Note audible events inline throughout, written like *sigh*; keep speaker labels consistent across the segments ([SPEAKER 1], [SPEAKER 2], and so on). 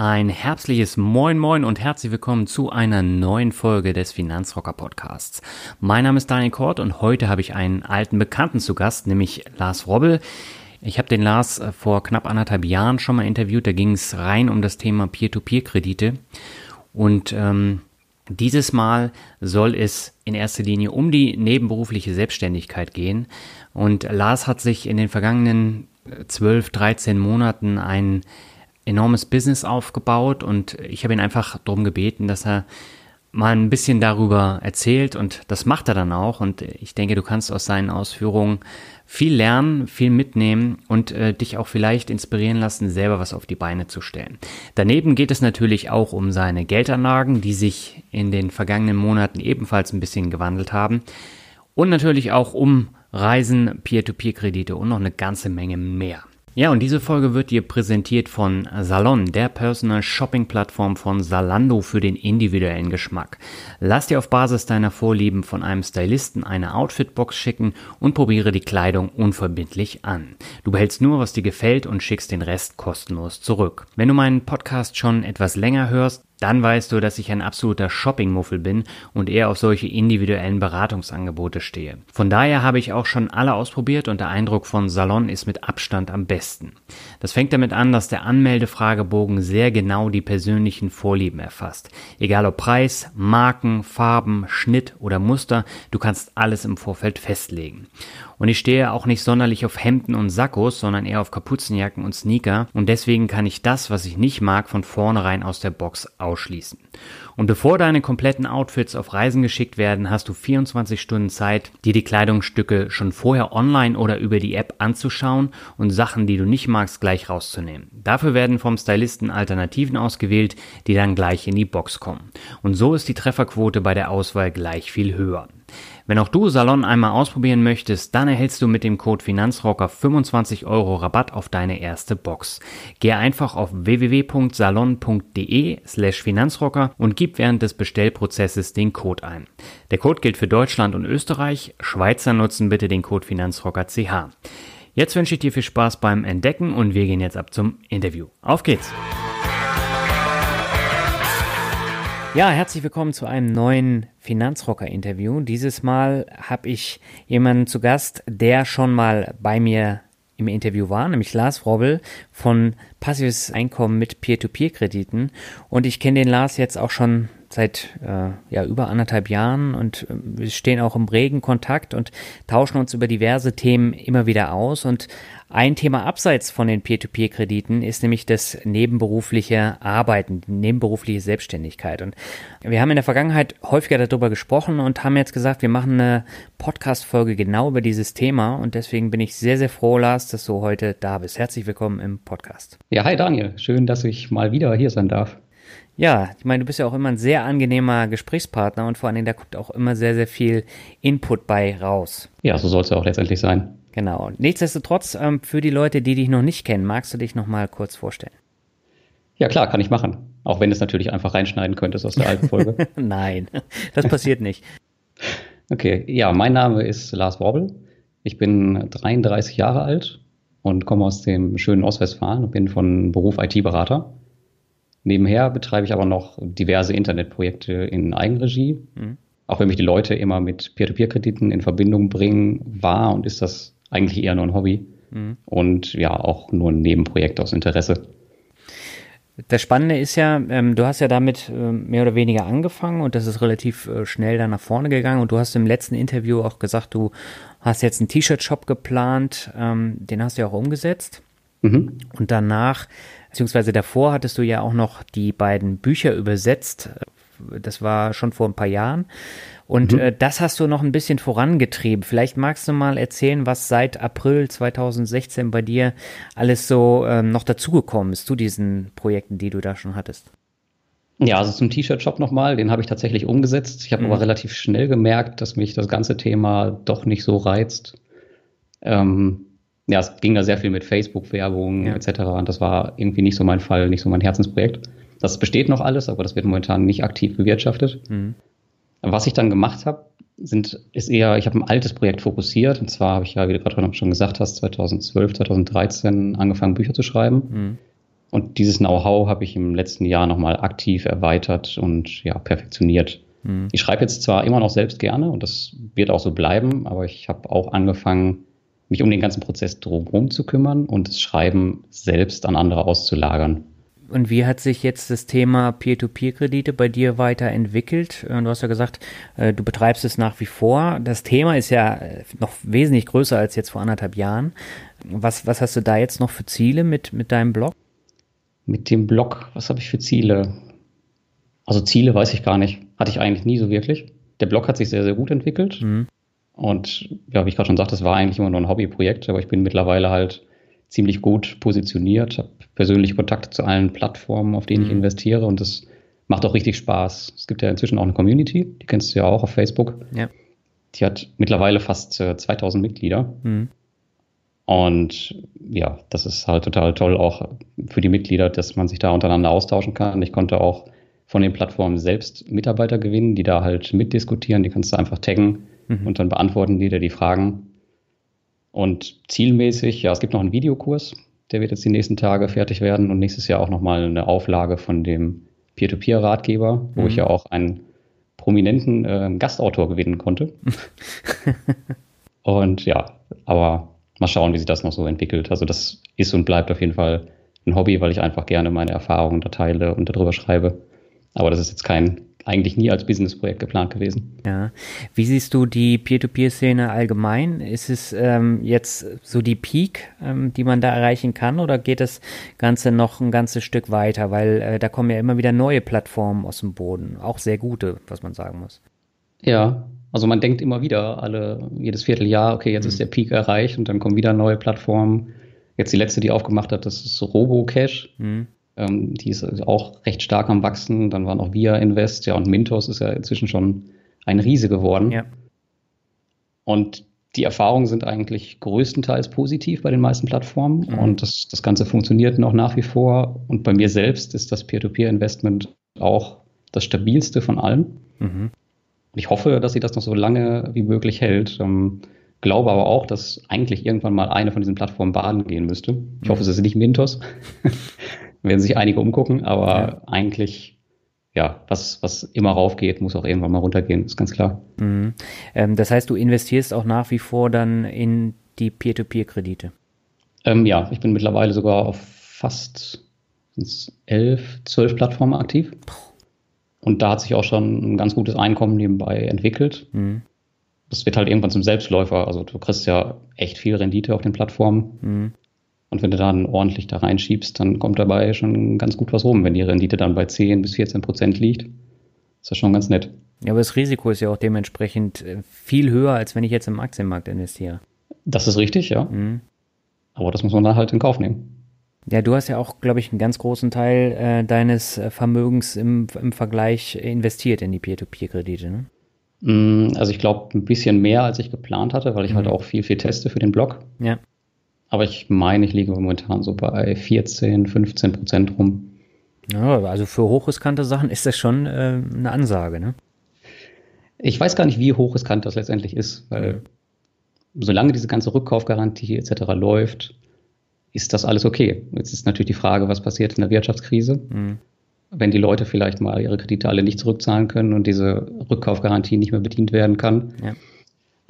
[SPEAKER 1] Ein herzliches Moin Moin und herzlich willkommen zu einer neuen Folge des Finanzrocker Podcasts. Mein Name ist Daniel Kort und heute habe ich einen alten Bekannten zu Gast, nämlich Lars Robbel. Ich habe den Lars äh, vor knapp anderthalb Jahren schon mal interviewt. Da ging es rein um das Thema Peer-to-Peer-Kredite. Und ähm, dieses Mal soll es in erster Linie um die nebenberufliche Selbstständigkeit gehen. Und Lars hat sich in den vergangenen 12, äh, 13 Monaten einen enormes Business aufgebaut und ich habe ihn einfach darum gebeten, dass er mal ein bisschen darüber erzählt und das macht er dann auch und ich denke, du kannst aus seinen Ausführungen viel lernen, viel mitnehmen und äh, dich auch vielleicht inspirieren lassen, selber was auf die Beine zu stellen. Daneben geht es natürlich auch um seine Geldanlagen, die sich in den vergangenen Monaten ebenfalls ein bisschen gewandelt haben und natürlich auch um Reisen, Peer-to-Peer-Kredite und noch eine ganze Menge mehr. Ja, und diese Folge wird dir präsentiert von Salon, der Personal Shopping Plattform von Salando für den individuellen Geschmack. Lass dir auf Basis deiner Vorlieben von einem Stylisten eine Outfitbox schicken und probiere die Kleidung unverbindlich an. Du behältst nur, was dir gefällt und schickst den Rest kostenlos zurück. Wenn du meinen Podcast schon etwas länger hörst, dann weißt du, dass ich ein absoluter Shopping-Muffel bin und eher auf solche individuellen Beratungsangebote stehe. Von daher habe ich auch schon alle ausprobiert und der Eindruck von Salon ist mit Abstand am besten. Das fängt damit an, dass der Anmeldefragebogen sehr genau die persönlichen Vorlieben erfasst. Egal ob Preis, Marken, Farben, Schnitt oder Muster, du kannst alles im Vorfeld festlegen. Und ich stehe auch nicht sonderlich auf Hemden und Sakkos, sondern eher auf Kapuzenjacken und Sneaker. Und deswegen kann ich das, was ich nicht mag, von vornherein aus der Box ausschließen. Und bevor deine kompletten Outfits auf Reisen geschickt werden, hast du 24 Stunden Zeit, dir die Kleidungsstücke schon vorher online oder über die App anzuschauen und Sachen, die du nicht magst, gleich rauszunehmen. Dafür werden vom Stylisten Alternativen ausgewählt, die dann gleich in die Box kommen. Und so ist die Trefferquote bei der Auswahl gleich viel höher. Wenn auch du Salon einmal ausprobieren möchtest, dann erhältst du mit dem Code Finanzrocker 25 Euro Rabatt auf deine erste Box. Geh einfach auf www.salon.de slash Finanzrocker und gib während des Bestellprozesses den Code ein. Der Code gilt für Deutschland und Österreich. Schweizer nutzen bitte den Code Finanzrocker CH. Jetzt wünsche ich dir viel Spaß beim Entdecken und wir gehen jetzt ab zum Interview. Auf geht's! Ja, herzlich willkommen zu einem neuen Finanzrocker-Interview. Dieses Mal habe ich jemanden zu Gast, der schon mal bei mir im Interview war, nämlich Lars Robbel von Passives Einkommen mit Peer-to-Peer-Krediten. Und ich kenne den Lars jetzt auch schon seit äh, ja über anderthalb Jahren und äh, wir stehen auch im regen Kontakt und tauschen uns über diverse Themen immer wieder aus. Und ein Thema abseits von den Peer-to-Peer-Krediten ist nämlich das nebenberufliche Arbeiten, die nebenberufliche Selbstständigkeit. Und wir haben in der Vergangenheit häufiger darüber gesprochen und haben jetzt gesagt, wir machen eine Podcast-Folge genau über dieses Thema. Und deswegen bin ich sehr, sehr froh, Lars, dass du heute da bist. Herzlich willkommen im Podcast.
[SPEAKER 2] Ja, hi Daniel. Schön, dass ich mal wieder hier sein darf.
[SPEAKER 1] Ja, ich meine, du bist ja auch immer ein sehr angenehmer Gesprächspartner und vor allen Dingen, da kommt auch immer sehr, sehr viel Input bei raus.
[SPEAKER 2] Ja, so soll es ja auch letztendlich sein.
[SPEAKER 1] Genau. Nichtsdestotrotz, ähm, für die Leute, die dich noch nicht kennen, magst du dich noch mal kurz vorstellen?
[SPEAKER 2] Ja, klar, kann ich machen. Auch wenn du es natürlich einfach reinschneiden könntest aus der alten Folge. *laughs*
[SPEAKER 1] Nein, das passiert nicht.
[SPEAKER 2] Okay, ja, mein Name ist Lars Worbel. Ich bin 33 Jahre alt und komme aus dem schönen Ostwestfalen und bin von Beruf IT-Berater. Nebenher betreibe ich aber noch diverse Internetprojekte in Eigenregie. Mhm. Auch wenn mich die Leute immer mit Peer-to-Peer-Krediten in Verbindung bringen, war und ist das eigentlich eher nur ein Hobby. mhm. und ja auch nur ein Nebenprojekt aus Interesse.
[SPEAKER 1] Das Spannende ist ja, ähm, du hast ja damit äh, mehr oder weniger angefangen und das ist relativ äh, schnell dann nach vorne gegangen und du hast im letzten Interview auch gesagt, du hast jetzt einen T-Shirt-Shop geplant, ähm, den hast du ja auch umgesetzt. Mhm. Und danach, beziehungsweise davor hattest du ja auch noch die beiden Bücher übersetzt. Das war schon vor ein paar Jahren. Und mhm. äh, das hast du noch ein bisschen vorangetrieben. Vielleicht magst du mal erzählen, was seit April 2016 bei dir alles so ähm, noch dazugekommen ist zu diesen Projekten, die du da schon hattest.
[SPEAKER 2] Ja, also zum T-Shirt-Shop nochmal, den habe ich tatsächlich umgesetzt. Ich habe mhm. aber relativ schnell gemerkt, dass mich das ganze Thema doch nicht so reizt. Ähm, ja, es ging da sehr viel mit Facebook-Werbung ja. etc. Und das war irgendwie nicht so mein Fall, nicht so mein Herzensprojekt. Das besteht noch alles, aber das wird momentan nicht aktiv bewirtschaftet. Mhm. Was ich dann gemacht habe, sind, ist eher, ich habe ein altes Projekt fokussiert. Und zwar habe ich ja, wie du gerade schon gesagt hast, 2012, 2013 angefangen, Bücher zu schreiben. Mhm. Und dieses Know-how habe ich im letzten Jahr nochmal aktiv erweitert und ja, perfektioniert. Mhm. Ich schreibe jetzt zwar immer noch selbst gerne und das wird auch so bleiben, aber ich habe auch angefangen, mich um den ganzen Prozess drumherum zu kümmern und das Schreiben selbst an andere auszulagern.
[SPEAKER 1] Und wie hat sich jetzt das Thema Peer-to-Peer-Kredite bei dir weiterentwickelt? Äh, du hast ja gesagt, äh, du betreibst es nach wie vor. Das Thema ist ja äh, noch wesentlich größer als jetzt vor anderthalb Jahren. Was, was hast du da jetzt noch für Ziele mit, mit deinem Blog?
[SPEAKER 2] Mit dem Blog, was habe ich für Ziele? Also Ziele weiß ich gar nicht. Hatte ich eigentlich nie so wirklich. Der Blog hat sich sehr, sehr gut entwickelt. Mhm. Und ja, wie ich gerade schon sagte, das war eigentlich immer nur ein Hobbyprojekt, aber ich bin mittlerweile halt ziemlich gut positioniert, habe persönliche Kontakte zu allen Plattformen, auf denen mhm. ich investiere und das macht auch richtig Spaß. Es gibt ja inzwischen auch eine Community, die kennst du ja auch auf Facebook. Ja. Die hat mittlerweile fast äh, 2000 Mitglieder. Mhm. Und ja, das ist halt total toll auch für die Mitglieder, dass man sich da untereinander austauschen kann. Ich konnte auch von den Plattformen selbst Mitarbeiter gewinnen, die da halt mitdiskutieren. Die kannst du einfach taggen mhm. und dann beantworten die dir die Fragen. Und zielmäßig, ja, es gibt noch einen Videokurs, der wird jetzt die nächsten Tage fertig werden und nächstes Jahr auch nochmal eine Auflage von dem Peer-to-Peer-Ratgeber, wo mhm. ich ja auch einen prominenten äh, Gastautor gewinnen konnte. *laughs* und ja, aber mal schauen, wie sich das noch so entwickelt. Also das ist und bleibt auf jeden Fall ein Hobby, weil ich einfach gerne meine Erfahrungen da teile und darüber schreibe. Aber das ist jetzt kein eigentlich nie als Businessprojekt geplant gewesen.
[SPEAKER 1] Ja. Wie siehst du die Peer-to-Peer-Szene allgemein? Ist es ähm, jetzt so die Peak, ähm, die man da erreichen kann, oder geht das Ganze noch ein ganzes Stück weiter? Weil äh, da kommen ja immer wieder neue Plattformen aus dem Boden, auch sehr gute, was man sagen muss.
[SPEAKER 2] Ja, also man denkt immer wieder, alle jedes Vierteljahr, okay, jetzt mhm. ist der Peak erreicht und dann kommen wieder neue Plattformen. Jetzt die letzte, die aufgemacht hat, das ist RoboCash. Mhm. Ähm, die ist auch recht stark am Wachsen. Dann waren auch Via Invest, ja, und Mintos ist ja inzwischen schon ein Riese geworden. Ja. Und die Erfahrungen sind eigentlich größtenteils positiv bei den meisten Plattformen mhm. und das, das Ganze funktioniert noch nach wie vor. Und bei mir selbst ist das Peer-to-Peer-Investment auch das stabilste von allen. Mhm. Und ich hoffe, dass sie das noch so lange wie möglich hält. Ähm, glaube aber auch, dass eigentlich irgendwann mal eine von diesen Plattformen baden gehen müsste. Ich mhm. hoffe, es ist nicht Mintos. *laughs* werden sich einige umgucken, aber ja. eigentlich ja, was, was immer raufgeht, muss auch irgendwann mal runtergehen, ist ganz klar.
[SPEAKER 1] Mhm. Ähm, das heißt, du investierst auch nach wie vor dann in die Peer-to-Peer-Kredite?
[SPEAKER 2] Ähm, ja, ich bin mittlerweile sogar auf fast elf, zwölf Plattformen aktiv. Und da hat sich auch schon ein ganz gutes Einkommen nebenbei entwickelt. Mhm. Das wird halt irgendwann zum Selbstläufer. Also du kriegst ja echt viel Rendite auf den Plattformen. Mhm. Und wenn du dann ordentlich da reinschiebst, dann kommt dabei schon ganz gut was rum. Wenn die Rendite dann bei 10 bis 14 Prozent liegt, ist das schon ganz nett.
[SPEAKER 1] Ja, aber das Risiko ist ja auch dementsprechend äh, viel höher, als wenn ich jetzt im Aktienmarkt investiere.
[SPEAKER 2] Das ist richtig, ja. Mhm. Aber das muss man dann halt in Kauf nehmen.
[SPEAKER 1] Ja, du hast ja auch, glaube ich, einen ganz großen Teil äh, deines äh, Vermögens im, im Vergleich investiert in die Peer-to-Peer-Kredite, ne?
[SPEAKER 2] Mm, also ich glaube ein bisschen mehr, als ich geplant hatte, weil ich halt mhm. halt auch viel, viel teste für den Blog. Ja. Aber ich meine, ich liege momentan so bei 14, 15 Prozent rum.
[SPEAKER 1] Ja, also für hochriskante Sachen ist das schon äh, eine Ansage, ne?
[SPEAKER 2] Ich weiß gar nicht, wie hochriskant das letztendlich ist, weil solange diese ganze Rückkaufgarantie etc. läuft, ist das alles okay. Jetzt ist natürlich die Frage, was passiert in der Wirtschaftskrise, mhm. wenn die Leute vielleicht mal ihre Kredite alle nicht zurückzahlen können und diese Rückkaufgarantie nicht mehr bedient werden kann. Ja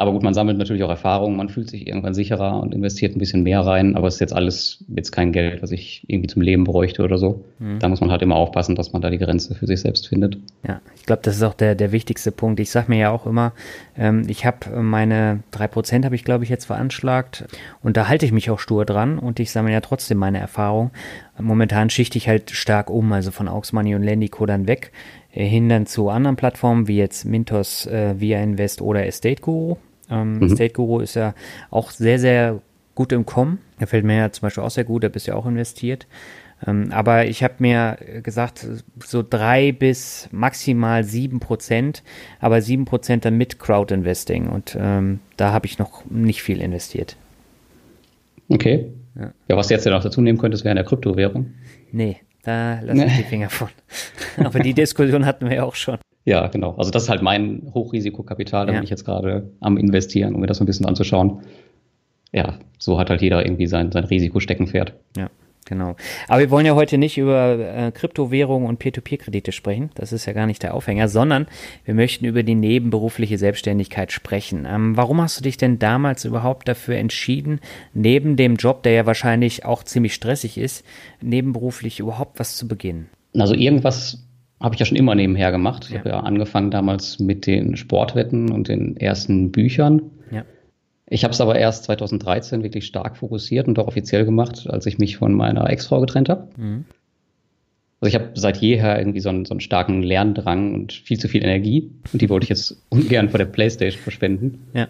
[SPEAKER 2] Aber gut, man sammelt natürlich auch Erfahrungen, man fühlt sich irgendwann sicherer und investiert ein bisschen mehr rein, aber es ist jetzt alles jetzt kein Geld, was ich irgendwie zum Leben bräuchte oder so. Mhm. Da muss man halt immer aufpassen, dass man da die Grenze für sich selbst findet.
[SPEAKER 1] Ja, ich glaube, das ist auch der, der wichtigste Punkt. Ich sage mir ja auch immer, ähm, ich habe meine drei Prozent habe ich, glaube ich, jetzt veranschlagt und da halte ich mich auch stur dran und ich sammle ja trotzdem meine Erfahrung. Momentan schichte ich halt stark um, also von Aux Money und Lendico dann weg äh, hin dann zu anderen Plattformen wie jetzt Mintos, äh, Via Invest oder Estate Guru. Ähm, mhm. State Guru ist ja auch sehr, sehr gut im Kommen. Da fällt mir ja zum Beispiel auch sehr gut, da bist du ja auch investiert. Ähm, aber ich habe mir gesagt, so drei bis maximal sieben Prozent, aber sieben Prozent dann mit Crowd Investing und ähm, da habe ich noch nicht viel investiert.
[SPEAKER 2] Okay. Ja. ja, was du jetzt ja noch dazu nehmen könntest, wäre eine Kryptowährung.
[SPEAKER 1] Nee, da lasse ich die Finger von. *laughs* aber die Diskussion hatten wir ja auch schon.
[SPEAKER 2] Ja, genau. Also das ist halt mein Hochrisikokapital, da ja. bin ich jetzt gerade am investieren, um mir das so ein bisschen anzuschauen. Ja, so hat halt jeder irgendwie sein, sein Risikosteckenpferd.
[SPEAKER 1] Ja. Genau. Aber wir wollen ja heute nicht über äh, Kryptowährungen und Peer-to-Peer-Kredite sprechen. Das ist ja gar nicht der Aufhänger, sondern wir möchten über die nebenberufliche Selbstständigkeit sprechen. Ähm, warum hast du dich denn damals überhaupt dafür entschieden, neben dem Job, der ja wahrscheinlich auch ziemlich stressig ist, nebenberuflich überhaupt was zu beginnen?
[SPEAKER 2] Also irgendwas habe ich ja schon immer nebenher gemacht. Ich ja. habe ja angefangen damals mit den Sportwetten und den ersten Büchern. Ja. Ich habe es aber erst 2013 wirklich stark fokussiert und auch offiziell gemacht, als ich mich von meiner Ex-Frau getrennt habe. Mhm. Also ich habe seit jeher irgendwie so einen, so einen starken Lerndrang und viel zu viel Energie. Und die wollte ich jetzt *laughs* ungern vor der Playstation verschwenden. Ja.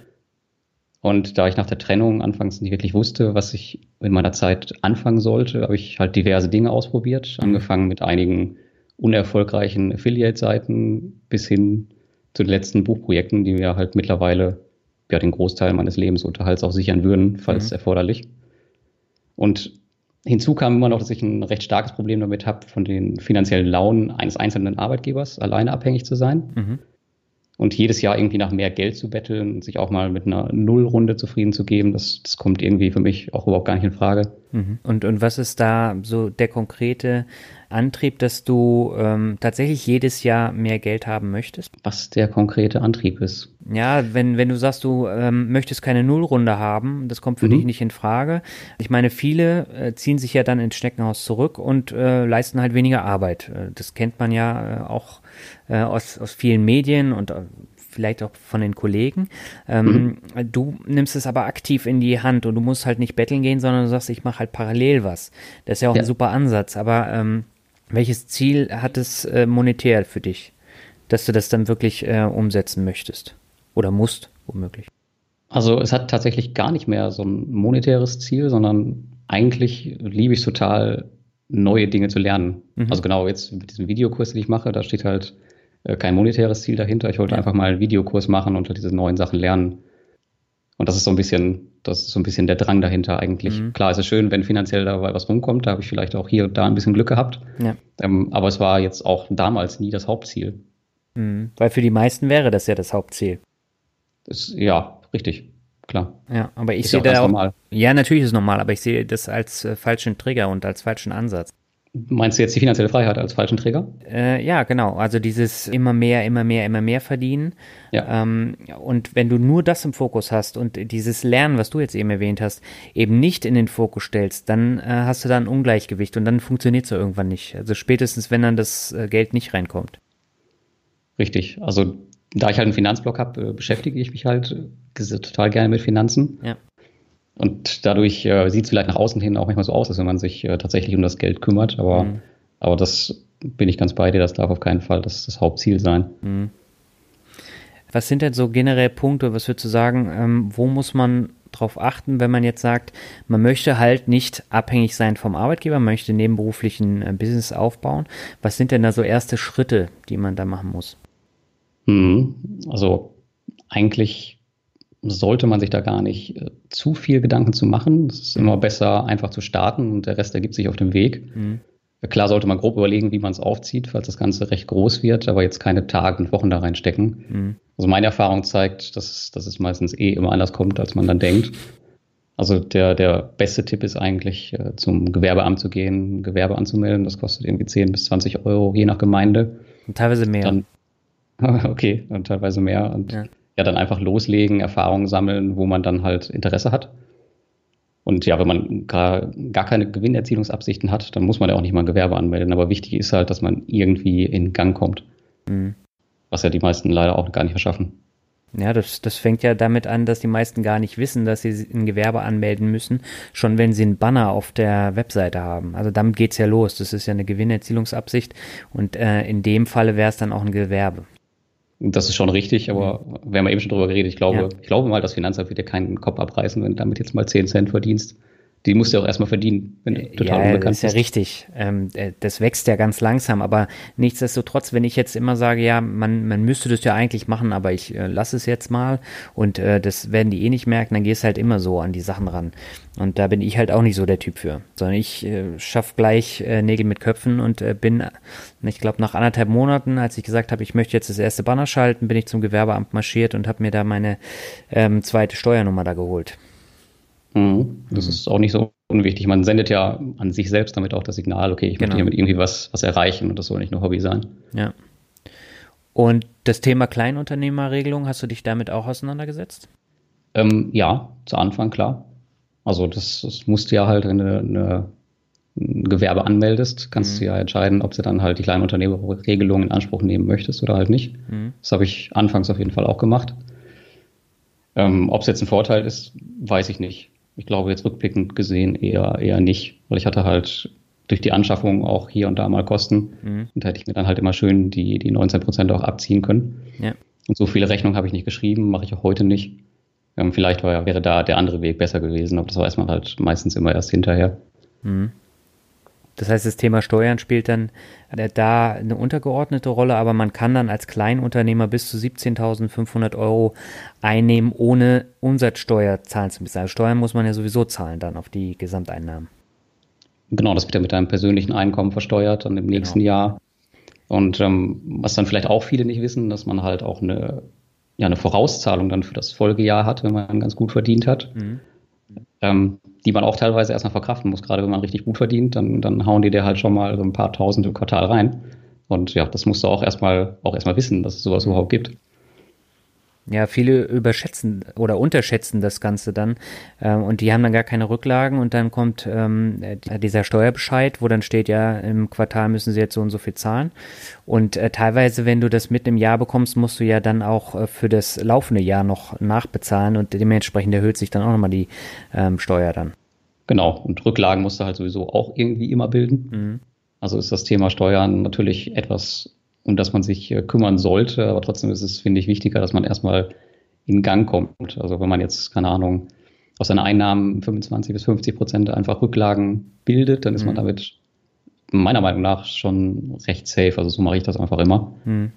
[SPEAKER 2] Und da ich nach der Trennung anfangs nicht wirklich wusste, was ich in meiner Zeit anfangen sollte, habe ich halt diverse Dinge ausprobiert. Mhm. Angefangen mit einigen unerfolgreichen Affiliate-Seiten bis hin zu den letzten Buchprojekten, die mir halt mittlerweile ja den Großteil meines Lebensunterhalts auch sichern würden, falls mhm. erforderlich. Und hinzu kam immer noch, dass ich ein recht starkes Problem damit habe, von den finanziellen Launen eines einzelnen Arbeitgebers alleine abhängig zu sein. Mhm und jedes Jahr irgendwie nach mehr Geld zu betteln und sich auch mal mit einer Nullrunde zufrieden zu geben, das, das kommt irgendwie für mich auch überhaupt gar nicht in Frage.
[SPEAKER 1] Mhm. Und, und was ist da so der konkrete Antrieb, dass du ähm, tatsächlich jedes Jahr mehr Geld haben möchtest?
[SPEAKER 2] Was der konkrete Antrieb ist.
[SPEAKER 1] Ja, wenn, wenn du sagst, du ähm, möchtest keine Nullrunde haben, das kommt für mhm. dich nicht in Frage. Ich meine, viele äh, ziehen sich ja dann ins Schneckenhaus zurück und äh, leisten halt weniger Arbeit. Äh, das kennt man ja äh, auch äh, aus, aus vielen Medien und äh, vielleicht auch von den Kollegen. Ähm, mhm. Du nimmst es aber aktiv in die Hand und du musst halt nicht betteln gehen, sondern du sagst, ich mache halt parallel was. Das ist ja auch ja. ein super Ansatz. Aber ähm, welches Ziel hat es äh, monetär für dich, dass du das dann wirklich äh, umsetzen möchtest oder musst, womöglich?
[SPEAKER 2] Also es hat tatsächlich gar nicht mehr so ein monetäres Ziel, sondern eigentlich liebe ich total, neue Dinge zu lernen. Mhm. Also genau jetzt mit diesem Videokurs, den ich mache, da steht halt äh, kein monetäres Ziel dahinter. Ich wollte ja. einfach mal einen Videokurs machen und diese neuen Sachen lernen. Und das ist so ein bisschen, das ist so ein bisschen der Drang dahinter eigentlich. Mhm. Klar, es ist schön, wenn finanziell dabei was rumkommt. Da habe ich vielleicht auch hier und da ein bisschen Glück gehabt. Ja. Ähm, aber es war jetzt auch damals nie das Hauptziel.
[SPEAKER 1] Mhm. Weil für die meisten wäre das ja das Hauptziel.
[SPEAKER 2] Das, ja, richtig. Klar.
[SPEAKER 1] Ja, aber ich sehe da auch, normal. Ja, natürlich ist es normal, aber ich sehe das als äh, falschen Trigger und als falschen Ansatz.
[SPEAKER 2] Meinst du jetzt die finanzielle Freiheit als falschen Träger?
[SPEAKER 1] Äh, ja, genau. Also dieses immer mehr, immer mehr, immer mehr verdienen. Ja. Ähm, und wenn du nur das im Fokus hast und dieses Lernen, was du jetzt eben erwähnt hast, eben nicht in den Fokus stellst, dann äh, hast du da ein Ungleichgewicht und dann funktioniert es ja irgendwann nicht. Also spätestens, wenn dann das äh, Geld nicht reinkommt.
[SPEAKER 2] Richtig. Also da ich halt einen Finanzblock habe, äh, beschäftige ich mich halt äh, total gerne mit Finanzen. Ja. Und dadurch äh, sieht es vielleicht nach außen hin auch manchmal so aus, als wenn man sich äh, tatsächlich um das Geld kümmert. Aber, mhm. aber das bin ich ganz bei dir, das darf auf keinen Fall das, das Hauptziel sein. Mhm.
[SPEAKER 1] Was sind denn so generell Punkte, was würdest du sagen, ähm, wo muss man drauf achten, wenn man jetzt sagt, man möchte halt nicht abhängig sein vom Arbeitgeber, man möchte nebenberuflichen äh, Business aufbauen. Was sind denn da so erste Schritte, die man da machen muss?
[SPEAKER 2] Mhm. Also eigentlich sollte man sich da gar nicht äh, zu viel Gedanken zu machen. Es ist immer besser, einfach zu starten und der Rest ergibt sich auf dem Weg. Mhm. Klar sollte man grob überlegen, wie man es aufzieht, falls das Ganze recht groß wird, aber jetzt keine Tage und Wochen da reinstecken. Mhm. Also meine Erfahrung zeigt, dass, dass es meistens eh immer anders kommt, als man dann denkt. Also der, der beste Tipp ist eigentlich, äh, zum Gewerbeamt zu gehen, Gewerbe anzumelden. Das kostet irgendwie 10 bis 20 Euro, je nach Gemeinde.
[SPEAKER 1] Und teilweise mehr.
[SPEAKER 2] Dann, *laughs* okay, und teilweise mehr. Und ja ja dann einfach loslegen, Erfahrungen sammeln, wo man dann halt Interesse hat. Und ja, wenn man gar, gar keine Gewinnerzielungsabsichten hat, dann muss man ja auch nicht mal ein Gewerbe anmelden. Aber wichtig ist halt, dass man irgendwie in Gang kommt. Mhm. Was ja die meisten leider auch gar nicht verschaffen.
[SPEAKER 1] Ja, das, das fängt ja damit an, dass die meisten gar nicht wissen, dass sie ein Gewerbe anmelden müssen, schon wenn sie einen Banner auf der Webseite haben. Also damit geht's ja los. Das ist ja eine Gewinnerzielungsabsicht und äh, in dem Falle wäre es dann auch ein Gewerbe.
[SPEAKER 2] Das ist schon richtig, aber mhm. wir haben eben schon drüber geredet. Ich glaube, ja. ich glaube mal, das Finanzamt wird dir keinen Kopf abreißen, wenn du damit jetzt mal 10 Cent verdienst die musst du auch erstmal verdienen, wenn du
[SPEAKER 1] total ja, unbekannt bist. Ja, ist ja richtig. Ähm, äh, das wächst ja ganz langsam, aber nichtsdestotrotz, wenn ich jetzt immer sage, ja, man, man müsste das ja eigentlich machen, aber ich äh, lasse es jetzt mal und äh, das werden die eh nicht merken, dann gehst halt immer so an die Sachen ran. Und da bin ich halt auch nicht so der Typ für, sondern ich äh, schaff gleich äh, Nägel mit Köpfen und äh, bin, ich glaube, nach anderthalb Monaten, als ich gesagt habe, ich möchte jetzt das erste Banner schalten, bin ich zum Gewerbeamt marschiert und habe mir da meine ähm, zweite Steuernummer da geholt.
[SPEAKER 2] Mhm. Das mhm. ist auch nicht so unwichtig. Man sendet ja an sich selbst damit auch das Signal, okay, ich genau. möchte hiermit irgendwie was, was erreichen und das soll nicht nur Hobby sein.
[SPEAKER 1] Ja. Und das Thema Kleinunternehmerregelung, hast du dich damit auch auseinandergesetzt?
[SPEAKER 2] Ähm, ja, zu Anfang, klar. Also das, das musst du ja halt, wenn du eine, ein Gewerbe anmeldest, kannst mhm. du ja entscheiden, ob du dann halt die Kleinunternehmerregelung in Anspruch nehmen möchtest oder halt nicht. Mhm. Das habe ich anfangs auf jeden Fall auch gemacht. Ähm, ob es jetzt ein Vorteil ist, weiß ich nicht. Ich glaube jetzt rückblickend gesehen eher, eher nicht, weil ich hatte halt durch die Anschaffung auch hier und da mal Kosten. Mhm. Und da hätte ich mir dann halt immer schön die, die 19 Prozent auch abziehen können. Ja. Und so viele Rechnungen habe ich nicht geschrieben, mache ich auch heute nicht. Ähm, vielleicht war, wäre da der andere Weg besser gewesen, aber das weiß man halt meistens immer erst hinterher. Mhm.
[SPEAKER 1] Das heißt, das Thema Steuern spielt dann äh, da eine untergeordnete Rolle, aber man kann dann als Kleinunternehmer bis zu 17.500 Euro einnehmen, ohne Umsatzsteuer zahlen zu müssen. Also Steuern muss man ja sowieso zahlen dann auf die Gesamteinnahmen.
[SPEAKER 2] Genau, das wird ja mit deinem persönlichen Einkommen versteuert dann im genau. nächsten genau. Jahr. Und ähm, was dann vielleicht auch viele nicht wissen, dass man halt auch eine, ja, eine Vorauszahlung dann für das Folgejahr hat, wenn man ganz gut verdient hat. Mhm. Ähm, die man auch teilweise erstmal verkraften muss. Gerade wenn man richtig gut verdient, dann, dann hauen die dir halt schon mal so ein paar Tausend im Quartal rein. Und ja, das musst du auch erstmal, auch erstmal wissen, dass es sowas überhaupt gibt.
[SPEAKER 1] Ja, viele überschätzen oder unterschätzen das Ganze dann ähm, und die haben dann gar keine Rücklagen und dann kommt ähm, dieser Steuerbescheid, wo dann steht, ja, im Quartal müssen sie jetzt so und so viel zahlen. Und äh, teilweise, wenn du das mitten im Jahr bekommst, musst du ja dann auch äh, für das laufende Jahr noch nachbezahlen und dementsprechend erhöht sich dann auch nochmal die ähm, Steuer dann.
[SPEAKER 2] Genau, und Rücklagen musst du halt sowieso auch irgendwie immer bilden. Mhm. Also ist das Thema Steuern natürlich etwas um das man sich äh, kümmern sollte. Aber trotzdem ist es, finde ich, wichtiger, dass man erstmal in Gang kommt. Also wenn man jetzt, keine Ahnung, aus seinen Einnahmen 25 bis 50 Prozent einfach Rücklagen bildet, dann ist mhm. man damit meiner Meinung nach schon recht safe. Also so mache ich das einfach immer. Mhm.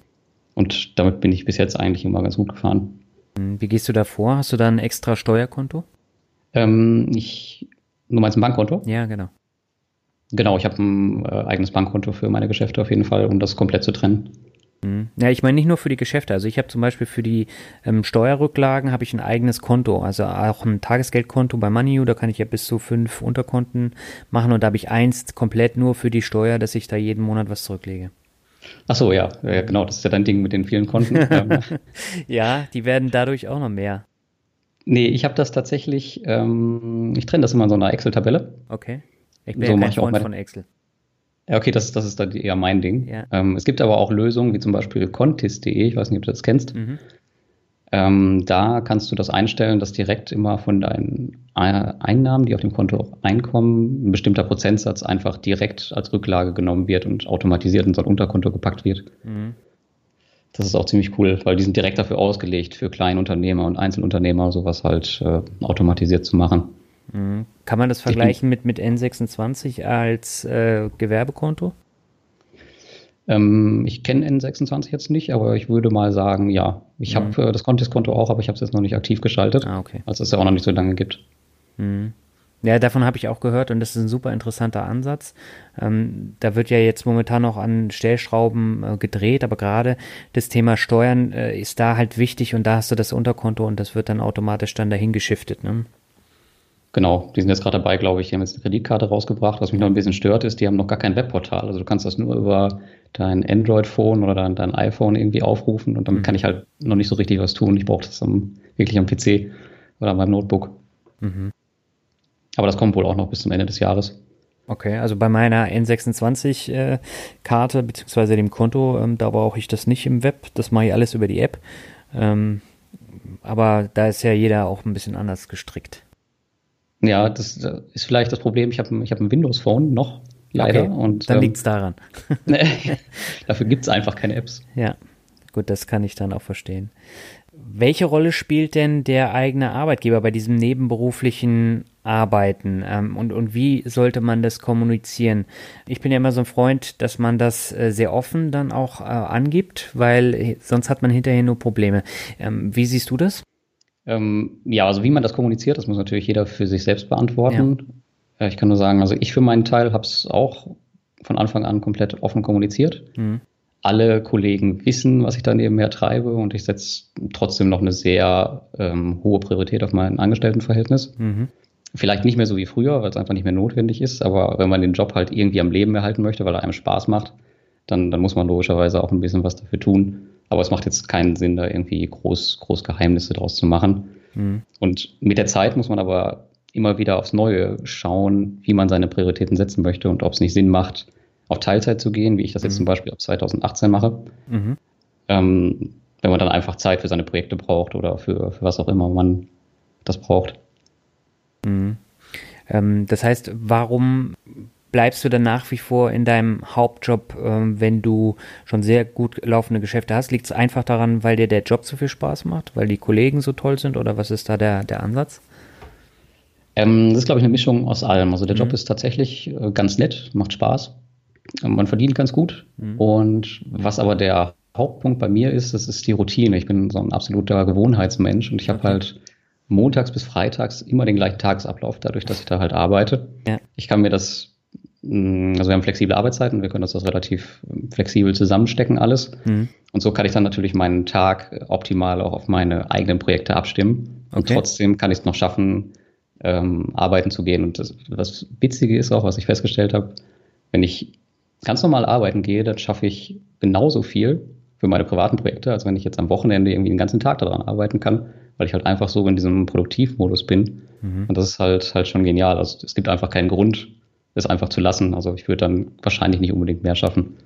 [SPEAKER 2] Und damit bin ich bis jetzt eigentlich immer ganz gut gefahren.
[SPEAKER 1] Mhm. Wie gehst du da vor? Hast du da ein extra Steuerkonto?
[SPEAKER 2] Ähm, ich, du meinst ein Bankkonto?
[SPEAKER 1] Ja, genau.
[SPEAKER 2] Genau, ich habe ein äh, eigenes Bankkonto für meine Geschäfte auf jeden Fall, um das komplett zu trennen.
[SPEAKER 1] Mhm. Ja, ich meine nicht nur für die Geschäfte. Also ich habe zum Beispiel für die ähm, Steuerrücklagen habe ich ein eigenes Konto, also auch ein Tagesgeldkonto bei MoneyU. Da kann ich ja bis zu fünf Unterkonten machen und da habe ich eins komplett nur für die Steuer, dass ich da jeden Monat was zurücklege.
[SPEAKER 2] Ach so, ja, ja genau, das ist ja dein Ding mit den vielen Konten. *laughs*
[SPEAKER 1] ja, die werden dadurch auch noch mehr.
[SPEAKER 2] Nee, ich habe das tatsächlich, ähm, ich trenne das immer in so einer Excel-Tabelle.
[SPEAKER 1] Okay. Ich bin so ja kein Freund von Excel.
[SPEAKER 2] Ja, okay, das, das ist dann eher mein Ding. Ja. Ähm, es gibt aber auch Lösungen, wie zum Beispiel Contis.de, ich weiß nicht, ob du das kennst. Mhm. Ähm, da kannst du das einstellen, dass direkt immer von deinen Einnahmen, die auf dem Konto einkommen, ein bestimmter Prozentsatz einfach direkt als Rücklage genommen wird und automatisiert in so ein Unterkonto gepackt wird. Mhm. Das ist auch ziemlich cool, weil die sind direkt dafür ausgelegt, für Kleinunternehmer und Einzelunternehmer sowas halt äh, automatisiert zu machen.
[SPEAKER 1] Mhm. Kann man das vergleichen mit, mit N26 als äh, Gewerbekonto?
[SPEAKER 2] Ähm, ich kenne N26 jetzt nicht, aber ich würde mal sagen, ja. Ich mhm. habe äh, das Contest-Konto auch, aber ich habe es jetzt noch nicht aktiv geschaltet,
[SPEAKER 1] ah, okay.
[SPEAKER 2] als es ja auch noch nicht so lange gibt.
[SPEAKER 1] Mhm. Ja, davon habe ich auch gehört und das ist ein super interessanter Ansatz. Ähm, da wird ja jetzt momentan noch an Stellschrauben äh, gedreht, aber gerade das Thema Steuern äh, ist da halt wichtig und da hast du das Unterkonto und das wird dann automatisch dann dahin geschiftet. Ne?
[SPEAKER 2] Genau, die sind jetzt gerade dabei, glaube ich, die haben jetzt eine Kreditkarte rausgebracht. Was mich noch ein bisschen stört, ist, die haben noch gar kein Webportal. Also du kannst das nur über dein Android-Phone oder dein, dein, iPhone irgendwie aufrufen und damit mhm. kann ich halt noch nicht so richtig was tun. Ich brauche das am, wirklich am PC oder an meinem Notebook. Mhm. Aber das kommt wohl auch noch bis zum Ende des Jahres.
[SPEAKER 1] Okay, also bei meiner N26-Karte äh, beziehungsweise dem Konto, ähm, da brauche ich das nicht im Web. Das mache ich alles über die App. Ähm, aber da ist ja jeder auch ein bisschen anders gestrickt.
[SPEAKER 2] Ja, das ist vielleicht das Problem. Ich habe ich hab ein Windows-Phone noch, leider.
[SPEAKER 1] Okay, und, dann ähm, liegt es daran. *laughs* *laughs*
[SPEAKER 2] dafür gibt es einfach keine Apps.
[SPEAKER 1] Ja, gut, das kann ich dann auch verstehen. Welche Rolle spielt denn der eigene Arbeitgeber bei diesem nebenberuflichen Arbeiten ähm, und, und wie sollte man das kommunizieren? Ich bin ja immer so ein Freund, dass man das äh, sehr offen dann auch äh, angibt, weil sonst hat man hinterher nur Probleme. Ähm, wie siehst du das?
[SPEAKER 2] Ähm, ja, also wie man das kommuniziert, das muss natürlich jeder für sich selbst beantworten. Ja. Äh, ich kann nur sagen, also ich für meinen Teil habe es auch von Anfang an komplett offen kommuniziert. Mhm. Alle Kollegen wissen, was ich da nebenher treibe und ich setze trotzdem noch eine sehr ähm, hohe Priorität auf mein Angestelltenverhältnis. Mhm. Vielleicht nicht mehr so wie früher, weil es einfach nicht mehr notwendig ist, aber wenn man den Job halt irgendwie am Leben erhalten möchte, weil er einem Spaß macht, dann, dann muss man logischerweise auch ein bisschen was dafür tun. Aber es macht jetzt keinen Sinn, da irgendwie groß, groß Geheimnisse draus zu machen. Mhm. Und mit der Zeit muss man aber immer wieder aufs Neue schauen, wie man seine Prioritäten setzen möchte und ob es nicht Sinn macht, auf Teilzeit zu gehen, wie ich das jetzt mhm. zum Beispiel ab 2018 mache. Mhm. Ähm, wenn man dann einfach Zeit für seine Projekte braucht oder für, für was auch immer man das braucht.
[SPEAKER 1] Mhm. Ähm, das heißt, warum bleibst du dann nach wie vor in deinem Hauptjob, ähm, wenn du schon sehr gut laufende Geschäfte hast? Liegt es einfach daran, weil dir der Job so viel Spaß macht, weil die Kollegen so toll sind oder was ist da der, der Ansatz?
[SPEAKER 2] Ähm, das ist, glaube ich, eine Mischung aus allem. Also der mhm. Job ist tatsächlich äh, ganz nett, macht Spaß. Man verdient ganz gut. Mhm. Und was aber der Hauptpunkt bei mir ist, das ist die Routine. Ich bin so ein absoluter Gewohnheitsmensch und ich habe okay. halt montags bis freitags immer den gleichen Tagesablauf, dadurch, dass ich da halt arbeite. Ja. Ich kann mir das also wir haben flexible Arbeitszeiten, wir können das, das relativ flexibel zusammenstecken alles. Mhm. Und so kann ich dann natürlich meinen Tag optimal auch auf meine eigenen Projekte abstimmen. Okay. Und trotzdem kann ich es noch schaffen, ähm, arbeiten zu gehen. Und das, das Witzige ist auch, was ich festgestellt habe, wenn ich ganz normal arbeiten gehe, dann schaffe ich genauso viel für meine privaten Projekte, als wenn ich jetzt am Wochenende irgendwie den ganzen Tag daran arbeiten kann, weil ich halt einfach so in diesem Produktivmodus bin. Mhm. Und das ist halt halt schon genial. Also es gibt einfach keinen Grund, es einfach zu lassen. Also ich würde dann wahrscheinlich nicht unbedingt mehr schaffen.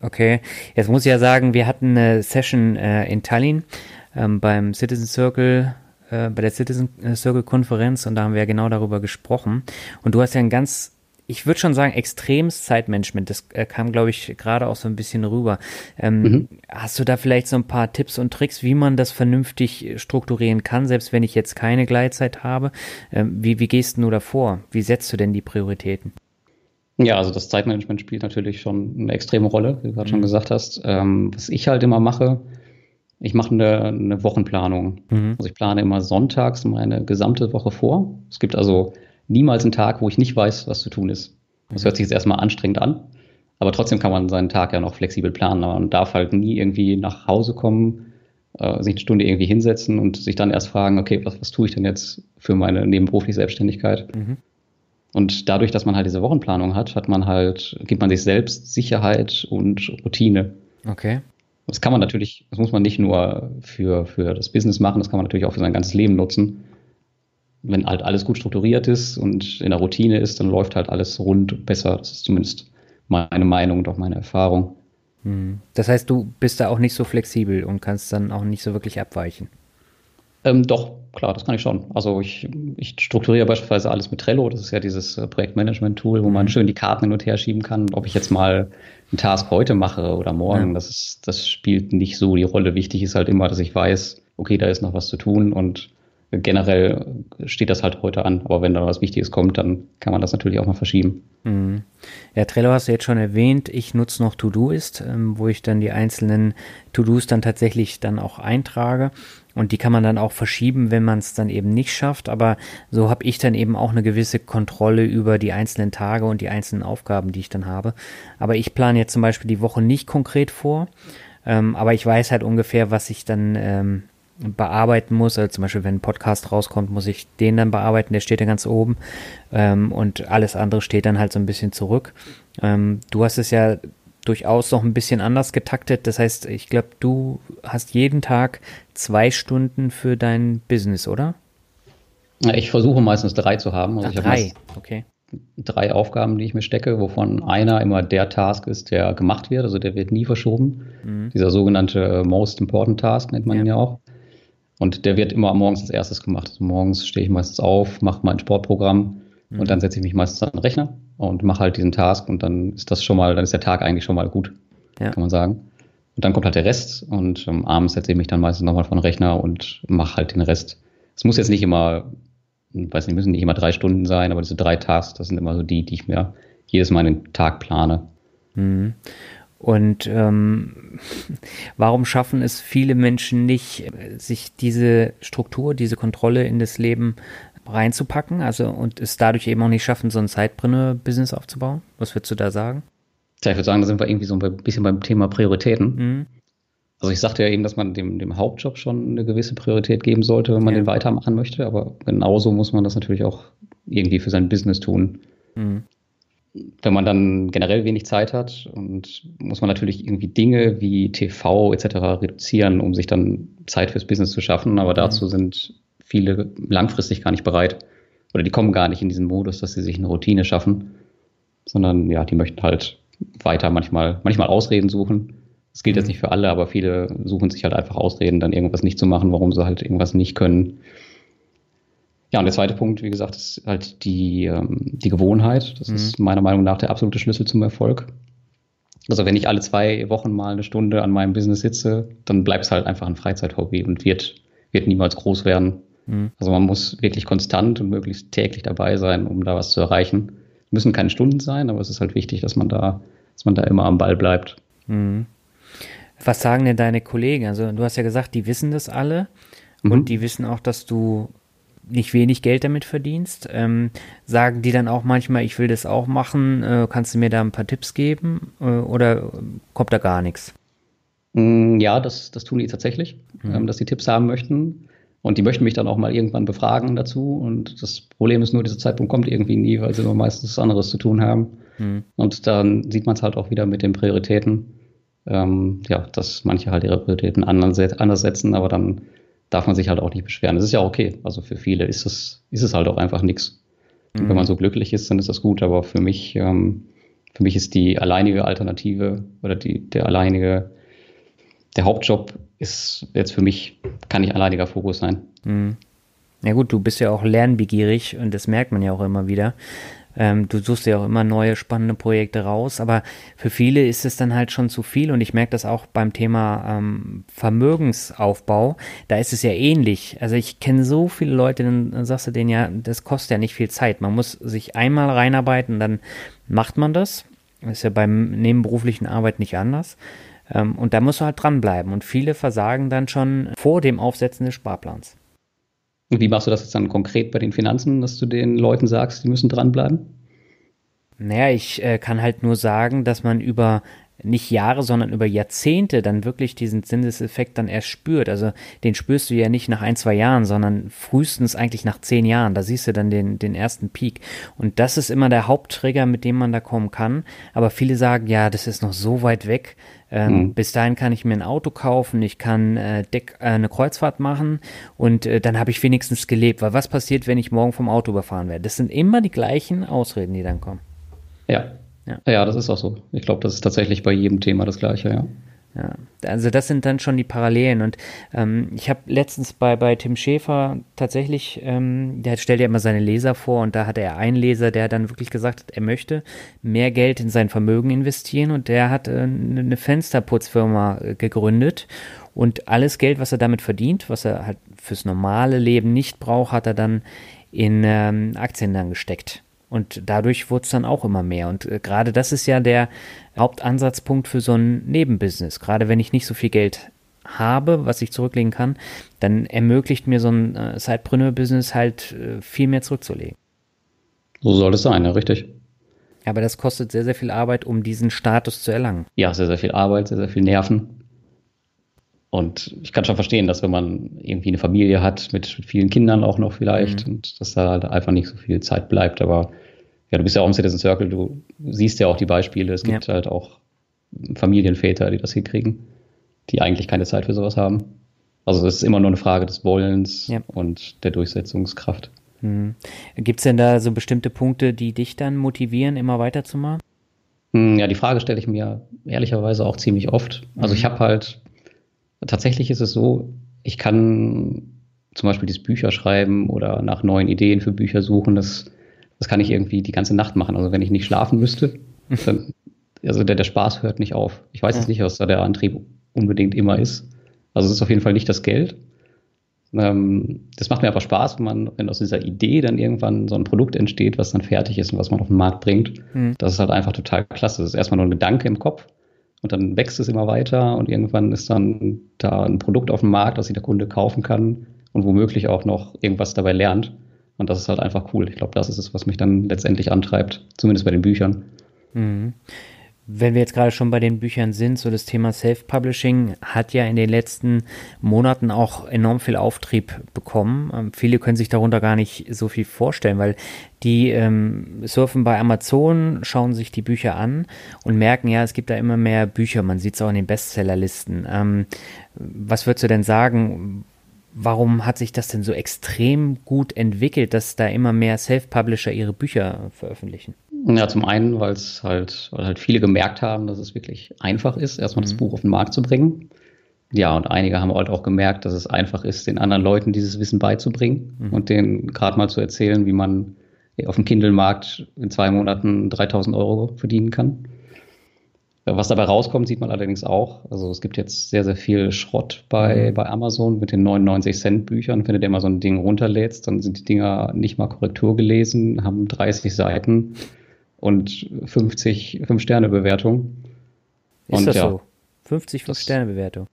[SPEAKER 1] Okay, jetzt muss ich ja sagen, wir hatten eine Session äh, in Tallinn ähm, beim Citizen Circle, äh, bei der Citizen Circle Konferenz und da haben wir ja genau darüber gesprochen. Und du hast ja ein ganz ich würde schon sagen, extremes Zeitmanagement. Das äh, kam, glaube ich, gerade auch so ein bisschen rüber. Ähm, mhm. Hast du da vielleicht so ein paar Tipps und Tricks, wie man das vernünftig strukturieren kann, selbst wenn ich jetzt keine Gleitzeit habe? Ähm, wie, wie gehst du da vor? Wie setzt du denn die Prioritäten?
[SPEAKER 2] Ja, also das Zeitmanagement spielt natürlich schon eine extreme Rolle, wie du gerade mhm. schon gesagt hast. Ähm, was ich halt immer mache, ich mache eine, eine Wochenplanung. Mhm. Also ich plane immer sonntags meine gesamte Woche vor. Es gibt also niemals einen Tag, wo ich nicht weiß, was zu tun ist. Das hört sich jetzt erstmal anstrengend an, aber trotzdem kann man seinen Tag ja noch flexibel planen. Man darf halt nie irgendwie nach Hause kommen, äh, sich eine Stunde irgendwie hinsetzen und sich dann erst fragen, okay, was, was tue ich denn jetzt für meine nebenberufliche Selbstständigkeit? Mhm. Und dadurch, dass man halt diese Wochenplanung hat, hat man halt, gibt man sich selbst Sicherheit und Routine.
[SPEAKER 1] Okay.
[SPEAKER 2] Das kann man natürlich, das muss man nicht nur für, für das Business machen, das kann man natürlich auch für sein ganzes Leben nutzen wenn halt alles gut strukturiert ist und in der Routine ist, dann läuft halt alles rund besser. Das ist zumindest meine Meinung und auch meine Erfahrung.
[SPEAKER 1] Hm. Das heißt, du bist da auch nicht so flexibel und kannst dann auch nicht so wirklich abweichen.
[SPEAKER 2] Ähm, doch, klar, das kann ich schon. Also ich, ich strukturiere beispielsweise alles mit Trello. Das ist ja dieses äh, Projektmanagement-Tool, wo man mhm. schön die Karten hin und her schieben kann. Ob ich jetzt mal einen Task heute mache oder morgen, ja. das, ist, das spielt nicht so die Rolle. Wichtig ist halt immer, dass ich weiß, okay, da ist noch was zu tun und generell steht das halt heute an. Aber wenn da was Wichtiges kommt, dann kann man das natürlich auch mal verschieben. Mhm.
[SPEAKER 1] Ja, Trello hast du jetzt schon erwähnt. Ich nutze noch Todoist, ähm, wo ich dann die einzelnen To-Dos dann tatsächlich dann auch eintrage. Und die kann man dann auch verschieben, wenn man es dann eben nicht schafft. Aber so habe ich dann eben auch eine gewisse Kontrolle über die einzelnen Tage und die einzelnen Aufgaben, die ich dann habe. Aber ich plane jetzt zum Beispiel die Woche nicht konkret vor. Ähm, aber ich weiß halt ungefähr, was ich dann ähm, bearbeiten muss. Also zum Beispiel, wenn ein Podcast rauskommt, muss ich den dann bearbeiten, der steht dann ganz oben ähm, und alles andere steht dann halt so ein bisschen zurück. Ähm, du hast es ja durchaus noch ein bisschen anders getaktet. Das heißt, ich glaube, du hast jeden Tag zwei Stunden für dein Business, oder?
[SPEAKER 2] Ich versuche meistens drei zu haben.
[SPEAKER 1] Also Ach, drei, okay.
[SPEAKER 2] Drei Aufgaben, die ich mir stecke, wovon einer immer der Task ist, der gemacht wird. Also der wird nie verschoben. Mhm. Dieser sogenannte äh, Most Important Task nennt man ja. ihn ja auch. Und der wird immer morgens als erstes gemacht. Also morgens stehe ich meistens auf, mache mein Sportprogramm mhm. und dann setze ich mich meistens an den Rechner und mache halt diesen Task und dann ist das schon mal, dann ist der Tag eigentlich schon mal gut, ja. kann man sagen. Und dann kommt halt der Rest und ähm, abends setze ich mich dann meistens nochmal von den Rechner und mache halt den Rest. Es muss jetzt nicht immer weiß nicht, müssen nicht immer drei Stunden sein, aber diese drei Tasks, das sind immer so die, die ich mir jedes Mal in den Tag plane.
[SPEAKER 1] Mhm. Und ähm, *laughs* warum schaffen es viele Menschen nicht, sich diese Struktur, diese Kontrolle in das Leben reinzupacken? Also und es dadurch eben auch nicht schaffen, so ein Zeitbrenne-Business aufzubauen? Was würdest du da sagen?
[SPEAKER 2] Ja, ich würde sagen, da sind wir irgendwie so ein bisschen beim Thema Prioritäten. Mhm. Also ich sagte ja eben, dass man dem, dem Hauptjob schon eine gewisse Priorität geben sollte, wenn man ja. den weitermachen möchte, aber genauso muss man das natürlich auch irgendwie für sein Business tun. Mhm. Wenn man dann generell wenig Zeit hat und muss man natürlich irgendwie Dinge wie TV etc. reduzieren, um sich dann Zeit fürs Business zu schaffen, aber dazu sind viele langfristig gar nicht bereit oder die kommen gar nicht in diesen Modus, dass sie sich eine Routine schaffen, sondern ja, die möchten halt weiter manchmal, manchmal Ausreden suchen das gilt jetzt mhm. nicht für alle, aber viele suchen sich halt einfach Ausreden, dann irgendwas nicht zu machen, warum sie halt irgendwas nicht können. Ja, und der zweite Punkt, wie gesagt, ist halt die, ähm, die Gewohnheit. Das mhm. ist meiner Meinung nach der absolute Schlüssel zum Erfolg. Also wenn ich alle zwei Wochen mal eine Stunde an meinem Business sitze, dann bleibt es halt einfach ein Freizeithobby und wird, wird niemals groß werden. Mhm. Also man muss wirklich konstant und möglichst täglich dabei sein, um da was zu erreichen. Müssen keine Stunden sein, aber es ist halt wichtig, dass man da, dass man da immer am Ball bleibt. Mhm.
[SPEAKER 1] Was sagen denn deine Kollegen? Also du hast ja gesagt, die wissen das alle mhm. und die wissen auch, dass du nicht wenig Geld damit verdienst. Ähm, sagen die dann auch manchmal, ich will das auch machen, äh, kannst du mir da ein paar Tipps geben äh, oder kommt da gar nichts?
[SPEAKER 2] Mm, ja, das, das tun die tatsächlich, mhm. ähm, dass die Tipps haben möchten. Und die möchten mich dann auch mal irgendwann befragen dazu. Und das Problem ist nur, dieser Zeitpunkt kommt irgendwie nie, weil sie nur meistens anderes zu tun haben. Mhm. Und dann sieht man es halt auch wieder mit den Prioritäten ähm, ja, dass manche halt ihre Prioritäten anders, setzen, aber dann darf man sich halt auch nicht beschweren. Das ist ja okay. Also für viele ist es, ist es halt auch einfach nichts. Mhm. Wenn man so glücklich ist, dann ist das gut, aber für mich, ähm, für mich ist die alleinige Alternative oder die, der alleinige, der Hauptjob ist jetzt für mich, kann nicht alleiniger Fokus sein. Mhm.
[SPEAKER 1] Ja gut, du bist ja auch lernbegierig und das merkt man ja auch immer wieder. Ähm, du suchst ja auch immer neue spannende Projekte raus, aber für viele ist es dann halt schon zu viel und ich merke das auch beim Thema ähm, Vermögensaufbau. Da ist es ja ähnlich. Also ich kenne so viele Leute, dann sagst du denen ja, das kostet ja nicht viel Zeit. Man muss sich einmal reinarbeiten, dann macht man das. Ist ja beim nebenberuflichen Arbeit nicht anders. Ähm, und da musst du halt dranbleiben. Und viele versagen dann schon vor dem Aufsetzen des Sparplans.
[SPEAKER 2] Und wie machst du das jetzt dann konkret bei den Finanzen, dass du den Leuten sagst, die müssen dranbleiben?
[SPEAKER 1] Naja, ich äh, kann halt nur sagen, dass man über nicht Jahre, sondern über Jahrzehnte dann wirklich diesen Zinseseffekt dann erst spürt. Also den spürst du ja nicht nach ein, zwei Jahren, sondern frühestens eigentlich nach zehn Jahren. Da siehst du dann den, den ersten Peak. Und das ist immer der Haupttrigger, mit dem man da kommen kann. Aber viele sagen, ja, das ist noch so weit weg. Ähm, mhm. Bis dahin kann ich mir ein Auto kaufen, ich kann äh, Deck, äh, eine Kreuzfahrt machen und äh, dann habe ich wenigstens gelebt. Weil was passiert, wenn ich morgen vom Auto überfahren werde? Das sind immer die gleichen Ausreden, die dann kommen.
[SPEAKER 2] Ja. Ja. ja, das ist auch so. Ich glaube, das ist tatsächlich bei jedem Thema das Gleiche, ja.
[SPEAKER 1] Ja, also das sind dann schon die Parallelen. Und ähm, ich habe letztens bei, bei Tim Schäfer tatsächlich, ähm, der stellt ja immer seine Leser vor und da hatte er einen Leser, der dann wirklich gesagt hat, er möchte mehr Geld in sein Vermögen investieren und der hat äh, eine Fensterputzfirma äh, gegründet und alles Geld, was er damit verdient, was er halt fürs normale Leben nicht braucht, hat er dann in ähm, Aktien dann gesteckt. Und dadurch wurde es dann auch immer mehr. Und äh, gerade das ist ja der Hauptansatzpunkt für so ein Nebenbusiness. Gerade wenn ich nicht so viel Geld habe, was ich zurücklegen kann, dann ermöglicht mir so ein äh, Sidepreneur-Business halt äh, viel mehr zurückzulegen.
[SPEAKER 2] So soll es sein, ja, richtig.
[SPEAKER 1] Aber das kostet sehr, sehr viel Arbeit, um diesen Status zu erlangen.
[SPEAKER 2] Ja, sehr, sehr viel Arbeit, sehr, sehr viel Nerven. Und ich kann schon verstehen, dass wenn man irgendwie eine Familie hat, mit vielen Kindern auch noch vielleicht, mhm. und dass da halt einfach nicht so viel Zeit bleibt. Aber ja, du bist ja auch im Citizen Circle, du siehst ja auch die Beispiele. Es gibt ja. halt auch Familienväter, die das hinkriegen, die eigentlich keine Zeit für sowas haben. Also es ist immer nur eine Frage des Wollens ja. und der Durchsetzungskraft.
[SPEAKER 1] Mhm. Gibt es denn da so bestimmte Punkte, die dich dann motivieren, immer weiterzumachen?
[SPEAKER 2] Hm, ja, die Frage stelle ich mir ehrlicherweise auch ziemlich oft. Also mhm. ich habe halt, tatsächlich ist es so, ich kann zum Beispiel dieses Bücher schreiben oder nach neuen Ideen für Bücher suchen. Das, das kann ich irgendwie die ganze Nacht machen. Also wenn ich nicht schlafen müsste, *laughs* dann, also der, der Spaß hört nicht auf. Ich weiß jetzt nicht, was da der Antrieb unbedingt immer ist. Also es ist auf jeden Fall nicht das Geld. Ähm, das macht mir aber Spaß, wenn man, wenn aus dieser Idee dann irgendwann so ein Produkt entsteht, was dann fertig ist und was man auf den Markt bringt. Mhm. Das ist halt einfach total klasse. Das ist erstmal nur ein Gedanke im Kopf und dann wächst es immer weiter und irgendwann ist dann da ein Produkt auf dem Markt, das sich der Kunde kaufen kann und womöglich auch noch irgendwas dabei lernt. Und das ist halt einfach cool. Ich glaube, das ist es, was mich dann letztendlich antreibt, zumindest bei den Büchern. Mhm.
[SPEAKER 1] Wenn wir jetzt gerade schon bei den Büchern sind, so das Thema Self-Publishing hat ja in den letzten Monaten auch enorm viel Auftrieb bekommen. Ähm, viele können sich darunter gar nicht so viel vorstellen, weil die ähm, surfen bei Amazon, schauen sich die Bücher an und merken, ja, es gibt da immer mehr Bücher. Man sieht es auch in den Bestsellerlisten. Ähm, was würdest du denn sagen? Warum hat sich das denn so extrem gut entwickelt, dass da immer mehr Self-Publisher ihre Bücher veröffentlichen?
[SPEAKER 2] Ja, zum einen, weil es halt, weil halt viele gemerkt haben, dass es wirklich einfach ist, erstmal mhm. das Buch auf den Markt zu bringen. Ja, und einige haben halt auch gemerkt, dass es einfach ist, den anderen Leuten dieses Wissen beizubringen mhm. und denen gerade mal zu erzählen, wie man auf dem Kindle-Markt in zwei Monaten 3000 Euro verdienen kann. Was dabei rauskommt, sieht man allerdings auch. Also es gibt jetzt sehr, sehr viel Schrott bei, mhm. bei Amazon mit den 99 Cent Büchern. Wenn du dir mal so ein Ding runterlädst, dann sind die Dinger nicht mal Korrektur gelesen, haben 30 Seiten und 50 5-Sterne-Bewertungen.
[SPEAKER 1] Ist und, das ja, so? 50 5-Sterne-Bewertungen?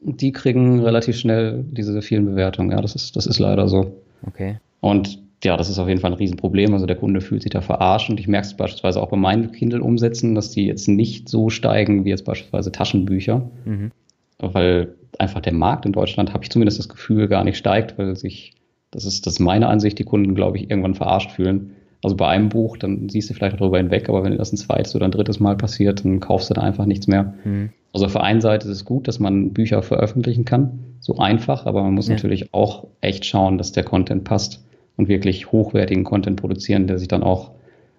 [SPEAKER 2] Die kriegen relativ schnell diese vielen Bewertungen. Ja, das ist, das ist leider so.
[SPEAKER 1] Okay.
[SPEAKER 2] Und ja, das ist auf jeden Fall ein Riesenproblem. Also der Kunde fühlt sich da verarscht und ich merke es beispielsweise auch bei meinen Kindle-Umsätzen, dass die jetzt nicht so steigen wie jetzt beispielsweise Taschenbücher. Mhm. Weil einfach der Markt in Deutschland, habe ich zumindest das Gefühl, gar nicht steigt, weil sich, das ist, das ist meine Ansicht, die Kunden, glaube ich, irgendwann verarscht fühlen. Also bei einem Buch, dann siehst du vielleicht darüber hinweg, aber wenn das ein zweites oder ein drittes Mal passiert, dann kaufst du da einfach nichts mehr. Mhm. Also auf der einen Seite ist es gut, dass man Bücher veröffentlichen kann, so einfach, aber man muss ja. natürlich auch echt schauen, dass der Content passt und wirklich hochwertigen Content produzieren, der sich dann auch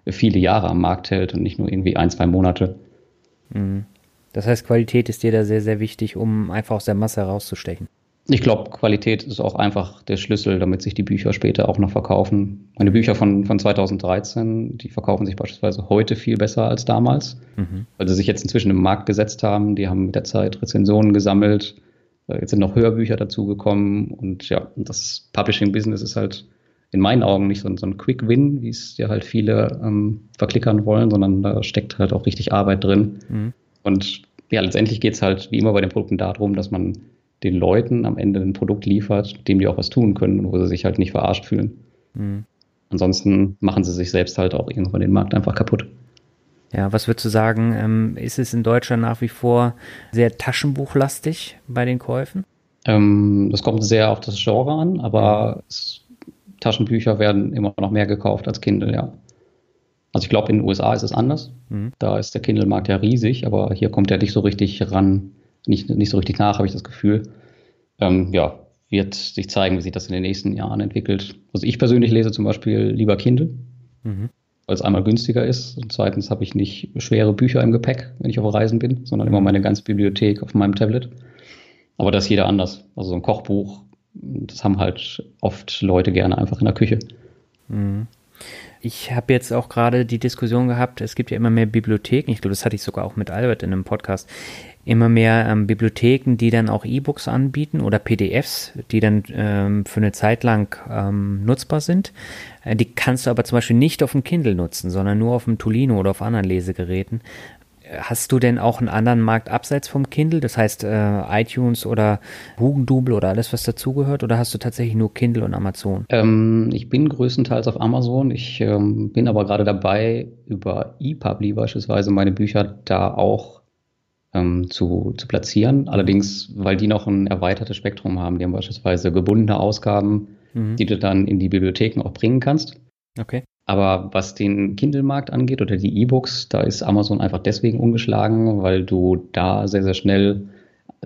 [SPEAKER 2] viele Jahre am Markt hält und nicht nur irgendwie ein, zwei Monate.
[SPEAKER 1] Mhm. Das heißt, Qualität ist dir da sehr, sehr wichtig, um einfach aus der Masse herauszustechen.
[SPEAKER 2] Ich glaube, Qualität ist auch einfach der Schlüssel, damit sich die Bücher später auch noch verkaufen. Meine Bücher von, von 2013, die verkaufen sich beispielsweise heute viel besser als damals, mhm. weil sie sich jetzt inzwischen im Markt gesetzt haben. Die haben mit der Zeit Rezensionen gesammelt. Äh, jetzt sind noch Hörbücher dazugekommen. Und ja, das Publishing-Business ist halt in meinen Augen nicht so, so ein Quick-Win, wie es ja halt viele ähm, verklickern wollen, sondern da steckt halt auch richtig Arbeit drin. Mhm. Und ja, letztendlich geht es halt wie immer bei den Produkten darum, dass man den Leuten am Ende ein Produkt liefert, dem die auch was tun können und wo sie sich halt nicht verarscht fühlen. Mhm. Ansonsten machen sie sich selbst halt auch irgendwann den Markt einfach kaputt.
[SPEAKER 1] Ja, was würdest du sagen, ähm, ist es in Deutschland nach wie vor sehr taschenbuchlastig bei den Käufen?
[SPEAKER 2] Ähm, das kommt sehr auf das Genre an, aber es, Taschenbücher werden immer noch mehr gekauft als Kindle, ja. Also ich glaube, in den USA ist es anders. Mhm. Da ist der Kindle-Markt ja riesig, aber hier kommt er nicht so richtig ran nicht, nicht so richtig nach, habe ich das Gefühl. Ähm, ja, wird sich zeigen, wie sich das in den nächsten Jahren entwickelt. Also ich persönlich lese zum Beispiel lieber Kindle, mhm. weil es einmal günstiger ist und zweitens habe ich nicht schwere Bücher im Gepäck, wenn ich auf Reisen bin, sondern immer meine ganze Bibliothek auf meinem Tablet. Aber das ist jeder anders. Also so ein Kochbuch, das haben halt oft Leute gerne einfach in der Küche.
[SPEAKER 1] Mhm. Ich habe jetzt auch gerade die Diskussion gehabt, es gibt ja immer mehr Bibliotheken, ich glaube, das hatte ich sogar auch mit Albert in einem Podcast, immer mehr ähm, Bibliotheken, die dann auch E-Books anbieten oder PDFs, die dann ähm, für eine Zeit lang ähm, nutzbar sind. Äh, die kannst du aber zum Beispiel nicht auf dem Kindle nutzen, sondern nur auf dem Tolino oder auf anderen Lesegeräten. Hast du denn auch einen anderen Markt abseits vom Kindle, das heißt äh, iTunes oder Hugendubel oder alles, was dazugehört, oder hast du tatsächlich nur Kindle und Amazon?
[SPEAKER 2] Ähm, ich bin größtenteils auf Amazon. Ich ähm, bin aber gerade dabei, über ePubli beispielsweise meine Bücher da auch ähm, zu, zu platzieren. Allerdings, weil die noch ein erweitertes Spektrum haben. Die haben beispielsweise gebundene Ausgaben, mhm. die du dann in die Bibliotheken auch bringen kannst.
[SPEAKER 1] Okay.
[SPEAKER 2] Aber was den Kindle-Markt angeht oder die E-Books, da ist Amazon einfach deswegen ungeschlagen, weil du da sehr, sehr schnell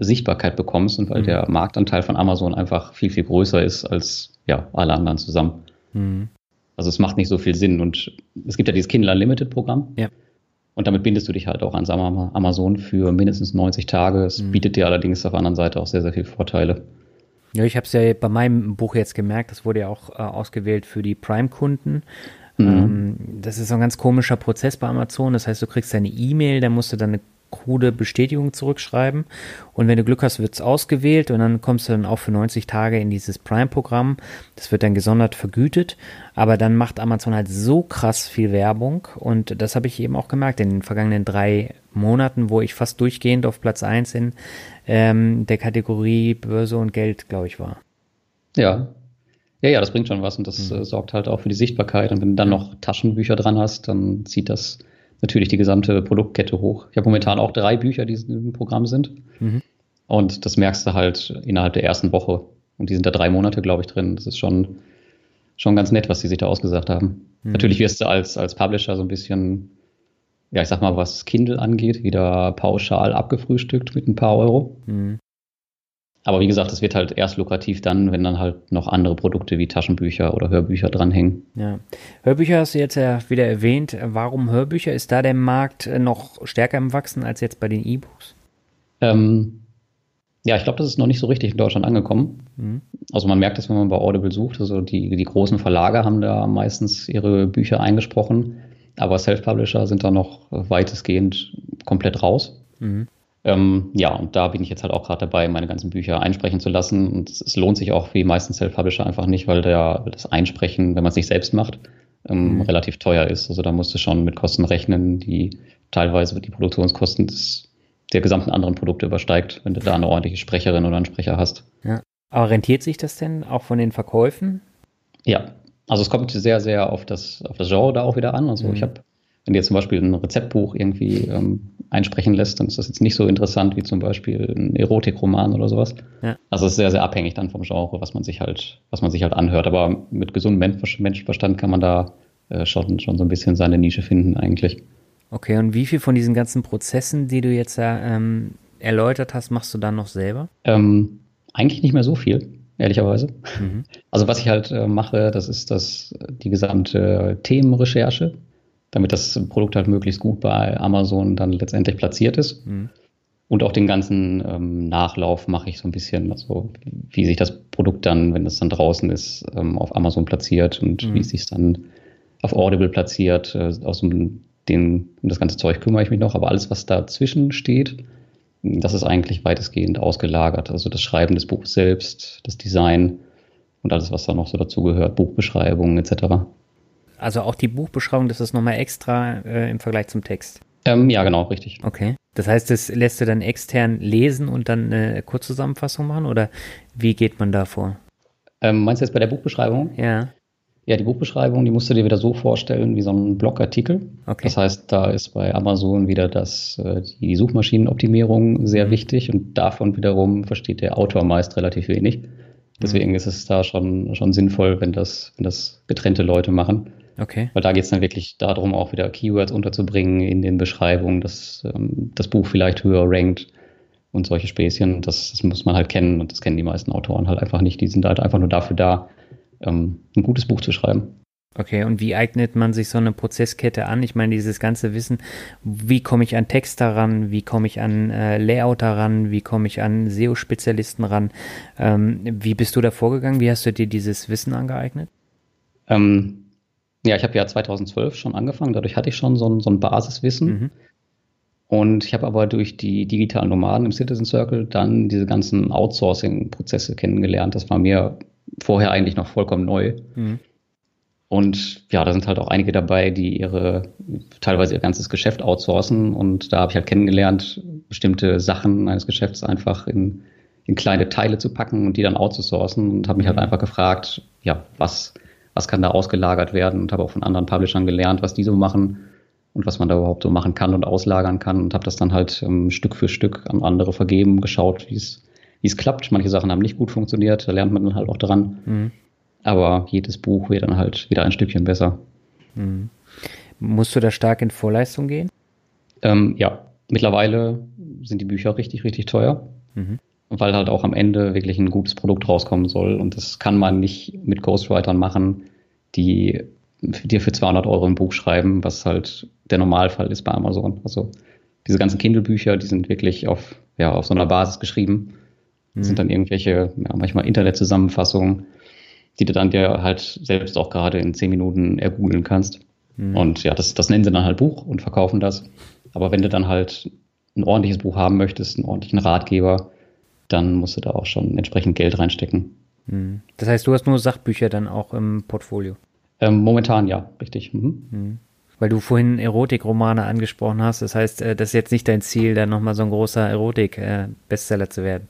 [SPEAKER 2] Sichtbarkeit bekommst und weil mhm. der Marktanteil von Amazon einfach viel, viel größer ist als ja, alle anderen zusammen. Mhm. Also es macht nicht so viel Sinn. Und es gibt ja dieses Kindle Unlimited Programm.
[SPEAKER 1] Ja.
[SPEAKER 2] Und damit bindest du dich halt auch an Amazon für mindestens 90 Tage. Es mhm. bietet dir allerdings auf der anderen Seite auch sehr, sehr viele Vorteile.
[SPEAKER 1] Ja, ich habe es ja bei meinem Buch jetzt gemerkt, das wurde ja auch äh, ausgewählt für die Prime-Kunden. Mhm. Ähm, das ist so ein ganz komischer Prozess bei Amazon. Das heißt, du kriegst deine E-Mail, dann musst du dann eine krude Bestätigung zurückschreiben. Und wenn du Glück hast, wird es ausgewählt und dann kommst du dann auch für 90 Tage in dieses Prime-Programm. Das wird dann gesondert vergütet. Aber dann macht Amazon halt so krass viel Werbung. Und das habe ich eben auch gemerkt in den vergangenen drei Monaten, wo ich fast durchgehend auf Platz 1 in ähm, der Kategorie Börse und Geld, glaube ich, war.
[SPEAKER 2] Ja. Ja, ja, das bringt schon was und das mhm. äh, sorgt halt auch für die Sichtbarkeit. Und wenn du dann noch Taschenbücher dran hast, dann zieht das natürlich die gesamte Produktkette hoch. Ich habe momentan auch drei Bücher, die im Programm sind. Mhm. Und das merkst du halt innerhalb der ersten Woche. Und die sind da drei Monate, glaube ich, drin. Das ist schon, schon ganz nett, was die sich da ausgesagt haben. Mhm. Natürlich wirst du als, als Publisher so ein bisschen, ja, ich sag mal, was Kindle angeht, wieder pauschal abgefrühstückt mit ein paar Euro. Mhm. Aber wie gesagt, es wird halt erst lukrativ dann, wenn dann halt noch andere Produkte wie Taschenbücher oder Hörbücher dranhängen.
[SPEAKER 1] Ja. Hörbücher hast du jetzt ja wieder erwähnt. Warum Hörbücher? Ist da der Markt noch stärker im Wachsen als jetzt bei den E-Books?
[SPEAKER 2] Ähm, ja, ich glaube, das ist noch nicht so richtig in Deutschland angekommen. Mhm. Also man merkt das, wenn man bei Audible sucht. Also die, die großen Verlage haben da meistens ihre Bücher eingesprochen, aber Self-Publisher sind da noch weitestgehend komplett raus. Mhm. Ähm, ja, und da bin ich jetzt halt auch gerade dabei, meine ganzen Bücher einsprechen zu lassen. Und es, es lohnt sich auch wie meisten Self-Publisher einfach nicht, weil der, das Einsprechen, wenn man es nicht selbst macht, ähm, mhm. relativ teuer ist. Also da musst du schon mit Kosten rechnen, die teilweise die Produktionskosten des, der gesamten anderen Produkte übersteigt, wenn du da eine ordentliche Sprecherin oder einen Sprecher hast.
[SPEAKER 1] Ja. Aber rentiert sich das denn auch von den Verkäufen?
[SPEAKER 2] Ja, also es kommt sehr, sehr auf das, auf das Genre da auch wieder an. Also mhm. ich habe wenn du jetzt zum Beispiel ein Rezeptbuch irgendwie ähm, einsprechen lässt, dann ist das jetzt nicht so interessant wie zum Beispiel ein Erotikroman oder sowas. Ja. Also es ist sehr, sehr abhängig dann vom Genre, was man sich halt, was man sich halt anhört. Aber mit gesundem Menschenverstand kann man da äh, schon, schon so ein bisschen seine Nische finden eigentlich.
[SPEAKER 1] Okay, und wie viel von diesen ganzen Prozessen, die du jetzt ähm, erläutert hast, machst du dann noch selber?
[SPEAKER 2] Ähm, eigentlich nicht mehr so viel, ehrlicherweise. Mhm. Also was ich halt äh, mache, das ist das, die gesamte Themenrecherche damit das Produkt halt möglichst gut bei Amazon dann letztendlich platziert ist. Mhm. Und auch den ganzen ähm, Nachlauf mache ich so ein bisschen, also wie sich das Produkt dann, wenn es dann draußen ist, ähm, auf Amazon platziert und mhm. wie es sich dann auf Audible platziert. Äh, aus dem, den, um das ganze Zeug kümmere ich mich noch, aber alles, was dazwischen steht, das ist eigentlich weitestgehend ausgelagert. Also das Schreiben des Buches selbst, das Design und alles, was da noch so dazugehört, Buchbeschreibungen etc.
[SPEAKER 1] Also auch die Buchbeschreibung, das ist nochmal extra äh, im Vergleich zum Text.
[SPEAKER 2] Ähm, ja, genau, richtig.
[SPEAKER 1] Okay. Das heißt, das lässt du dann extern lesen und dann eine Kurzzusammenfassung machen oder wie geht man da vor?
[SPEAKER 2] Ähm, meinst du jetzt bei der Buchbeschreibung?
[SPEAKER 1] Ja.
[SPEAKER 2] Ja, die Buchbeschreibung, die musst du dir wieder so vorstellen wie so ein Blogartikel. Okay. Das heißt, da ist bei Amazon wieder das, äh, die Suchmaschinenoptimierung sehr mhm. wichtig und davon wiederum versteht der Autor meist relativ wenig. Deswegen mhm. ist es da schon, schon sinnvoll, wenn das, wenn das getrennte Leute machen.
[SPEAKER 1] Okay.
[SPEAKER 2] Weil da geht es dann wirklich darum, auch wieder Keywords unterzubringen in den Beschreibungen, dass ähm, das Buch vielleicht höher rankt und solche Späßchen. Das, das, muss man halt kennen und das kennen die meisten Autoren halt einfach nicht. Die sind halt einfach nur dafür da, ähm, ein gutes Buch zu schreiben.
[SPEAKER 1] Okay, und wie eignet man sich so eine Prozesskette an? Ich meine, dieses ganze Wissen, wie komme ich an Text daran, wie komme ich an äh, Layout daran, wie komme ich an SEO-Spezialisten ran? Ähm, wie bist du da vorgegangen? Wie hast du dir dieses Wissen angeeignet?
[SPEAKER 2] Ähm, ja, ich habe ja 2012 schon angefangen, dadurch hatte ich schon so ein, so ein Basiswissen. Mhm. Und ich habe aber durch die digitalen Nomaden im Citizen Circle dann diese ganzen Outsourcing-Prozesse kennengelernt. Das war mir vorher eigentlich noch vollkommen neu. Mhm. Und ja, da sind halt auch einige dabei, die ihre teilweise ihr ganzes Geschäft outsourcen. Und da habe ich halt kennengelernt, bestimmte Sachen eines Geschäfts einfach in, in kleine Teile zu packen und die dann outzusourcen und habe mich halt mhm. einfach gefragt, ja, was was kann da ausgelagert werden und habe auch von anderen Publishern gelernt, was die so machen und was man da überhaupt so machen kann und auslagern kann und habe das dann halt ähm, Stück für Stück an andere vergeben, geschaut, wie es wie es klappt. Manche Sachen haben nicht gut funktioniert, da lernt man dann halt auch dran. Mhm. Aber jedes Buch wird dann halt wieder ein Stückchen besser.
[SPEAKER 1] Mhm. Musst du da stark in Vorleistung gehen?
[SPEAKER 2] Ähm, ja, mittlerweile sind die Bücher richtig, richtig teuer. Mhm. Weil halt auch am Ende wirklich ein gutes Produkt rauskommen soll. Und das kann man nicht mit Ghostwritern machen, die dir für 200 Euro ein Buch schreiben, was halt der Normalfall ist bei Amazon. Also diese ganzen Kindle-Bücher, die sind wirklich auf, ja, auf so einer Basis geschrieben. Das mhm. sind dann irgendwelche, ja, manchmal Internetzusammenfassungen, die du dann dir halt selbst auch gerade in 10 Minuten ergoogeln kannst. Mhm. Und ja, das, das nennen sie dann halt Buch und verkaufen das. Aber wenn du dann halt ein ordentliches Buch haben möchtest, einen ordentlichen Ratgeber, dann musst du da auch schon entsprechend Geld reinstecken.
[SPEAKER 1] Mhm. Das heißt, du hast nur Sachbücher dann auch im Portfolio?
[SPEAKER 2] Ähm, momentan ja, richtig. Mhm.
[SPEAKER 1] Mhm. Weil du vorhin Erotikromane angesprochen hast, das heißt, äh, das ist jetzt nicht dein Ziel, dann nochmal so ein großer Erotik-Bestseller zu werden.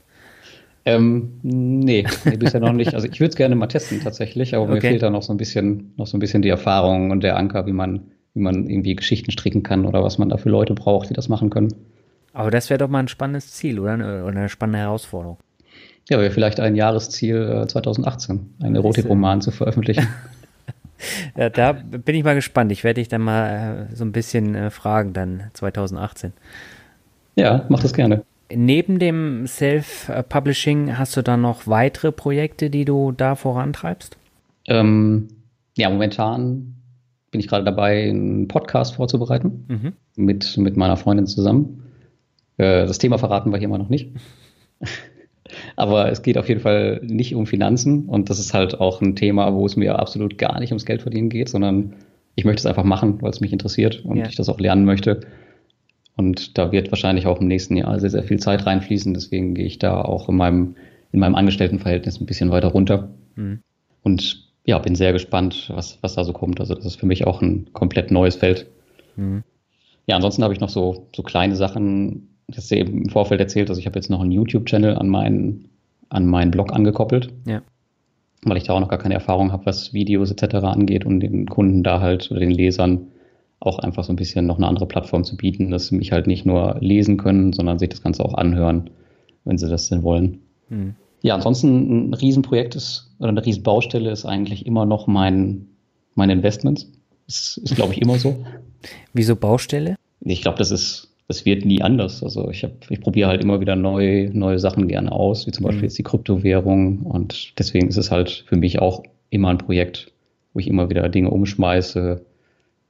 [SPEAKER 2] Ähm, nee, nee, bisher noch nicht. Also ich würde es gerne mal testen tatsächlich, aber okay. mir fehlt da noch so ein bisschen, noch so ein bisschen die Erfahrung und der Anker, wie man, wie man irgendwie Geschichten stricken kann oder was man da für Leute braucht, die das machen können.
[SPEAKER 1] Aber das wäre doch mal ein spannendes Ziel, oder? Oder eine spannende Herausforderung.
[SPEAKER 2] Ja, wäre vielleicht ein Jahresziel 2018, einen Erotikroman zu veröffentlichen. *laughs* *laughs*
[SPEAKER 1] ja, da bin ich mal gespannt. Ich werde dich dann mal äh, so ein bisschen äh, fragen, dann 2018.
[SPEAKER 2] Ja, mach das gerne.
[SPEAKER 1] Neben dem Self-Publishing hast du dann noch weitere Projekte, die du da vorantreibst?
[SPEAKER 2] Ähm, ja, momentan bin ich gerade dabei, einen Podcast vorzubereiten mhm. mit, mit meiner Freundin zusammen. Äh, das Thema verraten wir hier mal noch nicht. *laughs* Aber es geht auf jeden Fall nicht um Finanzen und das ist halt auch ein Thema, wo es mir absolut gar nicht ums Geld verdienen geht, sondern ich möchte es einfach machen, weil es mich interessiert und ja. ich das auch lernen möchte. Und da wird wahrscheinlich auch im nächsten Jahr sehr, sehr viel Zeit reinfließen. Deswegen gehe ich da auch in meinem, in meinem Angestelltenverhältnis ein bisschen weiter runter. Mhm. Und ja, bin sehr gespannt, was, was da so kommt. Also das ist für mich auch ein komplett neues Feld. Mhm. Ja, ansonsten habe ich noch so, so kleine Sachen, das ist eben im Vorfeld erzählt, also ich habe jetzt noch einen YouTube-Channel an meinen, an meinen Blog angekoppelt. Ja. Weil ich da auch noch gar keine Erfahrung habe, was Videos etc. angeht und den Kunden da halt oder den Lesern auch einfach so ein bisschen noch eine andere Plattform zu bieten, dass sie mich halt nicht nur lesen können, sondern sich das Ganze auch anhören, wenn sie das denn wollen. Hm. Ja, ansonsten ein Riesenprojekt ist, oder eine Riesenbaustelle ist eigentlich immer noch mein, meine Investments. Das ist, glaube ich, immer so. *laughs*
[SPEAKER 1] Wieso Baustelle?
[SPEAKER 2] Ich glaube, das ist, das wird nie anders. Also ich habe, ich probiere halt immer wieder neue, neue Sachen gerne aus, wie zum Beispiel hm. jetzt die Kryptowährung. Und deswegen ist es halt für mich auch immer ein Projekt, wo ich immer wieder Dinge umschmeiße,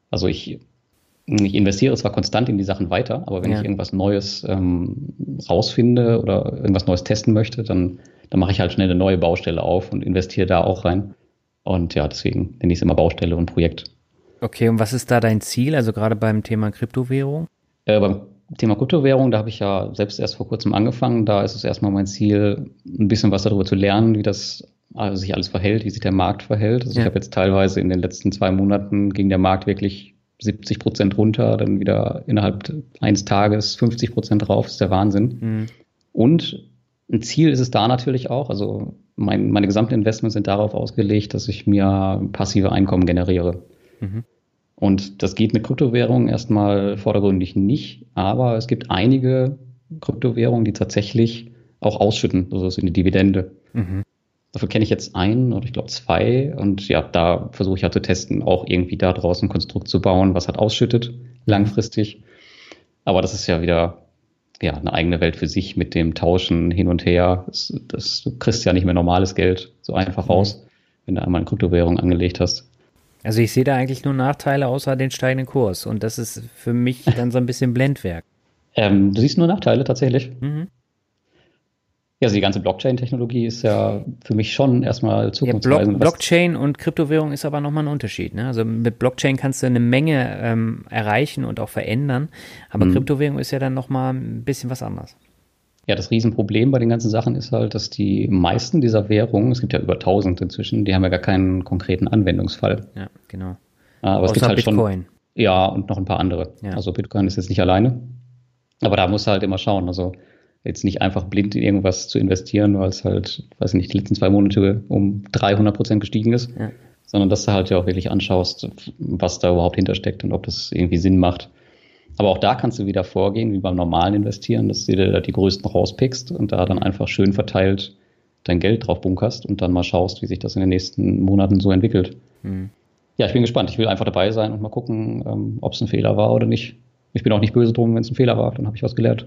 [SPEAKER 2] also ich, ich investiere zwar konstant in die Sachen weiter, aber wenn ja. ich irgendwas Neues ähm, rausfinde oder irgendwas Neues testen möchte, dann, dann mache ich halt schnell eine neue Baustelle auf und investiere da auch rein. Und ja, deswegen nenne ich es immer Baustelle und Projekt.
[SPEAKER 1] Okay, und was ist da dein Ziel, also gerade beim Thema Kryptowährung?
[SPEAKER 2] Äh, beim Thema Kryptowährung, da habe ich ja selbst erst vor kurzem angefangen. Da ist es erstmal mein Ziel, ein bisschen was darüber zu lernen, wie das also sich alles verhält, wie sich der Markt verhält. Also ja. ich habe jetzt teilweise in den letzten zwei Monaten ging der Markt wirklich 70 Prozent runter, dann wieder innerhalb eines Tages 50 Prozent drauf. Das ist der Wahnsinn. Mhm. Und ein Ziel ist es da natürlich auch. Also mein, meine gesamten Investments sind darauf ausgelegt, dass ich mir passive Einkommen generiere. Mhm. Und das geht mit Kryptowährungen erstmal vordergründig nicht, aber es gibt einige Kryptowährungen, die tatsächlich auch ausschütten, also so eine Dividende. Mhm. Dafür kenne ich jetzt einen oder ich glaube zwei. Und ja, da versuche ich halt zu testen, auch irgendwie da draußen ein Konstrukt zu bauen, was halt ausschüttet, langfristig. Aber das ist ja wieder ja, eine eigene Welt für sich mit dem Tauschen hin und her. Das, das, du kriegst ja nicht mehr normales Geld so einfach mhm. raus, wenn du einmal eine Kryptowährung angelegt hast.
[SPEAKER 1] Also ich sehe da eigentlich nur Nachteile außer den steigenden Kurs. Und das ist für mich *laughs* dann so ein bisschen Blendwerk.
[SPEAKER 2] Ähm, du siehst nur Nachteile tatsächlich. Mhm. Ja, also die ganze Blockchain-Technologie ist ja für mich schon erstmal zukunftsweisend.
[SPEAKER 1] Ja, Block Blockchain und Kryptowährung ist aber nochmal ein Unterschied. Ne? Also mit Blockchain kannst du eine Menge ähm, erreichen und auch verändern, aber mhm. Kryptowährung ist ja dann nochmal ein bisschen was anderes.
[SPEAKER 2] Ja, das Riesenproblem bei den ganzen Sachen ist halt, dass die meisten dieser Währungen, es gibt ja über 1000 inzwischen, die haben ja gar keinen konkreten Anwendungsfall.
[SPEAKER 1] Ja, genau.
[SPEAKER 2] Aber Außer es gibt halt Bitcoin. schon. Ja, und noch ein paar andere. Ja. Also Bitcoin ist jetzt nicht alleine. Aber da musst du halt immer schauen. Also jetzt nicht einfach blind in irgendwas zu investieren, weil es halt, weiß ich nicht, die letzten zwei Monate um 300 Prozent gestiegen ist, ja. sondern dass du halt ja auch wirklich anschaust, was da überhaupt hintersteckt und ob das irgendwie Sinn macht. Aber auch da kannst du wieder vorgehen, wie beim normalen Investieren, dass du dir da die größten rauspickst und da dann einfach schön verteilt dein Geld drauf bunkerst und dann mal schaust, wie sich das in den nächsten Monaten so entwickelt. Mhm. Ja, ich bin gespannt. Ich will einfach dabei sein und mal gucken, ähm, ob es ein Fehler war oder nicht. Ich bin auch nicht böse drum, wenn es ein Fehler war, dann habe ich was gelernt.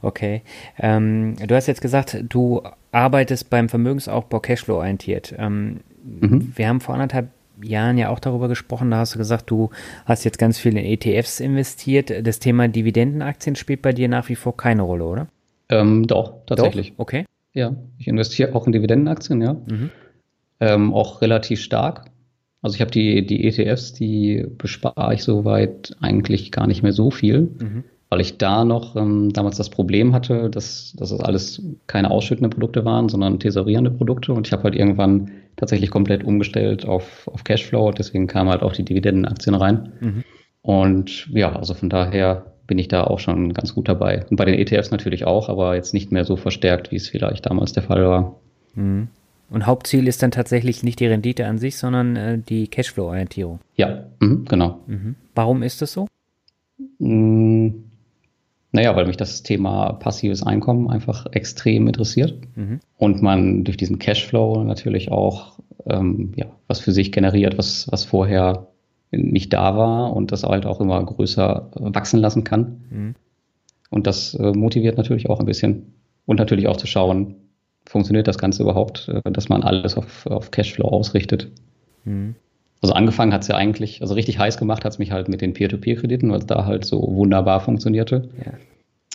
[SPEAKER 1] Okay. Ähm, du hast jetzt gesagt, du arbeitest beim Vermögensaufbau Cashflow orientiert. Ähm, mhm. Wir haben vor anderthalb Jahren ja auch darüber gesprochen. Da hast du gesagt, du hast jetzt ganz viel in ETFs investiert. Das Thema Dividendenaktien spielt bei dir nach wie vor keine Rolle, oder?
[SPEAKER 2] Ähm, doch, tatsächlich.
[SPEAKER 1] Doch? Okay.
[SPEAKER 2] Ja, ich investiere auch in Dividendenaktien, ja. Mhm. Ähm, auch relativ stark. Also ich habe die, die ETFs, die bespare ich soweit eigentlich gar nicht mehr so viel. Mhm weil ich da noch ähm, damals das Problem hatte, dass, dass das alles keine ausschüttenden Produkte waren, sondern tesorierende Produkte. Und ich habe halt irgendwann tatsächlich komplett umgestellt auf, auf Cashflow. Deswegen kamen halt auch die Dividendenaktien rein. Mhm. Und ja, also von daher bin ich da auch schon ganz gut dabei. Und bei den ETFs natürlich auch, aber jetzt nicht mehr so verstärkt, wie es vielleicht damals der Fall war.
[SPEAKER 1] Mhm. Und Hauptziel ist dann tatsächlich nicht die Rendite an sich, sondern äh, die Cashflow-Orientierung.
[SPEAKER 2] Ja, mhm, genau.
[SPEAKER 1] Mhm. Warum ist das so?
[SPEAKER 2] Naja, weil mich das Thema passives Einkommen einfach extrem interessiert mhm. und man durch diesen Cashflow natürlich auch ähm, ja, was für sich generiert, was, was vorher nicht da war und das halt auch immer größer wachsen lassen kann. Mhm. Und das äh, motiviert natürlich auch ein bisschen. Und natürlich auch zu schauen, funktioniert das Ganze überhaupt, äh, dass man alles auf, auf Cashflow ausrichtet. Mhm. Also angefangen hat es ja eigentlich, also richtig heiß gemacht hat es mich halt mit den Peer-to-Peer-Krediten, weil es da halt so wunderbar funktionierte. Ja.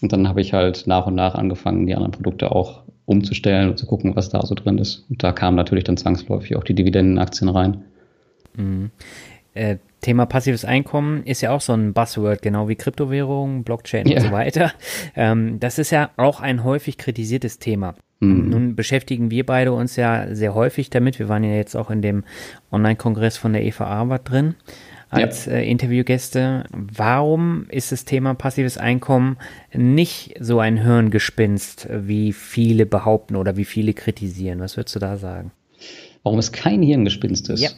[SPEAKER 2] Und dann habe ich halt nach und nach angefangen, die anderen Produkte auch umzustellen und zu gucken, was da so drin ist. Und da kamen natürlich dann zwangsläufig auch die Dividendenaktien rein.
[SPEAKER 1] Mhm. Äh, Thema passives Einkommen ist ja auch so ein Buzzword, genau wie Kryptowährungen, Blockchain yeah. und so weiter. Ähm, das ist ja auch ein häufig kritisiertes Thema. Mhm. Nun beschäftigen wir beide uns ja sehr häufig damit. Wir waren ja jetzt auch in dem Online-Kongress von der EVA Arbeit drin als ja. äh, Interviewgäste. Warum ist das Thema passives Einkommen nicht so ein Hirngespinst, wie viele behaupten oder wie viele kritisieren? Was würdest du da sagen?
[SPEAKER 2] Warum es kein Hirngespinst ist? Ja.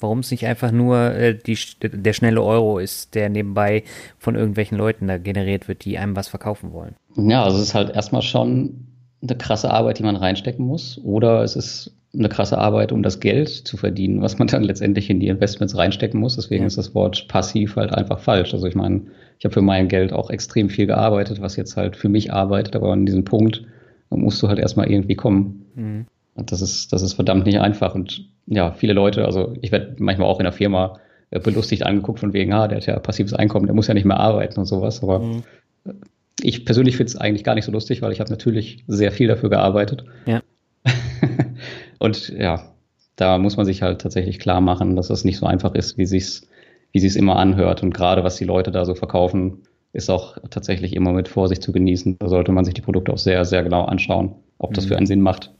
[SPEAKER 1] Warum es nicht einfach nur äh, die, der schnelle Euro ist, der nebenbei von irgendwelchen Leuten da generiert wird, die einem was verkaufen wollen?
[SPEAKER 2] Ja, also es ist halt erstmal schon eine krasse Arbeit, die man reinstecken muss. Oder es ist eine krasse Arbeit, um das Geld zu verdienen, was man dann letztendlich in die Investments reinstecken muss. Deswegen ist das Wort passiv halt einfach falsch. Also ich meine, ich habe für mein Geld auch extrem viel gearbeitet, was jetzt halt für mich arbeitet, aber an diesem Punkt musst du halt erstmal irgendwie kommen. Mhm. Und das ist, das ist verdammt nicht einfach. Und ja, viele Leute, also ich werde manchmal auch in der Firma äh, belustigt angeguckt von wegen, ah, der hat ja passives Einkommen, der muss ja nicht mehr arbeiten und sowas. Aber mhm. Ich persönlich finde es eigentlich gar nicht so lustig, weil ich habe natürlich sehr viel dafür gearbeitet. Ja. *laughs* Und ja, da muss man sich halt tatsächlich klar machen, dass es nicht so einfach ist, wie sich's, wie sich's immer anhört. Und gerade was die Leute da so verkaufen, ist auch tatsächlich immer mit Vorsicht zu genießen. Da sollte man sich die Produkte auch sehr, sehr genau anschauen, ob das für mhm. einen Sinn macht.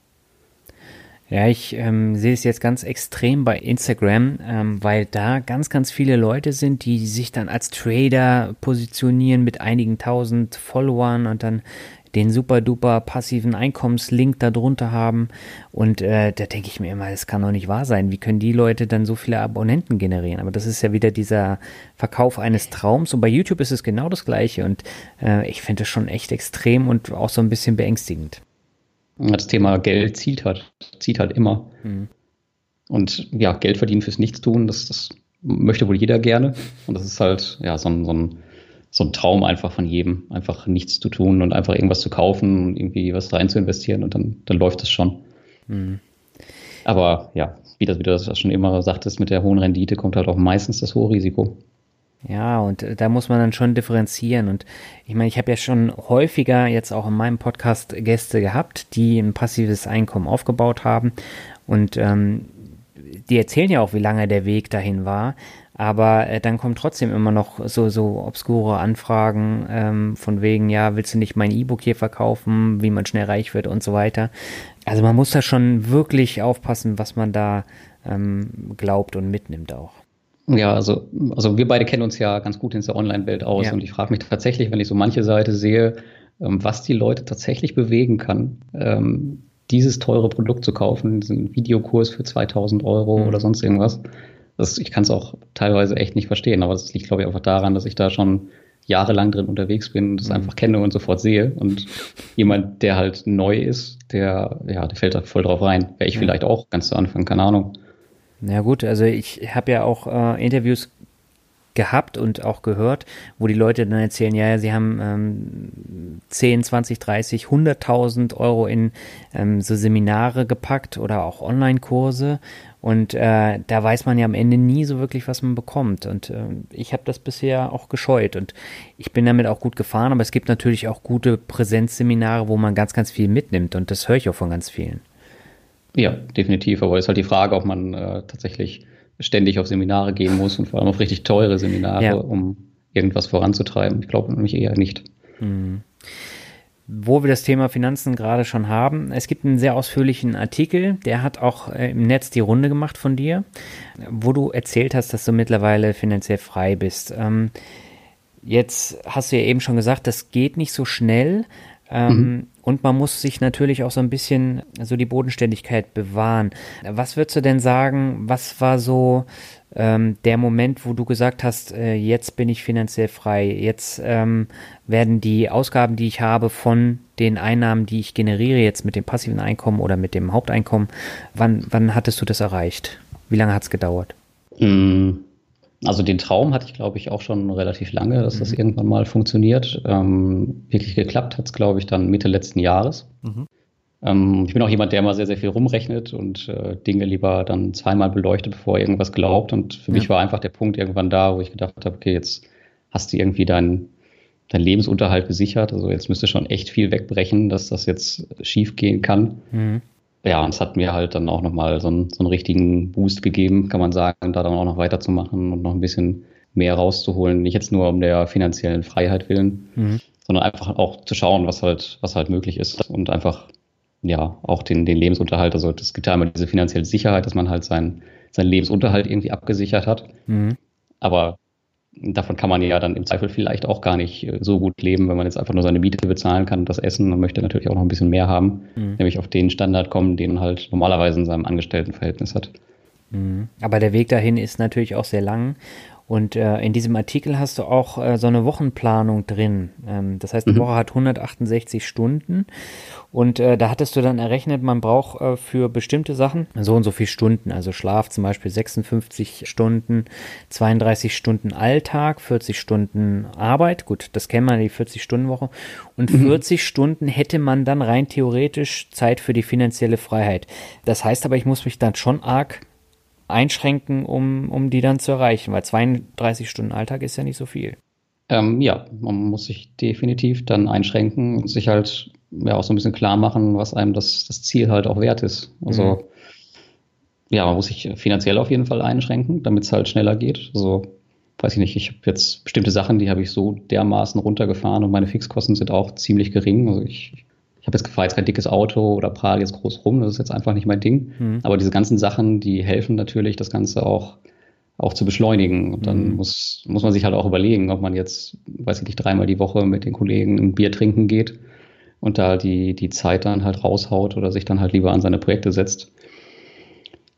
[SPEAKER 1] Ja, ich ähm, sehe es jetzt ganz extrem bei Instagram, ähm, weil da ganz, ganz viele Leute sind, die sich dann als Trader positionieren mit einigen tausend Followern und dann den super duper passiven Einkommenslink da drunter haben. Und äh, da denke ich mir immer, das kann doch nicht wahr sein. Wie können die Leute dann so viele Abonnenten generieren? Aber das ist ja wieder dieser Verkauf eines Traums. Und bei YouTube ist es genau das Gleiche. Und äh, ich finde das schon echt extrem und auch so ein bisschen beängstigend.
[SPEAKER 2] Das Thema Geld zieht halt, zieht halt immer. Mhm. Und ja, Geld verdienen fürs Nichtstun, das, das möchte wohl jeder gerne. Und das ist halt ja so ein, so ein so ein Traum einfach von jedem, einfach nichts zu tun und einfach irgendwas zu kaufen und irgendwie was rein zu investieren und dann, dann läuft es schon. Mhm. Aber ja, wie, das, wie du das schon immer sagtest, mit der hohen Rendite kommt halt auch meistens das hohe Risiko.
[SPEAKER 1] Ja, und da muss man dann schon differenzieren. Und ich meine, ich habe ja schon häufiger jetzt auch in meinem Podcast Gäste gehabt, die ein passives Einkommen aufgebaut haben. Und ähm, die erzählen ja auch, wie lange der Weg dahin war. Aber äh, dann kommen trotzdem immer noch so, so obskure Anfragen ähm, von wegen, ja, willst du nicht mein E-Book hier verkaufen, wie man schnell reich wird und so weiter. Also man muss da schon wirklich aufpassen, was man da ähm, glaubt und mitnimmt auch.
[SPEAKER 2] Ja, also, also wir beide kennen uns ja ganz gut in der Online-Welt aus ja. und ich frage mich tatsächlich, wenn ich so manche Seite sehe, ähm, was die Leute tatsächlich bewegen kann, ähm, dieses teure Produkt zu kaufen, diesen Videokurs für 2000 Euro mhm. oder sonst irgendwas. Das, ich kann es auch teilweise echt nicht verstehen, aber das liegt, glaube ich, einfach daran, dass ich da schon jahrelang drin unterwegs bin, das mhm. einfach kenne und sofort sehe. Und jemand, der halt neu ist, der, ja, der fällt da voll drauf rein. Wäre ich ja. vielleicht auch ganz zu Anfang, keine Ahnung.
[SPEAKER 1] Ja gut, also ich habe ja auch äh, Interviews gehabt und auch gehört, wo die Leute dann erzählen, ja, sie haben ähm, 10, 20, 30, 100.000 Euro in ähm, so Seminare gepackt oder auch Online-Kurse und äh, da weiß man ja am Ende nie so wirklich, was man bekommt. Und äh, ich habe das bisher auch gescheut und ich bin damit auch gut gefahren, aber es gibt natürlich auch gute Präsenzseminare, wo man ganz, ganz viel mitnimmt und das höre ich auch von ganz vielen.
[SPEAKER 2] Ja, definitiv, aber es ist halt die Frage, ob man äh, tatsächlich ständig auf Seminare gehen muss und vor allem auf richtig teure Seminare, ja. um irgendwas voranzutreiben. Ich glaube nämlich eher nicht. Mhm
[SPEAKER 1] wo wir das Thema Finanzen gerade schon haben. Es gibt einen sehr ausführlichen Artikel, der hat auch äh, im Netz die Runde gemacht von dir, wo du erzählt hast, dass du mittlerweile finanziell frei bist. Ähm, jetzt hast du ja eben schon gesagt, das geht nicht so schnell. Ähm, mhm. Und man muss sich natürlich auch so ein bisschen so die Bodenständigkeit bewahren. Was würdest du denn sagen, was war so ähm, der Moment, wo du gesagt hast, äh, jetzt bin ich finanziell frei, jetzt ähm, werden die Ausgaben, die ich habe, von den Einnahmen, die ich generiere, jetzt mit dem passiven Einkommen oder mit dem Haupteinkommen, wann, wann hattest du das erreicht? Wie lange hat es gedauert?
[SPEAKER 2] Mm, also den Traum hatte ich, glaube ich, auch schon relativ lange, dass mhm. das irgendwann mal funktioniert. Ähm, wirklich geklappt hat es, glaube ich, dann Mitte letzten Jahres. Mhm. Ähm, ich bin auch jemand, der immer sehr, sehr viel rumrechnet und äh, Dinge lieber dann zweimal beleuchtet, bevor er irgendwas glaubt. Und für ja. mich war einfach der Punkt irgendwann da, wo ich gedacht habe, okay, jetzt hast du irgendwie deinen dein Lebensunterhalt gesichert. Also jetzt müsste schon echt viel wegbrechen, dass das jetzt schief gehen kann. Mhm. Ja, und es hat mir halt dann auch nochmal so, einen, so einen richtigen Boost gegeben, kann man sagen, da dann auch noch weiterzumachen und noch ein bisschen mehr rauszuholen. Nicht jetzt nur um der finanziellen Freiheit willen, mhm. sondern einfach auch zu schauen, was halt, was halt möglich ist und einfach ja, auch den, den Lebensunterhalt. Also es gibt ja einmal diese finanzielle Sicherheit, dass man halt sein, seinen Lebensunterhalt irgendwie abgesichert hat. Mhm. Aber davon kann man ja dann im Zweifel vielleicht auch gar nicht äh, so gut leben, wenn man jetzt einfach nur seine Miete bezahlen kann und das Essen. Man möchte natürlich auch noch ein bisschen mehr haben, mhm. nämlich auf den Standard kommen, den man halt normalerweise in seinem Angestelltenverhältnis hat.
[SPEAKER 1] Mhm. Aber der Weg dahin ist natürlich auch sehr lang und äh, in diesem Artikel hast du auch äh, so eine Wochenplanung drin. Ähm, das heißt, eine mhm. Woche hat 168 Stunden. Und äh, da hattest du dann errechnet, man braucht äh, für bestimmte Sachen so und so viele Stunden. Also Schlaf zum Beispiel 56 Stunden, 32 Stunden Alltag, 40 Stunden Arbeit. Gut, das kennen wir, die 40-Stunden-Woche. Und mhm. 40 Stunden hätte man dann rein theoretisch Zeit für die finanzielle Freiheit. Das heißt aber, ich muss mich dann schon arg einschränken, um, um die dann zu erreichen, weil 32 Stunden Alltag ist ja nicht so viel.
[SPEAKER 2] Ähm, ja, man muss sich definitiv dann einschränken und sich halt ja auch so ein bisschen klar machen, was einem das, das Ziel halt auch wert ist. Also mhm. ja, man muss sich finanziell auf jeden Fall einschränken, damit es halt schneller geht. Also weiß ich nicht, ich habe jetzt bestimmte Sachen, die habe ich so dermaßen runtergefahren und meine Fixkosten sind auch ziemlich gering. Also ich ich habe jetzt gefragt, jetzt kein dickes Auto oder prall jetzt groß rum, das ist jetzt einfach nicht mein Ding. Mhm. Aber diese ganzen Sachen, die helfen natürlich, das Ganze auch, auch zu beschleunigen. Und dann mhm. muss, muss man sich halt auch überlegen, ob man jetzt, weiß ich nicht, dreimal die Woche mit den Kollegen ein Bier trinken geht und da die, die Zeit dann halt raushaut oder sich dann halt lieber an seine Projekte setzt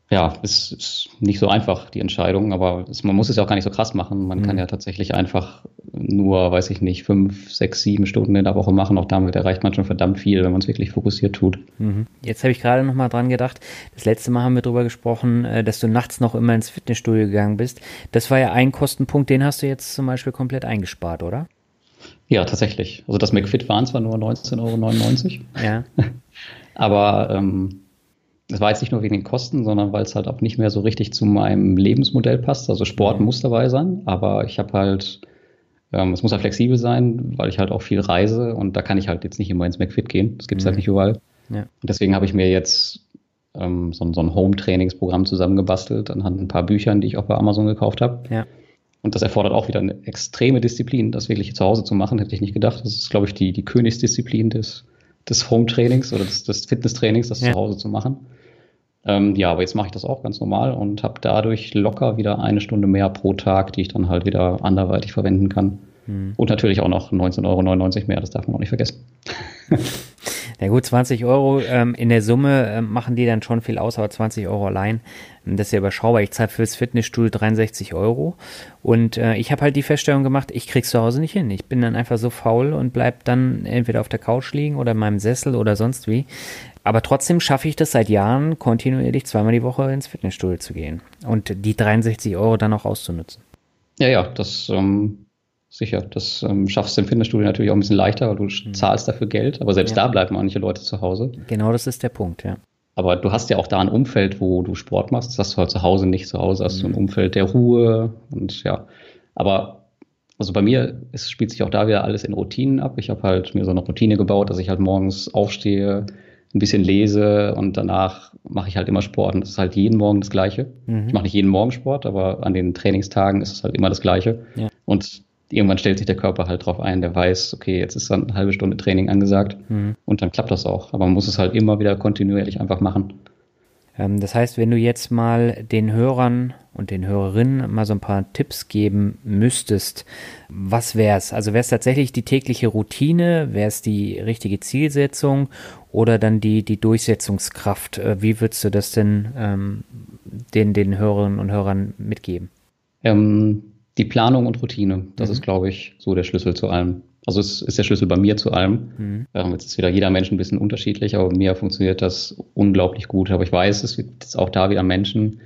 [SPEAKER 2] ja, ist, ist nicht so einfach, die Entscheidung, aber es, man muss es ja auch gar nicht so krass machen. Man mhm. kann ja tatsächlich einfach nur, weiß ich nicht, fünf, sechs, sieben Stunden in der Woche machen. Auch damit erreicht man schon verdammt viel, wenn man es wirklich fokussiert tut.
[SPEAKER 1] Mhm. Jetzt habe ich gerade noch mal dran gedacht, das letzte Mal haben wir darüber gesprochen, äh, dass du nachts noch immer ins Fitnessstudio gegangen bist. Das war ja ein Kostenpunkt, den hast du jetzt zum Beispiel komplett eingespart, oder?
[SPEAKER 2] Ja, tatsächlich. Also das McFit waren zwar nur 19,99 Euro. Ja. *laughs* aber ähm, es war jetzt nicht nur wegen den Kosten, sondern weil es halt auch nicht mehr so richtig zu meinem Lebensmodell passt. Also Sport muss dabei sein, aber ich habe halt, ähm, es muss halt flexibel sein, weil ich halt auch viel reise und da kann ich halt jetzt nicht immer ins McFit gehen. Das gibt es halt mhm. halt nicht überall. Ja. Und deswegen habe ich mir jetzt ähm, so, so, ein Home-Trainingsprogramm zusammengebastelt anhand ein paar Büchern, die ich auch bei Amazon gekauft habe. Ja. Und das erfordert auch wieder eine extreme Disziplin, das wirklich zu Hause zu machen, hätte ich nicht gedacht. Das ist, glaube ich, die, die Königsdisziplin des, des Home-Trainings oder des, des Fitness-Trainings, das ja. zu Hause zu machen. Ähm, ja, aber jetzt mache ich das auch ganz normal und habe dadurch locker wieder eine Stunde mehr pro Tag, die ich dann halt wieder anderweitig verwenden kann. Hm. Und natürlich auch noch 19,99 Euro mehr, das darf man auch nicht vergessen. *laughs*
[SPEAKER 1] Na gut, 20 Euro ähm, in der Summe äh, machen die dann schon viel aus, aber 20 Euro allein, das ist ja überschaubar. Ich zahle fürs Fitnessstudio 63 Euro und äh, ich habe halt die Feststellung gemacht, ich krieg's zu Hause nicht hin. Ich bin dann einfach so faul und bleib dann entweder auf der Couch liegen oder in meinem Sessel oder sonst wie. Aber trotzdem schaffe ich das seit Jahren, kontinuierlich zweimal die Woche ins Fitnessstudio zu gehen und die 63 Euro dann auch auszunutzen.
[SPEAKER 2] Ja, ja, das ähm, sicher. Das ähm, schaffst du im Fitnessstudio natürlich auch ein bisschen leichter, weil du mhm. zahlst dafür Geld, aber selbst ja. da bleiben manche Leute zu Hause.
[SPEAKER 1] Genau, das ist der Punkt, ja.
[SPEAKER 2] Aber du hast ja auch da ein Umfeld, wo du Sport machst. Das hast du halt zu Hause nicht. Zu Hause hast du ein mhm. Umfeld der Ruhe und ja. Aber also bei mir es spielt sich auch da wieder alles in Routinen ab. Ich habe halt mir so eine Routine gebaut, dass ich halt morgens aufstehe, ein bisschen lese und danach mache ich halt immer Sport. Und das ist halt jeden Morgen das Gleiche. Mhm. Ich mache nicht jeden Morgen Sport, aber an den Trainingstagen ist es halt immer das Gleiche. Ja. Und irgendwann stellt sich der Körper halt drauf ein, der weiß, okay, jetzt ist dann eine halbe Stunde Training angesagt mhm. und dann klappt das auch. Aber man muss es halt immer wieder kontinuierlich einfach machen.
[SPEAKER 1] Ähm, das heißt, wenn du jetzt mal den Hörern und den Hörerinnen mal so ein paar Tipps geben müsstest, was wäre es? Also wäre es tatsächlich die tägliche Routine, wäre es die richtige Zielsetzung oder dann die, die Durchsetzungskraft? Äh, wie würdest du das denn ähm, den, den Hörerinnen und Hörern mitgeben?
[SPEAKER 2] Ähm, die Planung und Routine, das mhm. ist, glaube ich, so der Schlüssel zu allem. Also es ist der Schlüssel bei mir zu allem. Mhm. Ähm, jetzt ist wieder jeder Mensch ein bisschen unterschiedlich, aber bei mir funktioniert das unglaublich gut. Aber ich weiß, es gibt jetzt auch da wieder Menschen,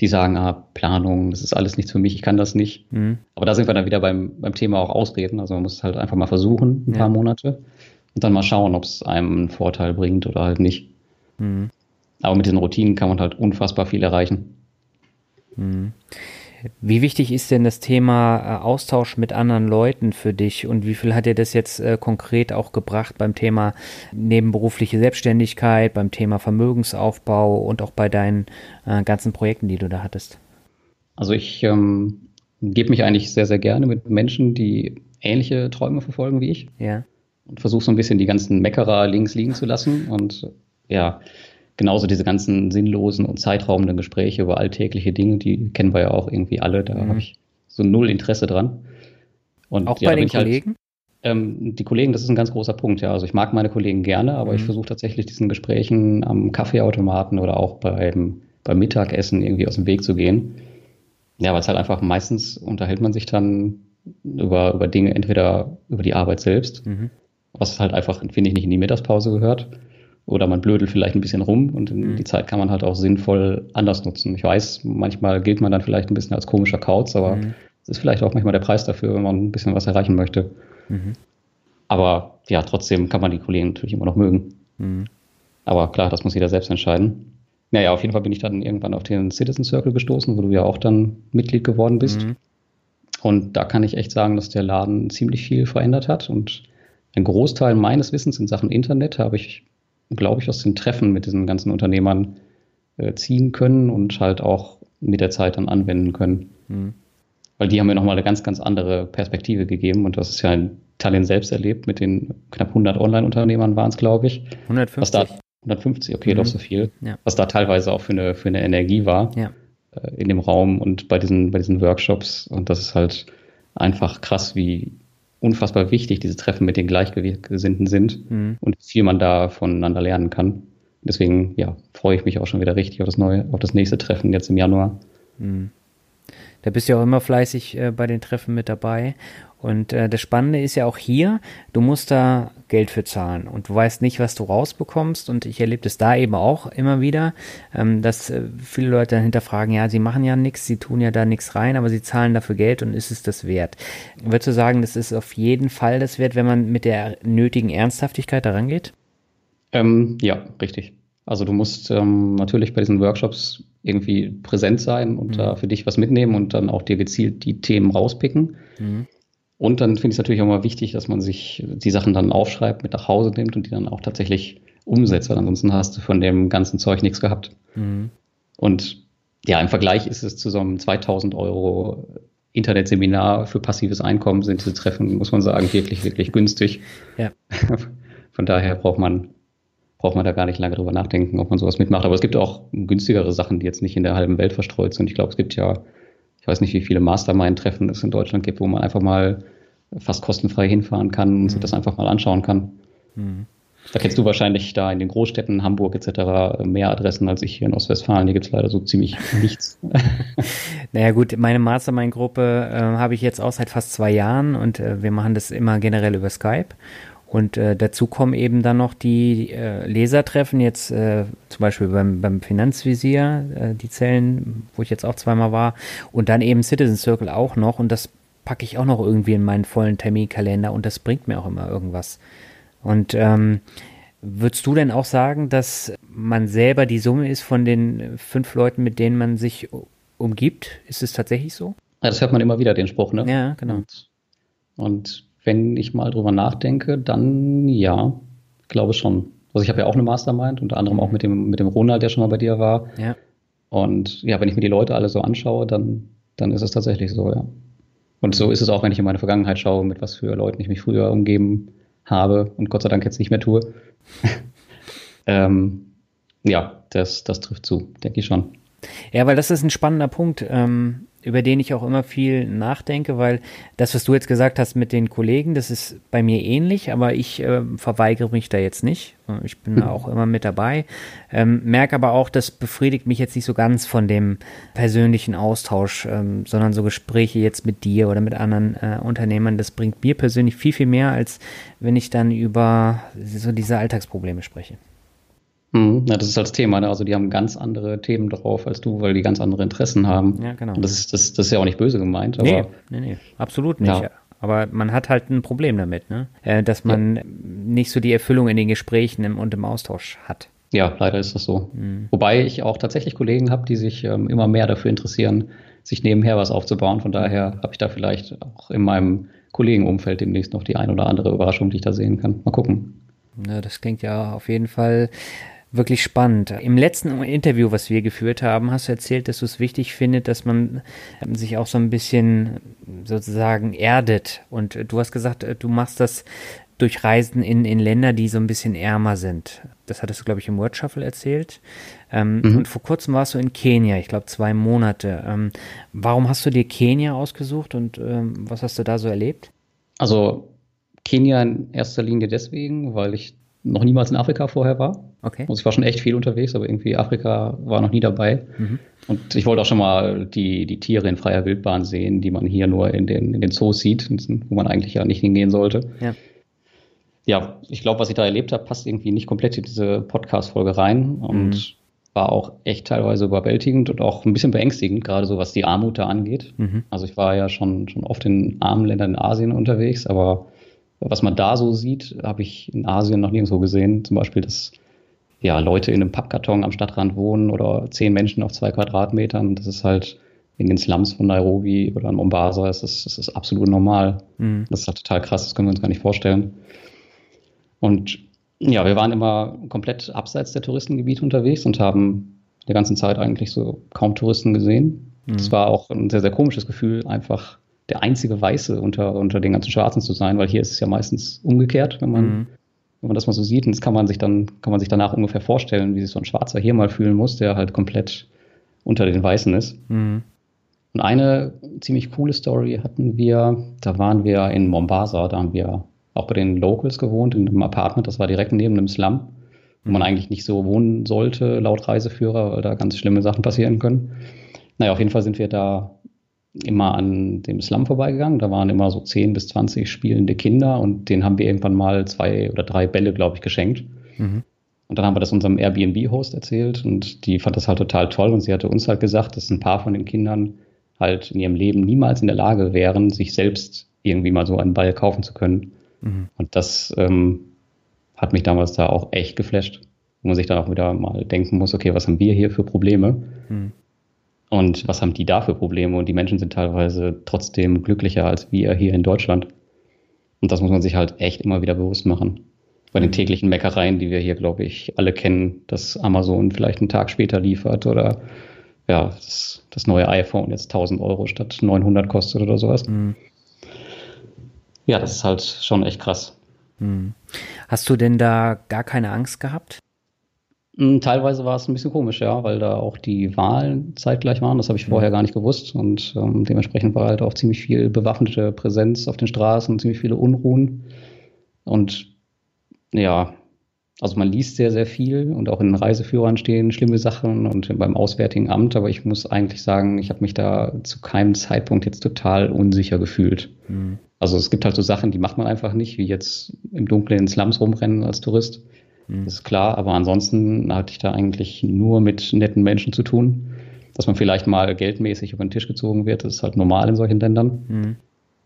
[SPEAKER 2] die sagen, ah, Planung, das ist alles nichts für mich, ich kann das nicht. Mhm. Aber da sind wir dann wieder beim, beim Thema auch Ausreden. Also man muss es halt einfach mal versuchen, ein ja. paar Monate und dann mal schauen, ob es einem einen Vorteil bringt oder halt nicht. Mhm. Aber mit diesen Routinen kann man halt unfassbar viel erreichen.
[SPEAKER 1] Mhm. Wie wichtig ist denn das Thema äh, Austausch mit anderen Leuten für dich und wie viel hat dir das jetzt äh, konkret auch gebracht beim Thema nebenberufliche Selbstständigkeit, beim Thema Vermögensaufbau und auch bei deinen äh, ganzen Projekten, die du da hattest?
[SPEAKER 2] Also ich ähm, gebe mich eigentlich sehr, sehr gerne mit Menschen, die ähnliche Träume verfolgen wie ich. Ja. Und versuche so ein bisschen die ganzen Meckerer links liegen zu lassen und ja, genauso diese ganzen sinnlosen und zeitraubenden Gespräche über alltägliche Dinge, die kennen wir ja auch irgendwie alle. Da mhm. habe ich so null Interesse dran.
[SPEAKER 1] Und auch ja, bei den halt Kollegen? Halt,
[SPEAKER 2] ähm, die Kollegen, das ist ein ganz großer Punkt, ja. Also ich mag meine Kollegen gerne, aber mhm. ich versuche tatsächlich diesen Gesprächen am Kaffeeautomaten oder auch beim, beim Mittagessen irgendwie aus dem Weg zu gehen. Ja, weil es halt einfach meistens unterhält man sich dann über, über Dinge, entweder über die Arbeit selbst, mhm. was halt einfach, finde ich, nicht in die Mittagspause gehört oder man blödelt vielleicht ein bisschen rum und mhm. die Zeit kann man halt auch sinnvoll anders nutzen. Ich weiß, manchmal gilt man dann vielleicht ein bisschen als komischer Kauz, aber mhm. es ist vielleicht auch manchmal der Preis dafür, wenn man ein bisschen was erreichen möchte. Mhm. Aber ja, trotzdem kann man die Kollegen natürlich immer noch mögen. Mhm. Aber klar, das muss jeder selbst entscheiden. Naja, auf jeden Fall bin ich dann irgendwann auf den Citizen Circle gestoßen, wo du ja auch dann Mitglied geworden bist. Mhm. Und da kann ich echt sagen, dass der Laden ziemlich viel verändert hat und ein Großteil meines Wissens in Sachen Internet habe ich glaube ich, aus den Treffen mit diesen ganzen Unternehmern äh, ziehen können und halt auch mit der Zeit dann anwenden können. Mhm. Weil die haben mir nochmal eine ganz, ganz andere Perspektive gegeben und das ist ja ein Tallinn selbst erlebt mit den knapp 100 Online-Unternehmern waren es, glaube ich.
[SPEAKER 1] 150. Was
[SPEAKER 2] da, 150, okay, mhm. doch so viel. Ja. Was da teilweise auch für eine, für eine Energie war ja. äh, in dem Raum und bei diesen, bei diesen Workshops. Und das ist halt einfach krass, wie, unfassbar wichtig, diese Treffen mit den Gleichgesinnten sind mhm. und wie viel man da voneinander lernen kann. Deswegen, ja, freue ich mich auch schon wieder richtig auf das neue, auf das nächste Treffen jetzt im Januar. Mhm.
[SPEAKER 1] Da bist du ja auch immer fleißig äh, bei den Treffen mit dabei. Und äh, das Spannende ist ja auch hier, du musst da Geld für zahlen und du weißt nicht, was du rausbekommst. Und ich erlebe das da eben auch immer wieder, ähm, dass äh, viele Leute dann hinterfragen, ja, sie machen ja nichts, sie tun ja da nichts rein, aber sie zahlen dafür Geld und ist es das wert? Würdest du sagen, das ist auf jeden Fall das wert, wenn man mit der nötigen Ernsthaftigkeit daran geht?
[SPEAKER 2] Ähm, ja, richtig. Also du musst ähm, natürlich bei diesen Workshops irgendwie präsent sein und mhm. da für dich was mitnehmen und dann auch dir gezielt die Themen rauspicken. Mhm. Und dann finde ich es natürlich auch mal wichtig, dass man sich die Sachen dann aufschreibt, mit nach Hause nimmt und die dann auch tatsächlich umsetzt, weil ansonsten hast du von dem ganzen Zeug nichts gehabt. Mhm. Und ja, im Vergleich ist es zu so einem 2000 Euro Internetseminar für passives Einkommen sind diese Treffen, muss man sagen, wirklich, wirklich günstig. Ja. *laughs* Von daher braucht man, braucht man da gar nicht lange drüber nachdenken, ob man sowas mitmacht. Aber es gibt auch günstigere Sachen, die jetzt nicht in der halben Welt verstreut sind. Ich glaube, es gibt ja ich weiß nicht, wie viele Mastermind-Treffen es in Deutschland gibt, wo man einfach mal fast kostenfrei hinfahren kann und mhm. sich das einfach mal anschauen kann. Mhm. Da kennst du wahrscheinlich da in den Großstädten, Hamburg etc. mehr Adressen als ich hier in Ostwestfalen. Hier gibt es leider so ziemlich *laughs* nichts. *laughs*
[SPEAKER 1] naja gut, meine Mastermind-Gruppe äh, habe ich jetzt auch seit fast zwei Jahren und äh, wir machen das immer generell über Skype. Und äh, dazu kommen eben dann noch die äh, Lesertreffen, jetzt äh, zum Beispiel beim, beim Finanzvisier, äh, die Zellen, wo ich jetzt auch zweimal war, und dann eben Citizen Circle auch noch. Und das packe ich auch noch irgendwie in meinen vollen Terminkalender und das bringt mir auch immer irgendwas. Und ähm, würdest du denn auch sagen, dass man selber die Summe ist von den fünf Leuten, mit denen man sich umgibt? Ist es tatsächlich so?
[SPEAKER 2] Ja, das hört man immer wieder, den Spruch, ne?
[SPEAKER 1] Ja, genau.
[SPEAKER 2] Und, und wenn ich mal drüber nachdenke, dann ja, glaube schon. Also ich habe ja auch eine Mastermind, unter anderem auch mit dem, mit dem Ronald, der schon mal bei dir war.
[SPEAKER 1] Ja.
[SPEAKER 2] Und ja, wenn ich mir die Leute alle so anschaue, dann, dann ist es tatsächlich so, ja. Und so ist es auch, wenn ich in meine Vergangenheit schaue, mit was für Leuten ich mich früher umgeben habe und Gott sei Dank jetzt nicht mehr tue. *laughs* ähm, ja, das, das trifft zu, denke ich schon.
[SPEAKER 1] Ja, weil das ist ein spannender Punkt, ähm, über den ich auch immer viel nachdenke, weil das, was du jetzt gesagt hast mit den Kollegen, das ist bei mir ähnlich, aber ich äh, verweigere mich da jetzt nicht. Ich bin da auch immer mit dabei. Ähm, merke aber auch, das befriedigt mich jetzt nicht so ganz von dem persönlichen Austausch, ähm, sondern so Gespräche jetzt mit dir oder mit anderen äh, Unternehmern, das bringt mir persönlich viel, viel mehr, als wenn ich dann über so diese Alltagsprobleme spreche.
[SPEAKER 2] Mhm, das ist halt das Thema. Ne? Also die haben ganz andere Themen drauf als du, weil die ganz andere Interessen haben.
[SPEAKER 1] Ja, genau.
[SPEAKER 2] Und das ist, das, das ist ja auch nicht böse gemeint. Aber,
[SPEAKER 1] nee, nee, nee, absolut nicht. Ja. Aber man hat halt ein Problem damit, ne? Äh, dass man ja. nicht so die Erfüllung in den Gesprächen und im Austausch hat.
[SPEAKER 2] Ja, leider ist das so. Mhm. Wobei ich auch tatsächlich Kollegen habe, die sich ähm, immer mehr dafür interessieren, sich nebenher was aufzubauen. Von daher habe ich da vielleicht auch in meinem Kollegenumfeld demnächst noch die ein oder andere Überraschung, die ich da sehen kann. Mal gucken.
[SPEAKER 1] Ja, das klingt ja auf jeden Fall wirklich spannend. Im letzten Interview, was wir geführt haben, hast du erzählt, dass du es wichtig findest, dass man ähm, sich auch so ein bisschen sozusagen erdet. Und du hast gesagt, äh, du machst das durch Reisen in, in Länder, die so ein bisschen ärmer sind. Das hattest du, glaube ich, im Word Shuffle erzählt. Ähm, mhm. Und vor kurzem warst du in Kenia, ich glaube zwei Monate. Ähm, warum hast du dir Kenia ausgesucht und ähm, was hast du da so erlebt?
[SPEAKER 2] Also Kenia in erster Linie deswegen, weil ich noch niemals in Afrika vorher war.
[SPEAKER 1] Okay.
[SPEAKER 2] Also ich war schon echt viel unterwegs, aber irgendwie Afrika war noch nie dabei. Mhm. Und ich wollte auch schon mal die, die Tiere in freier Wildbahn sehen, die man hier nur in den, in den Zoos sieht, wo man eigentlich ja nicht hingehen sollte.
[SPEAKER 1] Ja,
[SPEAKER 2] ja ich glaube, was ich da erlebt habe, passt irgendwie nicht komplett in diese Podcast-Folge rein und mhm. war auch echt teilweise überwältigend und auch ein bisschen beängstigend, gerade so was die Armut da angeht. Mhm. Also ich war ja schon, schon oft in armen Ländern in Asien unterwegs, aber was man da so sieht, habe ich in Asien noch nirgendwo gesehen. Zum Beispiel, dass ja, Leute in einem Pappkarton am Stadtrand wohnen oder zehn Menschen auf zwei Quadratmetern. Das ist halt in den Slums von Nairobi oder in Mombasa, das ist, das ist absolut normal. Mhm. Das ist halt total krass, das können wir uns gar nicht vorstellen. Und ja, wir waren immer komplett abseits der Touristengebiete unterwegs und haben der ganzen Zeit eigentlich so kaum Touristen gesehen. Mhm. Das war auch ein sehr, sehr komisches Gefühl, einfach der einzige Weiße unter, unter den ganzen Schwarzen zu sein, weil hier ist es ja meistens umgekehrt, wenn man, mhm. wenn man das mal so sieht. Und das kann man sich dann, kann man sich danach ungefähr vorstellen, wie sich so ein Schwarzer hier mal fühlen muss, der halt komplett unter den Weißen ist. Mhm. Und eine ziemlich coole Story hatten wir, da waren wir in Mombasa, da haben wir auch bei den Locals gewohnt, in einem Apartment, das war direkt neben einem Slum, wo man mhm. eigentlich nicht so wohnen sollte, laut Reiseführer, weil da ganz schlimme Sachen passieren können. Naja, auf jeden Fall sind wir da immer an dem Slum vorbeigegangen. Da waren immer so 10 bis 20 spielende Kinder und denen haben wir irgendwann mal zwei oder drei Bälle, glaube ich, geschenkt. Mhm. Und dann haben wir das unserem Airbnb-Host erzählt und die fand das halt total toll und sie hatte uns halt gesagt, dass ein paar von den Kindern halt in ihrem Leben niemals in der Lage wären, sich selbst irgendwie mal so einen Ball kaufen zu können. Mhm. Und das ähm, hat mich damals da auch echt geflasht, wo man sich dann auch wieder mal denken muss, okay, was haben wir hier für Probleme? Mhm. Und was haben die da für Probleme? Und die Menschen sind teilweise trotzdem glücklicher als wir hier in Deutschland. Und das muss man sich halt echt immer wieder bewusst machen. Bei den mhm. täglichen Meckereien, die wir hier, glaube ich, alle kennen, dass Amazon vielleicht einen Tag später liefert oder ja, das, das neue iPhone jetzt 1000 Euro statt 900 kostet oder sowas. Mhm. Ja, das ist halt schon echt krass.
[SPEAKER 1] Mhm. Hast du denn da gar keine Angst gehabt?
[SPEAKER 2] Hm, teilweise war es ein bisschen komisch, ja, weil da auch die Wahlen zeitgleich waren. Das habe ich vorher mhm. gar nicht gewusst. Und ähm, dementsprechend war halt auch ziemlich viel bewaffnete Präsenz auf den Straßen, ziemlich viele Unruhen. Und ja, Also man liest sehr, sehr viel und auch in den Reiseführern stehen schlimme Sachen und beim Auswärtigen Amt, aber ich muss eigentlich sagen, ich habe mich da zu keinem Zeitpunkt jetzt total unsicher gefühlt. Mhm. Also es gibt halt so Sachen, die macht man einfach nicht, wie jetzt im Dunkeln in Slums rumrennen als Tourist. Mhm. Das ist klar, aber ansonsten hatte ich da eigentlich nur mit netten Menschen zu tun. Dass man vielleicht mal geldmäßig über den Tisch gezogen wird, das ist halt normal in solchen Ländern. Mhm.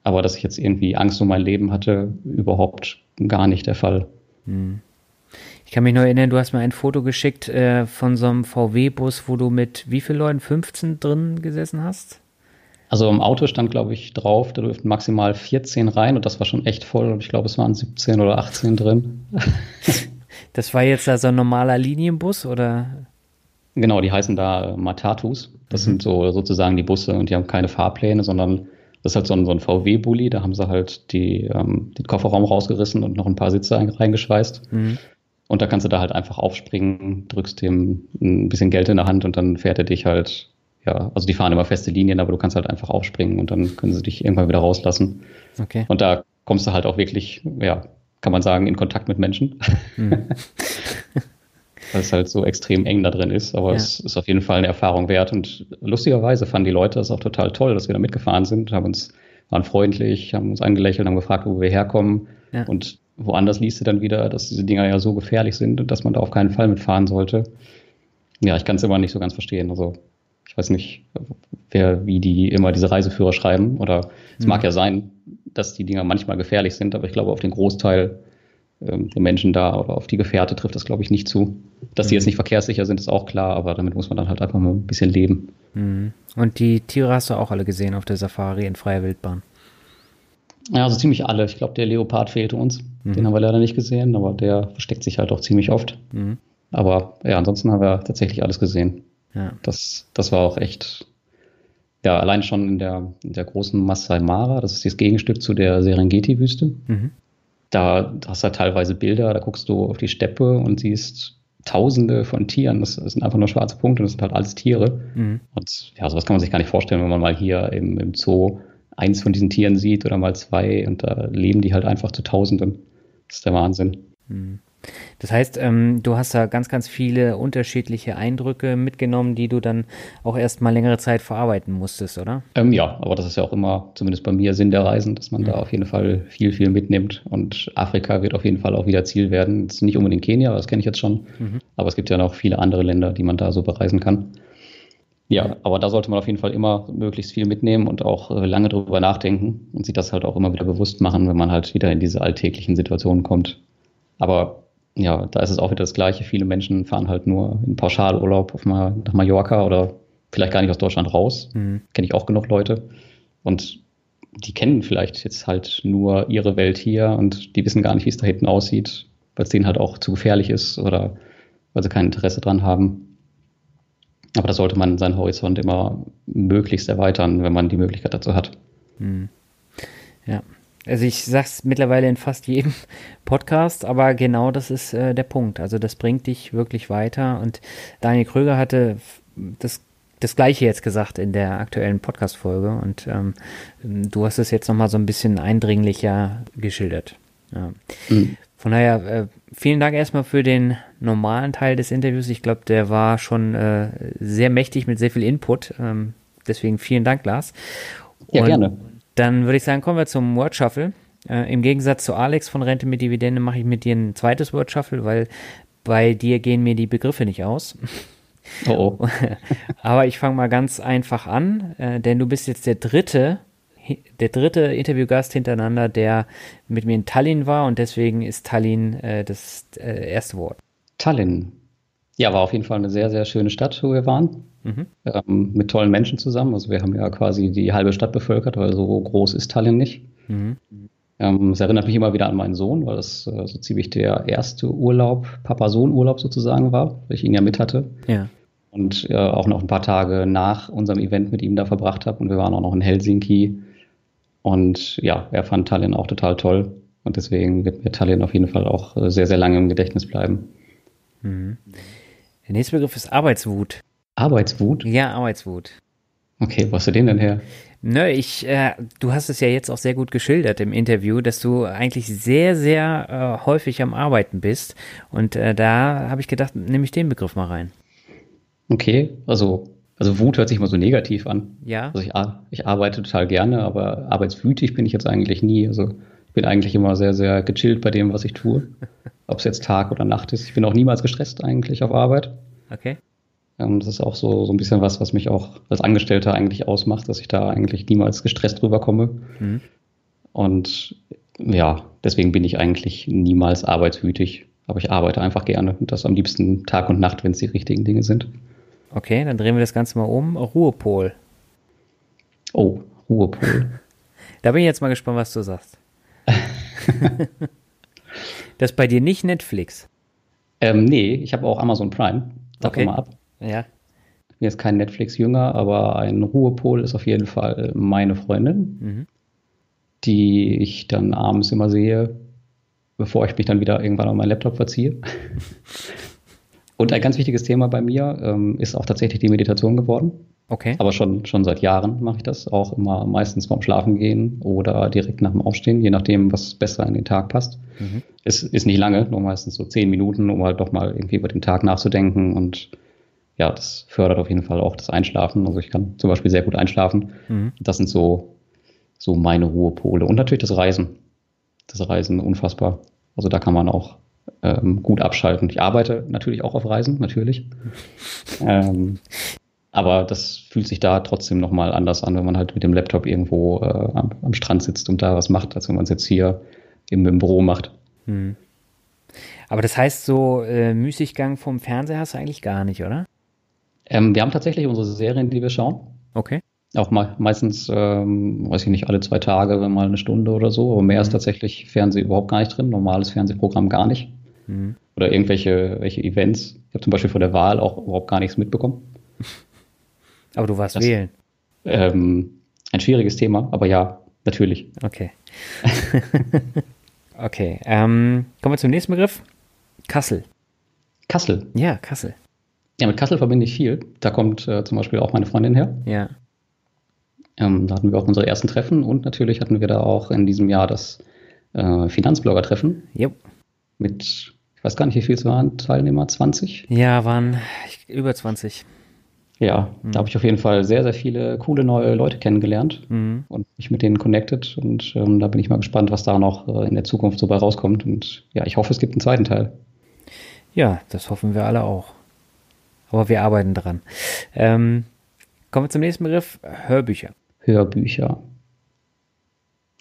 [SPEAKER 2] Aber dass ich jetzt irgendwie Angst um mein Leben hatte, überhaupt gar nicht der Fall. Mhm.
[SPEAKER 1] Ich kann mich nur erinnern, du hast mir ein Foto geschickt äh, von so einem VW-Bus, wo du mit wie vielen Leuten? 15 drin gesessen hast?
[SPEAKER 2] Also im Auto stand, glaube ich, drauf, da dürften maximal 14 rein und das war schon echt voll. Und ich glaube, es waren 17 oder 18 drin. *laughs*
[SPEAKER 1] das war jetzt also ein normaler Linienbus oder?
[SPEAKER 2] Genau, die heißen da Matatus. Das mhm. sind so sozusagen die Busse und die haben keine Fahrpläne, sondern das ist halt so ein, so ein VW-Bully. Da haben sie halt die, ähm, den Kofferraum rausgerissen und noch ein paar Sitze reingeschweißt. Mhm. Und da kannst du da halt einfach aufspringen, drückst dem ein bisschen Geld in der Hand und dann fährt er dich halt, ja, also die fahren immer feste Linien, aber du kannst halt einfach aufspringen und dann können sie dich irgendwann wieder rauslassen. Okay. Und da kommst du halt auch wirklich, ja, kann man sagen, in Kontakt mit Menschen. Mhm. *laughs* Weil es halt so extrem eng da drin ist, aber ja. es ist auf jeden Fall eine Erfahrung wert. Und lustigerweise fanden die Leute das auch total toll, dass wir da mitgefahren sind, haben uns, waren freundlich, haben uns angelächelt, haben gefragt, wo wir herkommen. Ja. Und woanders liest du dann wieder, dass diese Dinger ja so gefährlich sind und dass man da auf keinen Fall mitfahren sollte. Ja, ich kann es immer nicht so ganz verstehen. Also ich weiß nicht, wer, wie die immer diese Reiseführer schreiben. Oder es mhm. mag ja sein, dass die Dinger manchmal gefährlich sind, aber ich glaube, auf den Großteil ähm, der Menschen da oder auf die Gefährte trifft das, glaube ich, nicht zu. Dass mhm. die jetzt nicht verkehrssicher sind, ist auch klar, aber damit muss man dann halt einfach mal ein bisschen leben.
[SPEAKER 1] Mhm. Und die Tiere hast du auch alle gesehen auf der Safari in freier Wildbahn?
[SPEAKER 2] Ja, also ziemlich alle. Ich glaube, der Leopard fehlte uns. Mhm. Den haben wir leider nicht gesehen, aber der versteckt sich halt auch ziemlich oft. Mhm. Aber ja, ansonsten haben wir tatsächlich alles gesehen. Ja. Das, das war auch echt, ja, allein schon in der, in der großen Masai Mara, das ist das Gegenstück zu der Serengeti-Wüste. Mhm. Da hast du halt teilweise Bilder, da guckst du auf die Steppe und siehst Tausende von Tieren. Das, das sind einfach nur schwarze Punkte, das sind halt alles Tiere. Mhm. Und ja, sowas kann man sich gar nicht vorstellen, wenn man mal hier im, im Zoo eins von diesen Tieren sieht oder mal zwei und da leben die halt einfach zu Tausenden. Das ist der Wahnsinn.
[SPEAKER 1] Mhm. Das heißt, ähm, du hast da ganz, ganz viele unterschiedliche Eindrücke mitgenommen, die du dann auch erst mal längere Zeit verarbeiten musstest, oder?
[SPEAKER 2] Ähm, ja, aber das ist ja auch immer, zumindest bei mir, Sinn der Reisen, dass man mhm. da auf jeden Fall viel, viel mitnimmt. Und Afrika wird auf jeden Fall auch wieder Ziel werden. Jetzt nicht unbedingt Kenia, das kenne ich jetzt schon. Mhm. Aber es gibt ja noch viele andere Länder, die man da so bereisen kann. Ja, aber da sollte man auf jeden Fall immer möglichst viel mitnehmen und auch äh, lange drüber nachdenken und sich das halt auch immer wieder bewusst machen, wenn man halt wieder in diese alltäglichen Situationen kommt. Aber ja, da ist es auch wieder das Gleiche. Viele Menschen fahren halt nur in Pauschalurlaub auf mal nach Mallorca oder vielleicht gar nicht aus Deutschland raus. Mhm. Kenne ich auch genug Leute. Und die kennen vielleicht jetzt halt nur ihre Welt hier und die wissen gar nicht, wie es da hinten aussieht, weil es denen halt auch zu gefährlich ist oder weil sie kein Interesse dran haben. Aber da sollte man seinen Horizont immer möglichst erweitern, wenn man die Möglichkeit dazu hat. Hm.
[SPEAKER 1] Ja. Also ich sag's mittlerweile in fast jedem *laughs* Podcast, aber genau das ist äh, der Punkt. Also das bringt dich wirklich weiter. Und Daniel Kröger hatte das das Gleiche jetzt gesagt in der aktuellen Podcast-Folge und ähm, du hast es jetzt nochmal so ein bisschen eindringlicher geschildert. Ja. Mhm. Von daher, äh, vielen Dank erstmal für den normalen Teil des Interviews. Ich glaube, der war schon äh, sehr mächtig mit sehr viel Input. Ähm, deswegen vielen Dank, Lars.
[SPEAKER 2] Ja, Und gerne.
[SPEAKER 1] Dann würde ich sagen, kommen wir zum Word Shuffle. Äh, Im Gegensatz zu Alex von Rente mit Dividende mache ich mit dir ein zweites Word Shuffle, weil bei dir gehen mir die Begriffe nicht aus. Oh, oh. *laughs* Aber ich fange mal ganz einfach an, äh, denn du bist jetzt der dritte der dritte Interviewgast hintereinander, der mit mir in Tallinn war und deswegen ist Tallinn äh, das äh, erste Wort.
[SPEAKER 2] Tallinn. Ja, war auf jeden Fall eine sehr, sehr schöne Stadt, wo wir waren. Mhm. Ähm, mit tollen Menschen zusammen. Also wir haben ja quasi die halbe Stadt bevölkert, weil so groß ist Tallinn nicht. Mhm. Ähm, es erinnert mich immer wieder an meinen Sohn, weil das äh, so ziemlich der erste Urlaub, Papa-Sohn-Urlaub sozusagen war, weil ich ihn ja mit hatte. Ja. Und äh, auch noch ein paar Tage nach unserem Event mit ihm da verbracht habe. Und wir waren auch noch in Helsinki und ja, er fand Tallinn auch total toll. Und deswegen wird mir Tallinn auf jeden Fall auch äh, sehr, sehr lange im Gedächtnis bleiben.
[SPEAKER 1] Mhm. Der nächste Begriff ist Arbeitswut.
[SPEAKER 2] Arbeitswut?
[SPEAKER 1] Ja, Arbeitswut.
[SPEAKER 2] Okay, wo hast du den denn her?
[SPEAKER 1] Ne, ich, äh, du hast es ja jetzt auch sehr gut geschildert im Interview, dass du eigentlich sehr, sehr äh, häufig am Arbeiten bist. Und äh, da habe ich gedacht, nehme ich den Begriff mal rein.
[SPEAKER 2] Okay, also, also Wut hört sich mal so negativ an.
[SPEAKER 1] Ja.
[SPEAKER 2] Also ich, ich arbeite total gerne, aber arbeitswütig bin ich jetzt eigentlich nie. Also ich bin eigentlich immer sehr, sehr gechillt bei dem, was ich tue. *laughs* Ob es jetzt Tag oder Nacht ist. Ich bin auch niemals gestresst eigentlich auf Arbeit.
[SPEAKER 1] Okay.
[SPEAKER 2] Ähm, das ist auch so, so ein bisschen was, was mich auch als Angestellter eigentlich ausmacht, dass ich da eigentlich niemals gestresst rüberkomme. Mhm. Und ja, deswegen bin ich eigentlich niemals arbeitswütig. Aber ich arbeite einfach gerne und das am liebsten Tag und Nacht, wenn es die richtigen Dinge sind.
[SPEAKER 1] Okay, dann drehen wir das Ganze mal um. Ruhepol.
[SPEAKER 2] Oh, Ruhepol. *laughs*
[SPEAKER 1] da bin ich jetzt mal gespannt, was du sagst. *laughs* das ist bei dir nicht Netflix.
[SPEAKER 2] Ähm, nee, ich habe auch Amazon Prime. Sag
[SPEAKER 1] okay.
[SPEAKER 2] mal ab.
[SPEAKER 1] Ja.
[SPEAKER 2] Ich bin jetzt kein Netflix-Jünger, aber ein Ruhepol ist auf jeden Fall meine Freundin, mhm. die ich dann abends immer sehe, bevor ich mich dann wieder irgendwann auf meinen Laptop verziehe. *laughs* Und ein ganz wichtiges Thema bei mir ähm, ist auch tatsächlich die Meditation geworden.
[SPEAKER 1] Okay.
[SPEAKER 2] Aber schon, schon seit Jahren mache ich das auch immer meistens vorm Schlafen gehen oder direkt nach dem Aufstehen, je nachdem, was besser in den Tag passt. Mhm. Es ist nicht lange, nur meistens so zehn Minuten, um halt doch mal irgendwie über den Tag nachzudenken und ja, das fördert auf jeden Fall auch das Einschlafen. Also ich kann zum Beispiel sehr gut einschlafen. Mhm. Das sind so, so meine Ruhepole. Und natürlich das Reisen. Das Reisen unfassbar. Also da kann man auch ähm, gut abschalten. Ich arbeite natürlich auch auf Reisen, natürlich. *laughs* ähm, aber das fühlt sich da trotzdem nochmal anders an, wenn man halt mit dem Laptop irgendwo äh, am, am, Strand sitzt und da was macht, als wenn man es jetzt hier im, im Büro macht. Mhm.
[SPEAKER 1] Aber das heißt, so äh, Müßiggang vom Fernseher hast du eigentlich gar nicht, oder?
[SPEAKER 2] Ähm, wir haben tatsächlich unsere Serien, die wir schauen.
[SPEAKER 1] Okay.
[SPEAKER 2] Auch mal, meistens, ähm, weiß ich nicht, alle zwei Tage, mal eine Stunde oder so. Aber mehr mhm. ist tatsächlich Fernsehen überhaupt gar nicht drin. Normales Fernsehprogramm gar nicht. Mhm. Oder irgendwelche welche Events. Ich habe zum Beispiel vor der Wahl auch überhaupt gar nichts mitbekommen.
[SPEAKER 1] Aber du warst das, wählen.
[SPEAKER 2] Ähm, ein schwieriges Thema, aber ja, natürlich.
[SPEAKER 1] Okay. *laughs* okay. Ähm, kommen wir zum nächsten Begriff. Kassel.
[SPEAKER 2] Kassel.
[SPEAKER 1] Ja, Kassel.
[SPEAKER 2] Ja, mit Kassel verbinde ich viel. Da kommt äh, zum Beispiel auch meine Freundin her.
[SPEAKER 1] Ja.
[SPEAKER 2] Ähm, da hatten wir auch unsere ersten Treffen und natürlich hatten wir da auch in diesem Jahr das äh, Finanzblogger-Treffen.
[SPEAKER 1] Yep.
[SPEAKER 2] Mit, ich weiß gar nicht, wie viel es waren, Teilnehmer, 20?
[SPEAKER 1] Ja, waren über 20.
[SPEAKER 2] Ja, mhm. da habe ich auf jeden Fall sehr, sehr viele coole neue Leute kennengelernt mhm. und mich mit denen connected. Und ähm, da bin ich mal gespannt, was da noch äh, in der Zukunft so bei rauskommt. Und ja, ich hoffe, es gibt einen zweiten Teil.
[SPEAKER 1] Ja, das hoffen wir alle auch. Aber wir arbeiten dran. Ähm, kommen wir zum nächsten Begriff: Hörbücher.
[SPEAKER 2] Hörbücher.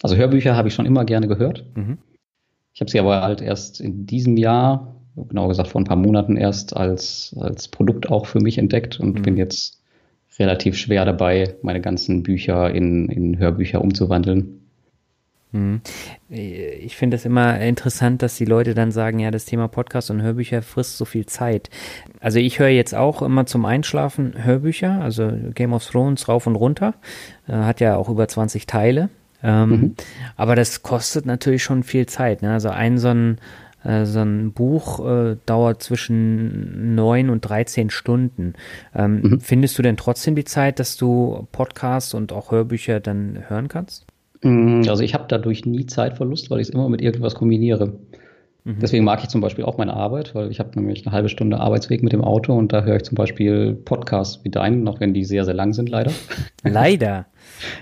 [SPEAKER 2] Also Hörbücher habe ich schon immer gerne gehört. Mhm. Ich habe sie aber halt erst in diesem Jahr, genau gesagt vor ein paar Monaten erst als, als Produkt auch für mich entdeckt und mhm. bin jetzt relativ schwer dabei, meine ganzen Bücher in, in Hörbücher umzuwandeln.
[SPEAKER 1] Mhm. Ich finde es immer interessant, dass die Leute dann sagen, ja, das Thema Podcast und Hörbücher frisst so viel Zeit. Also ich höre jetzt auch immer zum Einschlafen Hörbücher, also Game of Thrones rauf und runter, äh, hat ja auch über 20 Teile. Ähm, mhm. Aber das kostet natürlich schon viel Zeit. Ne? Also ein so ein, äh, so ein Buch äh, dauert zwischen 9 und 13 Stunden. Ähm, mhm. Findest du denn trotzdem die Zeit, dass du Podcasts und auch Hörbücher dann hören kannst?
[SPEAKER 2] Mm, also ich habe dadurch nie Zeitverlust, weil ich es immer mit irgendwas kombiniere. Mhm. Deswegen mag ich zum Beispiel auch meine Arbeit, weil ich habe nämlich eine halbe Stunde Arbeitsweg mit dem Auto und da höre ich zum Beispiel Podcasts wie deinen, auch wenn die sehr, sehr lang sind, leider. *laughs*
[SPEAKER 1] Leider?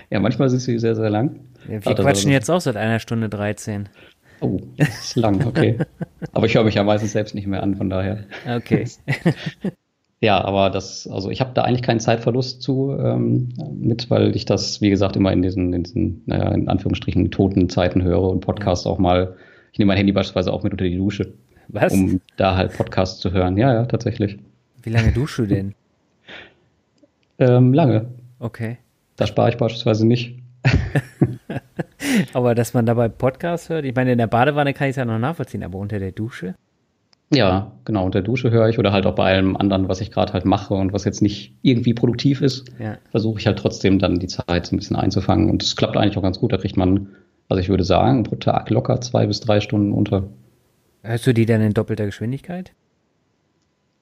[SPEAKER 2] ja, manchmal sind sie sehr, sehr lang.
[SPEAKER 1] Ja, wir quatschen also, jetzt auch seit einer Stunde 13.
[SPEAKER 2] Oh, das ist lang, okay. Aber ich höre mich ja meistens selbst nicht mehr an, von daher.
[SPEAKER 1] Okay. *laughs*
[SPEAKER 2] Ja, aber das, also ich habe da eigentlich keinen Zeitverlust zu ähm, mit, weil ich das, wie gesagt, immer in diesen, in diesen, naja, in Anführungsstrichen toten Zeiten höre und Podcasts auch mal, ich nehme mein Handy beispielsweise auch mit unter die Dusche.
[SPEAKER 1] Was?
[SPEAKER 2] Um da halt Podcasts zu hören. Ja, ja, tatsächlich.
[SPEAKER 1] Wie lange duschst du denn?
[SPEAKER 2] ähm, lange.
[SPEAKER 1] Okay.
[SPEAKER 2] Da spare ich beispielsweise nicht. *laughs*
[SPEAKER 1] aber dass man dabei Podcasts hört, ich meine, in der Badewanne kann ich es ja noch nachvollziehen, aber unter der Dusche?
[SPEAKER 2] Ja, genau. Unter Dusche höre ich oder halt auch bei allem anderen, was ich gerade halt mache und was jetzt nicht irgendwie produktiv ist, ja. versuche ich halt trotzdem dann die Zeit so ein bisschen einzufangen. Und es klappt eigentlich auch ganz gut. Da kriegt man, also ich würde sagen, pro Tag locker zwei bis drei Stunden unter.
[SPEAKER 1] Hörst du die dann in doppelter Geschwindigkeit?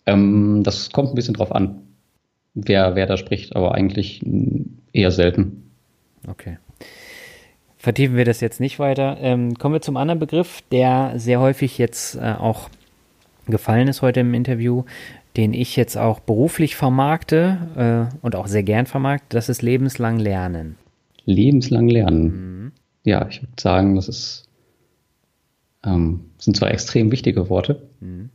[SPEAKER 2] Ähm, das kommt ein bisschen drauf an, wer, wer da spricht, aber eigentlich eher selten.
[SPEAKER 1] Okay. Vertiefen wir das jetzt nicht weiter. Ähm, kommen wir zum anderen Begriff, der sehr häufig jetzt äh, auch gefallen ist heute im Interview, den ich jetzt auch beruflich vermarkte äh, und auch sehr gern vermarkte, das ist lebenslang Lernen.
[SPEAKER 2] Lebenslang Lernen. Mhm. Ja, ich würde sagen, das ist, ähm, sind zwar extrem wichtige Worte. Mhm.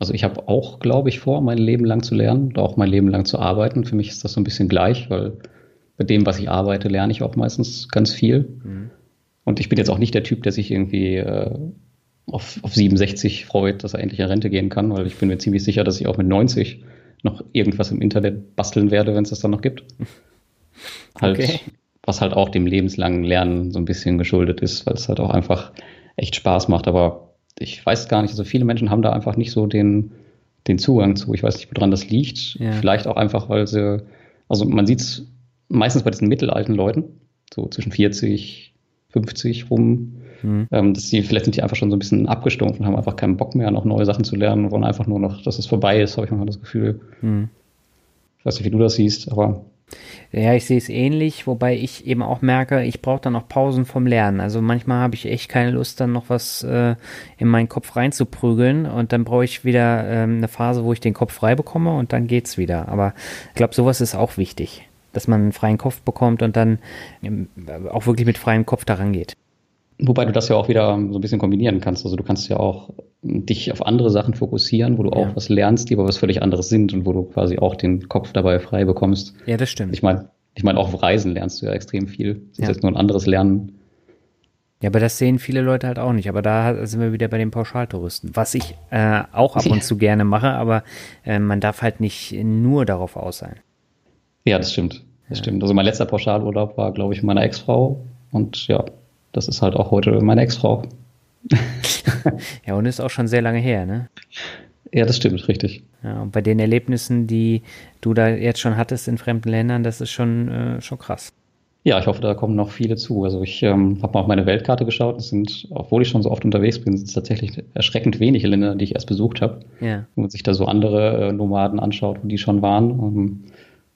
[SPEAKER 2] Also ich habe auch, glaube ich, vor, mein Leben lang zu lernen und auch mein Leben lang zu arbeiten. Für mich ist das so ein bisschen gleich, weil bei dem, was ich arbeite, lerne ich auch meistens ganz viel. Mhm. Und ich bin jetzt auch nicht der Typ, der sich irgendwie äh, auf, auf 67 freut, dass er endlich in Rente gehen kann, weil ich bin mir ziemlich sicher, dass ich auch mit 90 noch irgendwas im Internet basteln werde, wenn es das dann noch gibt. Halt, okay. was halt auch dem lebenslangen Lernen so ein bisschen geschuldet ist, weil es halt auch einfach echt Spaß macht. Aber ich weiß gar nicht, also viele Menschen haben da einfach nicht so den, den Zugang zu. Ich weiß nicht, woran das liegt. Ja. Vielleicht auch einfach, weil sie, also man sieht es meistens bei diesen mittelalten Leuten, so zwischen 40, 50 rum, Mhm. Ähm, dass die, vielleicht sind die einfach schon so ein bisschen abgestumpft und haben einfach keinen Bock mehr, noch neue Sachen zu lernen und wollen einfach nur noch, dass es vorbei ist, habe ich manchmal das Gefühl. Mhm. Ich weiß nicht, wie du das siehst, aber.
[SPEAKER 1] Ja, ich sehe es ähnlich, wobei ich eben auch merke, ich brauche dann auch Pausen vom Lernen. Also manchmal habe ich echt keine Lust, dann noch was äh, in meinen Kopf reinzuprügeln und dann brauche ich wieder ähm, eine Phase, wo ich den Kopf frei bekomme und dann geht's wieder. Aber ich glaube, sowas ist auch wichtig, dass man einen freien Kopf bekommt und dann ähm, auch wirklich mit freiem Kopf daran geht.
[SPEAKER 2] Wobei du das ja auch wieder so ein bisschen kombinieren kannst. Also du kannst ja auch dich auf andere Sachen fokussieren, wo du auch was lernst, die aber was völlig anderes sind und wo du quasi auch den Kopf dabei frei bekommst.
[SPEAKER 1] Ja, das stimmt.
[SPEAKER 2] Ich meine, ich meine, auch auf Reisen lernst du ja extrem viel. Das ist ja. jetzt nur ein anderes Lernen.
[SPEAKER 1] Ja, aber das sehen viele Leute halt auch nicht. Aber da sind wir wieder bei den Pauschaltouristen. Was ich äh, auch ab und zu gerne mache, aber äh, man darf halt nicht nur darauf aus sein.
[SPEAKER 2] Ja, das stimmt. Das ja. stimmt. Also mein letzter Pauschalurlaub war, glaube ich, meiner Ex-Frau. Und ja, das ist halt auch heute meine Ex-Frau. *laughs*
[SPEAKER 1] ja, und ist auch schon sehr lange her, ne?
[SPEAKER 2] Ja, das stimmt, richtig.
[SPEAKER 1] Ja, und bei den Erlebnissen, die du da jetzt schon hattest in fremden Ländern, das ist schon, äh, schon krass.
[SPEAKER 2] Ja, ich hoffe, da kommen noch viele zu. Also ich ähm, habe mal auf meine Weltkarte geschaut. Es sind, obwohl ich schon so oft unterwegs bin, sind es tatsächlich erschreckend wenige Länder, die ich erst besucht habe. Ja. Wenn man sich da so andere äh, Nomaden anschaut, wo die schon waren. Ähm,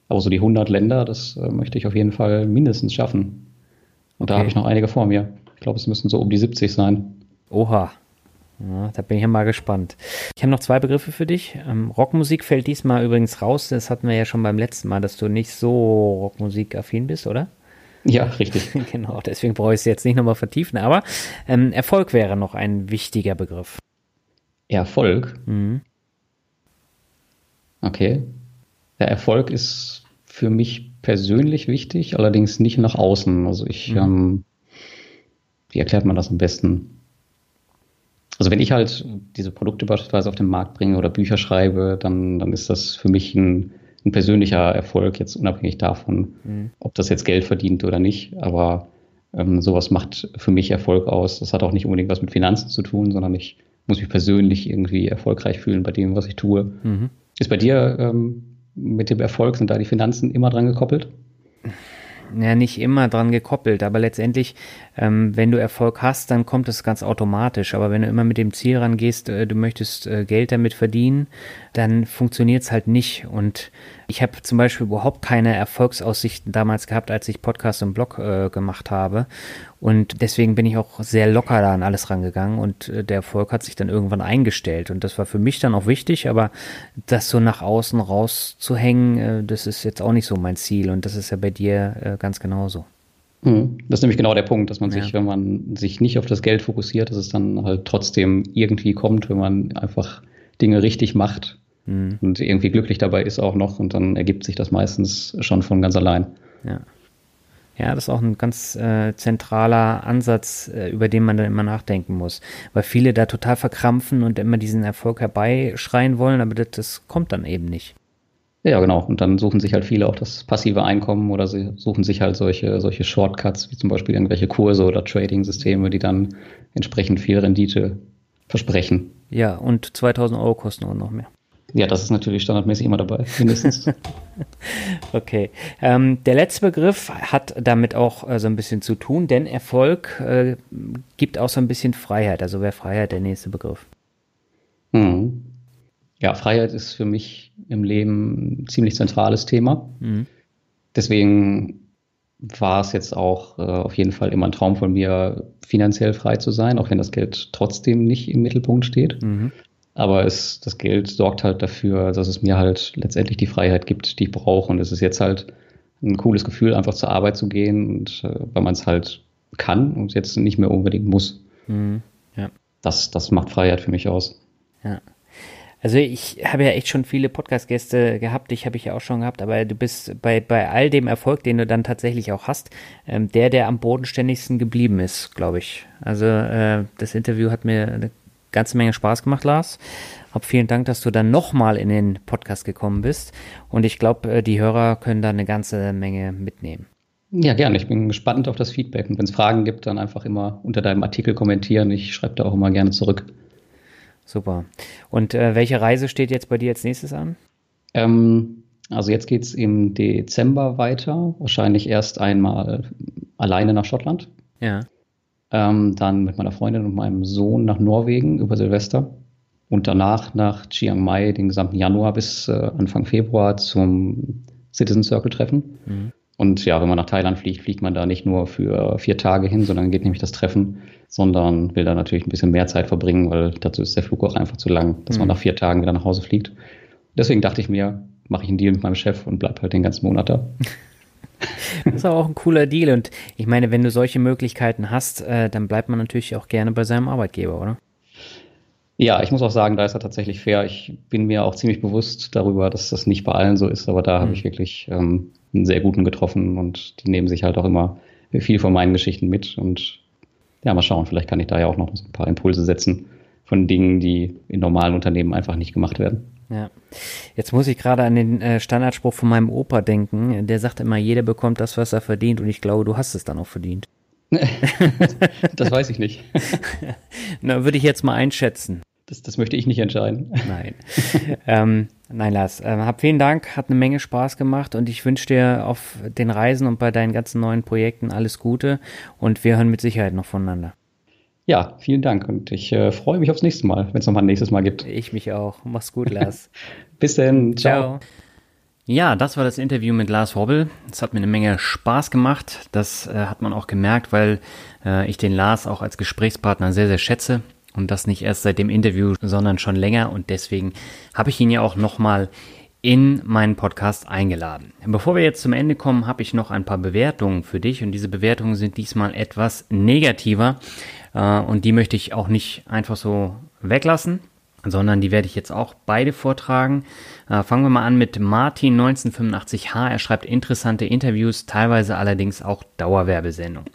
[SPEAKER 2] aber so die 100 Länder, das äh, möchte ich auf jeden Fall mindestens schaffen. Und okay. da habe ich noch einige vor mir. Ich glaube, es müssen so um die 70 sein.
[SPEAKER 1] Oha. Ja, da bin ich ja mal gespannt. Ich habe noch zwei Begriffe für dich. Ähm, Rockmusik fällt diesmal übrigens raus. Das hatten wir ja schon beim letzten Mal, dass du nicht so Rockmusik-affin bist, oder?
[SPEAKER 2] Ja, richtig. *laughs*
[SPEAKER 1] genau, deswegen brauche ich es jetzt nicht nochmal vertiefen. Aber ähm, Erfolg wäre noch ein wichtiger Begriff.
[SPEAKER 2] Erfolg? Mhm. Okay. Der Erfolg ist für mich persönlich wichtig, allerdings nicht nach außen. Also ich, mhm. ähm, wie erklärt man das am besten? Also wenn ich halt diese Produkte beispielsweise auf den Markt bringe oder Bücher schreibe, dann, dann ist das für mich ein, ein persönlicher Erfolg, jetzt unabhängig davon, mhm. ob das jetzt Geld verdient oder nicht. Aber ähm, sowas macht für mich Erfolg aus. Das hat auch nicht unbedingt was mit Finanzen zu tun, sondern ich muss mich persönlich irgendwie erfolgreich fühlen bei dem, was ich tue. Mhm. Ist bei dir ähm, mit dem Erfolg, sind da die Finanzen immer dran gekoppelt?
[SPEAKER 1] Ja, nicht immer dran gekoppelt, aber letztendlich, ähm, wenn du Erfolg hast, dann kommt es ganz automatisch. Aber wenn du immer mit dem Ziel rangehst, äh, du möchtest äh, Geld damit verdienen, dann funktioniert es halt nicht. Und ich habe zum Beispiel überhaupt keine Erfolgsaussichten damals gehabt, als ich Podcast und Blog äh, gemacht habe. Und deswegen bin ich auch sehr locker da an alles rangegangen und äh, der Erfolg hat sich dann irgendwann eingestellt. Und das war für mich dann auch wichtig, aber das so nach außen rauszuhängen, äh, das ist jetzt auch nicht so mein Ziel. Und das ist ja bei dir äh, ganz genauso.
[SPEAKER 2] Mhm. Das ist nämlich genau der Punkt, dass man sich, ja. wenn man sich nicht auf das Geld fokussiert, dass es dann halt trotzdem irgendwie kommt, wenn man einfach Dinge richtig macht mhm. und irgendwie glücklich dabei ist auch noch und dann ergibt sich das meistens schon von ganz allein.
[SPEAKER 1] Ja. Ja, das ist auch ein ganz äh, zentraler Ansatz, äh, über den man dann immer nachdenken muss. Weil viele da total verkrampfen und immer diesen Erfolg herbeischreien wollen, aber das, das kommt dann eben nicht.
[SPEAKER 2] Ja, genau. Und dann suchen sich halt viele auch das passive Einkommen oder sie suchen sich halt solche, solche Shortcuts, wie zum Beispiel irgendwelche Kurse oder Trading-Systeme, die dann entsprechend viel Rendite versprechen.
[SPEAKER 1] Ja, und 2000 Euro kosten auch noch mehr.
[SPEAKER 2] Ja, das ist natürlich standardmäßig immer dabei, mindestens. *laughs*
[SPEAKER 1] okay. Ähm, der letzte Begriff hat damit auch äh, so ein bisschen zu tun, denn Erfolg äh, gibt auch so ein bisschen Freiheit. Also wäre Freiheit der nächste Begriff.
[SPEAKER 2] Hm. Ja, Freiheit ist für mich im Leben ein ziemlich zentrales Thema. Mhm. Deswegen war es jetzt auch äh, auf jeden Fall immer ein Traum von mir, finanziell frei zu sein, auch wenn das Geld trotzdem nicht im Mittelpunkt steht. Mhm. Aber es, das Geld sorgt halt dafür, dass es mir halt letztendlich die Freiheit gibt, die ich brauche. Und es ist jetzt halt ein cooles Gefühl, einfach zur Arbeit zu gehen und äh, weil man es halt kann und jetzt nicht mehr unbedingt muss. Mhm. Ja. Das, das macht Freiheit für mich aus.
[SPEAKER 1] Ja. Also ich habe ja echt schon viele Podcast-Gäste gehabt, dich habe ich ja auch schon gehabt, aber du bist bei, bei all dem Erfolg, den du dann tatsächlich auch hast, ähm, der, der am bodenständigsten geblieben ist, glaube ich. Also äh, das Interview hat mir eine ganze Menge Spaß gemacht, Lars. Hab vielen Dank, dass du dann nochmal in den Podcast gekommen bist. Und ich glaube, äh, die Hörer können da eine ganze Menge mitnehmen.
[SPEAKER 2] Ja, gerne. Ich bin gespannt auf das Feedback. Und wenn es Fragen gibt, dann einfach immer unter deinem Artikel kommentieren. Ich schreibe da auch immer gerne zurück.
[SPEAKER 1] Super. Und äh, welche Reise steht jetzt bei dir als nächstes an?
[SPEAKER 2] Ähm, also jetzt geht es im Dezember weiter. Wahrscheinlich erst einmal alleine nach Schottland.
[SPEAKER 1] Ja.
[SPEAKER 2] Ähm, dann mit meiner Freundin und meinem Sohn nach Norwegen über Silvester. Und danach nach Chiang Mai den gesamten Januar bis äh, Anfang Februar zum Citizen Circle Treffen. Mhm. Und ja, wenn man nach Thailand fliegt, fliegt man da nicht nur für vier Tage hin, sondern geht nämlich das Treffen, sondern will da natürlich ein bisschen mehr Zeit verbringen, weil dazu ist der Flug auch einfach zu lang, dass mhm. man nach vier Tagen wieder nach Hause fliegt. Deswegen dachte ich mir, mache ich einen Deal mit meinem Chef und bleib halt den ganzen Monat da. *laughs*
[SPEAKER 1] Das *laughs* ist auch ein cooler Deal. Und ich meine, wenn du solche Möglichkeiten hast, äh, dann bleibt man natürlich auch gerne bei seinem Arbeitgeber, oder?
[SPEAKER 2] Ja, ich muss auch sagen, da ist er tatsächlich fair. Ich bin mir auch ziemlich bewusst darüber, dass das nicht bei allen so ist, aber da mhm. habe ich wirklich ähm, einen sehr guten getroffen und die nehmen sich halt auch immer viel von meinen Geschichten mit. Und ja, mal schauen, vielleicht kann ich da ja auch noch ein paar Impulse setzen von Dingen, die in normalen Unternehmen einfach nicht gemacht werden.
[SPEAKER 1] Ja. Jetzt muss ich gerade an den äh, Standardspruch von meinem Opa denken. Der sagt immer, jeder bekommt das, was er verdient. Und ich glaube, du hast es dann auch verdient. *laughs*
[SPEAKER 2] das weiß ich nicht. *laughs*
[SPEAKER 1] Na, würde ich jetzt mal einschätzen.
[SPEAKER 2] Das, das möchte ich nicht entscheiden.
[SPEAKER 1] Nein. ähm, nein, Lars, äh, hab vielen Dank, hat eine Menge Spaß gemacht und ich wünsche dir auf den Reisen und bei deinen ganzen neuen Projekten alles Gute und wir hören mit Sicherheit noch voneinander.
[SPEAKER 2] Ja, vielen Dank und ich äh, freue mich aufs nächste Mal, wenn es nochmal ein nächstes Mal gibt.
[SPEAKER 1] Ich mich auch. Mach's gut, Lars. *laughs*
[SPEAKER 2] Bis dann. Ciao. Ciao.
[SPEAKER 1] Ja, das war das Interview mit Lars Hobbel. Es hat mir eine Menge Spaß gemacht. Das äh, hat man auch gemerkt, weil äh, ich den Lars auch als Gesprächspartner sehr, sehr schätze. Und das nicht erst seit dem Interview, sondern schon länger. Und deswegen habe ich ihn ja auch nochmal in meinen Podcast eingeladen. Bevor wir jetzt zum Ende kommen, habe ich noch ein paar Bewertungen für dich. Und diese Bewertungen sind diesmal etwas negativer. Äh, und die möchte ich auch nicht einfach so weglassen sondern die werde ich jetzt auch beide vortragen. Äh, fangen wir mal an mit Martin 1985H. Er schreibt interessante Interviews, teilweise allerdings auch Dauerwerbesendungen.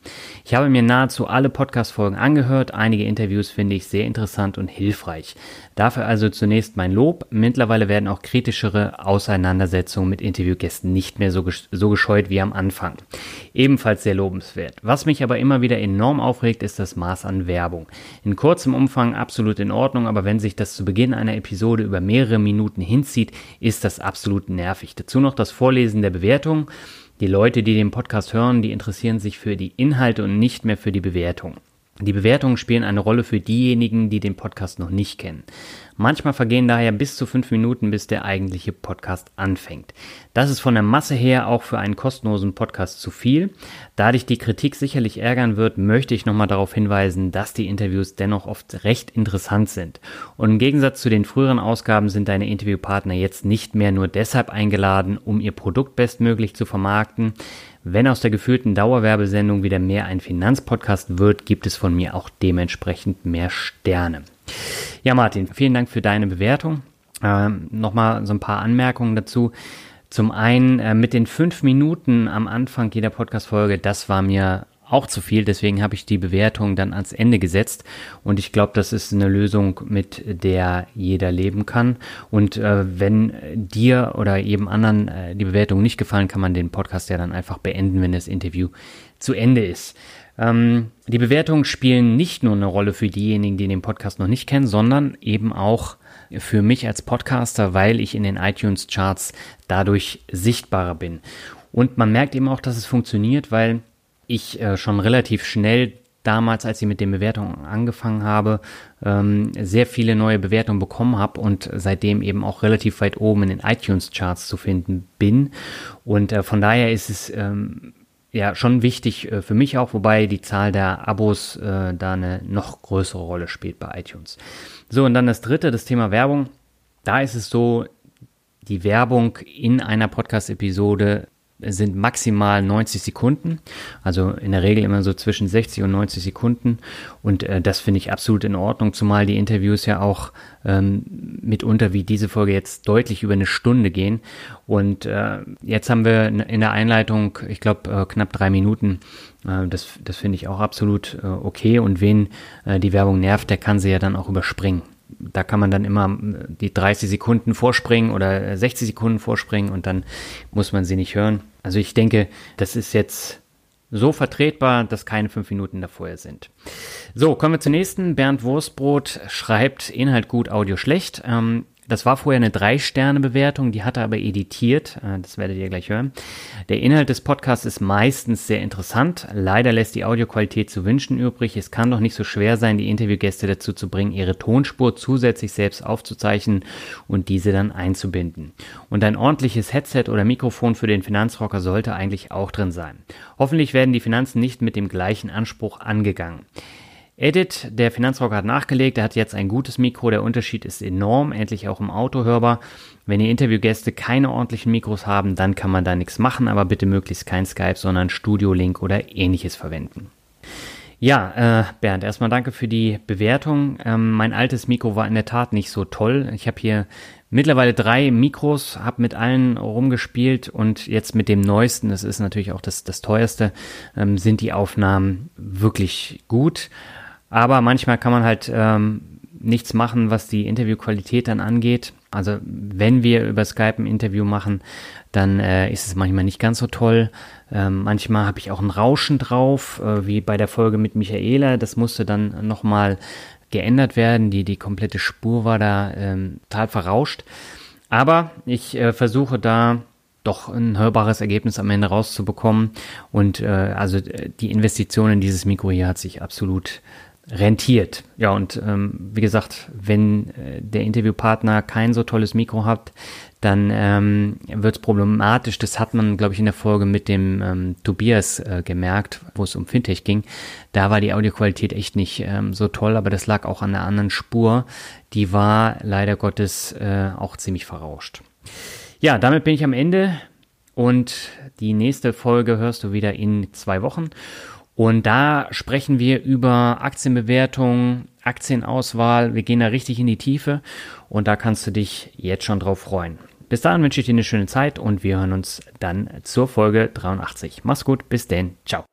[SPEAKER 1] Ich habe mir nahezu alle Podcast-Folgen angehört. Einige Interviews finde ich sehr interessant und hilfreich. Dafür also zunächst mein Lob. Mittlerweile werden auch kritischere Auseinandersetzungen mit Interviewgästen nicht mehr so, so gescheut wie am Anfang. Ebenfalls sehr lobenswert. Was mich aber immer wieder enorm aufregt, ist das Maß an Werbung. In kurzem Umfang absolut in Ordnung, aber wenn sich das zu Beginn einer Episode über mehrere Minuten hinzieht, ist das absolut nervig. Dazu noch das Vorlesen der Bewertung. Die Leute, die den Podcast hören, die interessieren sich für die Inhalte und nicht mehr für die Bewertung. Die Bewertungen spielen eine Rolle für diejenigen, die den Podcast noch nicht kennen. Manchmal vergehen daher bis zu fünf Minuten, bis der eigentliche Podcast anfängt. Das ist von der Masse her auch für einen kostenlosen Podcast zu viel. Da dich die Kritik sicherlich ärgern wird, möchte ich nochmal darauf hinweisen, dass die Interviews dennoch oft recht interessant sind. Und im Gegensatz zu den früheren Ausgaben sind deine Interviewpartner jetzt nicht mehr nur deshalb eingeladen, um ihr Produkt bestmöglich zu vermarkten. Wenn aus der gefühlten Dauerwerbesendung wieder mehr ein Finanzpodcast wird, gibt es von mir auch dementsprechend mehr Sterne. Ja, Martin, vielen Dank für deine Bewertung. Ähm, Nochmal so ein paar Anmerkungen dazu. Zum einen äh, mit den fünf Minuten am Anfang jeder Podcast-Folge, das war mir auch zu viel, deswegen habe ich die Bewertung dann ans Ende gesetzt und ich glaube, das ist eine Lösung, mit der jeder leben kann und äh, wenn dir oder jedem anderen äh, die Bewertung nicht gefallen, kann man den Podcast ja dann einfach beenden, wenn das Interview zu Ende ist. Ähm, die Bewertungen spielen nicht nur eine Rolle für diejenigen, die den Podcast noch nicht kennen, sondern eben auch für mich als Podcaster, weil ich in den iTunes Charts dadurch sichtbarer bin. Und man merkt eben auch, dass es funktioniert, weil ich äh, schon relativ schnell damals, als ich mit den Bewertungen angefangen habe, ähm, sehr viele neue Bewertungen bekommen habe und seitdem eben auch relativ weit oben in den iTunes-Charts zu finden bin. Und äh, von daher ist es ähm, ja schon wichtig äh, für mich auch, wobei die Zahl der Abos äh, da eine noch größere Rolle spielt bei iTunes. So, und dann das dritte, das Thema Werbung. Da ist es so, die Werbung in einer Podcast-Episode sind maximal 90 Sekunden, also in der Regel immer so zwischen 60 und 90 Sekunden. Und äh, das finde ich absolut in Ordnung, zumal die Interviews ja auch ähm, mitunter wie diese Folge jetzt deutlich über eine Stunde gehen. Und äh, jetzt haben wir in der Einleitung, ich glaube äh, knapp drei Minuten, äh, das, das finde ich auch absolut äh, okay. Und wen äh, die Werbung nervt, der kann sie ja dann auch überspringen da kann man dann immer äh, die 30 Sekunden vorspringen oder 60 Sekunden vorspringen und dann muss man sie nicht hören. Also ich denke, das ist jetzt so vertretbar, dass keine fünf Minuten davor sind. So, kommen wir zur nächsten. Bernd Wurstbrot schreibt Inhalt gut, Audio schlecht. Ähm, das war vorher eine Drei-Sterne-Bewertung, die hat er aber editiert. Äh, das werdet ihr gleich hören. Der Inhalt des Podcasts ist meistens sehr interessant. Leider lässt die Audioqualität zu wünschen übrig. Es kann doch nicht so schwer sein, die Interviewgäste dazu zu bringen, ihre Tonspur zusätzlich selbst aufzuzeichnen und diese dann einzubinden. Und ein ordentliches Headset oder Mikrofon für den Finanzrocker sollte eigentlich auch drin sein. Hoffentlich werden die Finanzen nicht mit dem gleichen Anspruch angegangen. Edit, der Finanzrocker hat nachgelegt, er hat jetzt ein gutes Mikro, der Unterschied ist enorm, endlich auch im Auto hörbar. Wenn ihr Interviewgäste keine ordentlichen Mikros haben, dann kann man da nichts machen, aber bitte möglichst kein Skype, sondern Studio Link oder ähnliches verwenden. Ja, äh, Bernd, erstmal danke für die Bewertung. Ähm, mein altes Mikro war in der Tat nicht so toll. Ich habe hier mittlerweile drei Mikros, habe mit allen rumgespielt und jetzt mit dem neuesten, das ist natürlich auch das, das teuerste, ähm, sind die Aufnahmen wirklich gut. Aber manchmal kann man halt ähm, nichts machen, was die Interviewqualität dann angeht. Also wenn wir über Skype ein Interview machen, dann äh, ist es manchmal nicht ganz so toll. Ähm, manchmal habe ich auch ein Rauschen drauf, äh, wie bei der Folge mit Michaela. Das musste dann nochmal geändert werden. Die, die komplette Spur war da ähm, total verrauscht. Aber ich äh, versuche da doch ein hörbares Ergebnis am Ende rauszubekommen. Und äh, also die Investition in dieses Mikro hier hat sich absolut rentiert. Ja, und ähm, wie gesagt, wenn äh, der Interviewpartner kein so tolles Mikro hat, dann ähm, wird es problematisch. Das hat man, glaube ich, in der Folge mit dem ähm, Tobias äh, gemerkt, wo es um Fintech ging. Da war die Audioqualität echt nicht ähm, so toll, aber das lag auch an der anderen Spur. Die war leider Gottes äh, auch ziemlich verrauscht. Ja, damit bin ich am Ende und die nächste Folge hörst du wieder in zwei Wochen. Und da sprechen wir über Aktienbewertung, Aktienauswahl. Wir gehen da richtig in die Tiefe und da kannst du dich jetzt schon drauf freuen. Bis dahin wünsche ich dir eine schöne Zeit und wir hören uns dann zur Folge 83. Mach's gut, bis denn, ciao.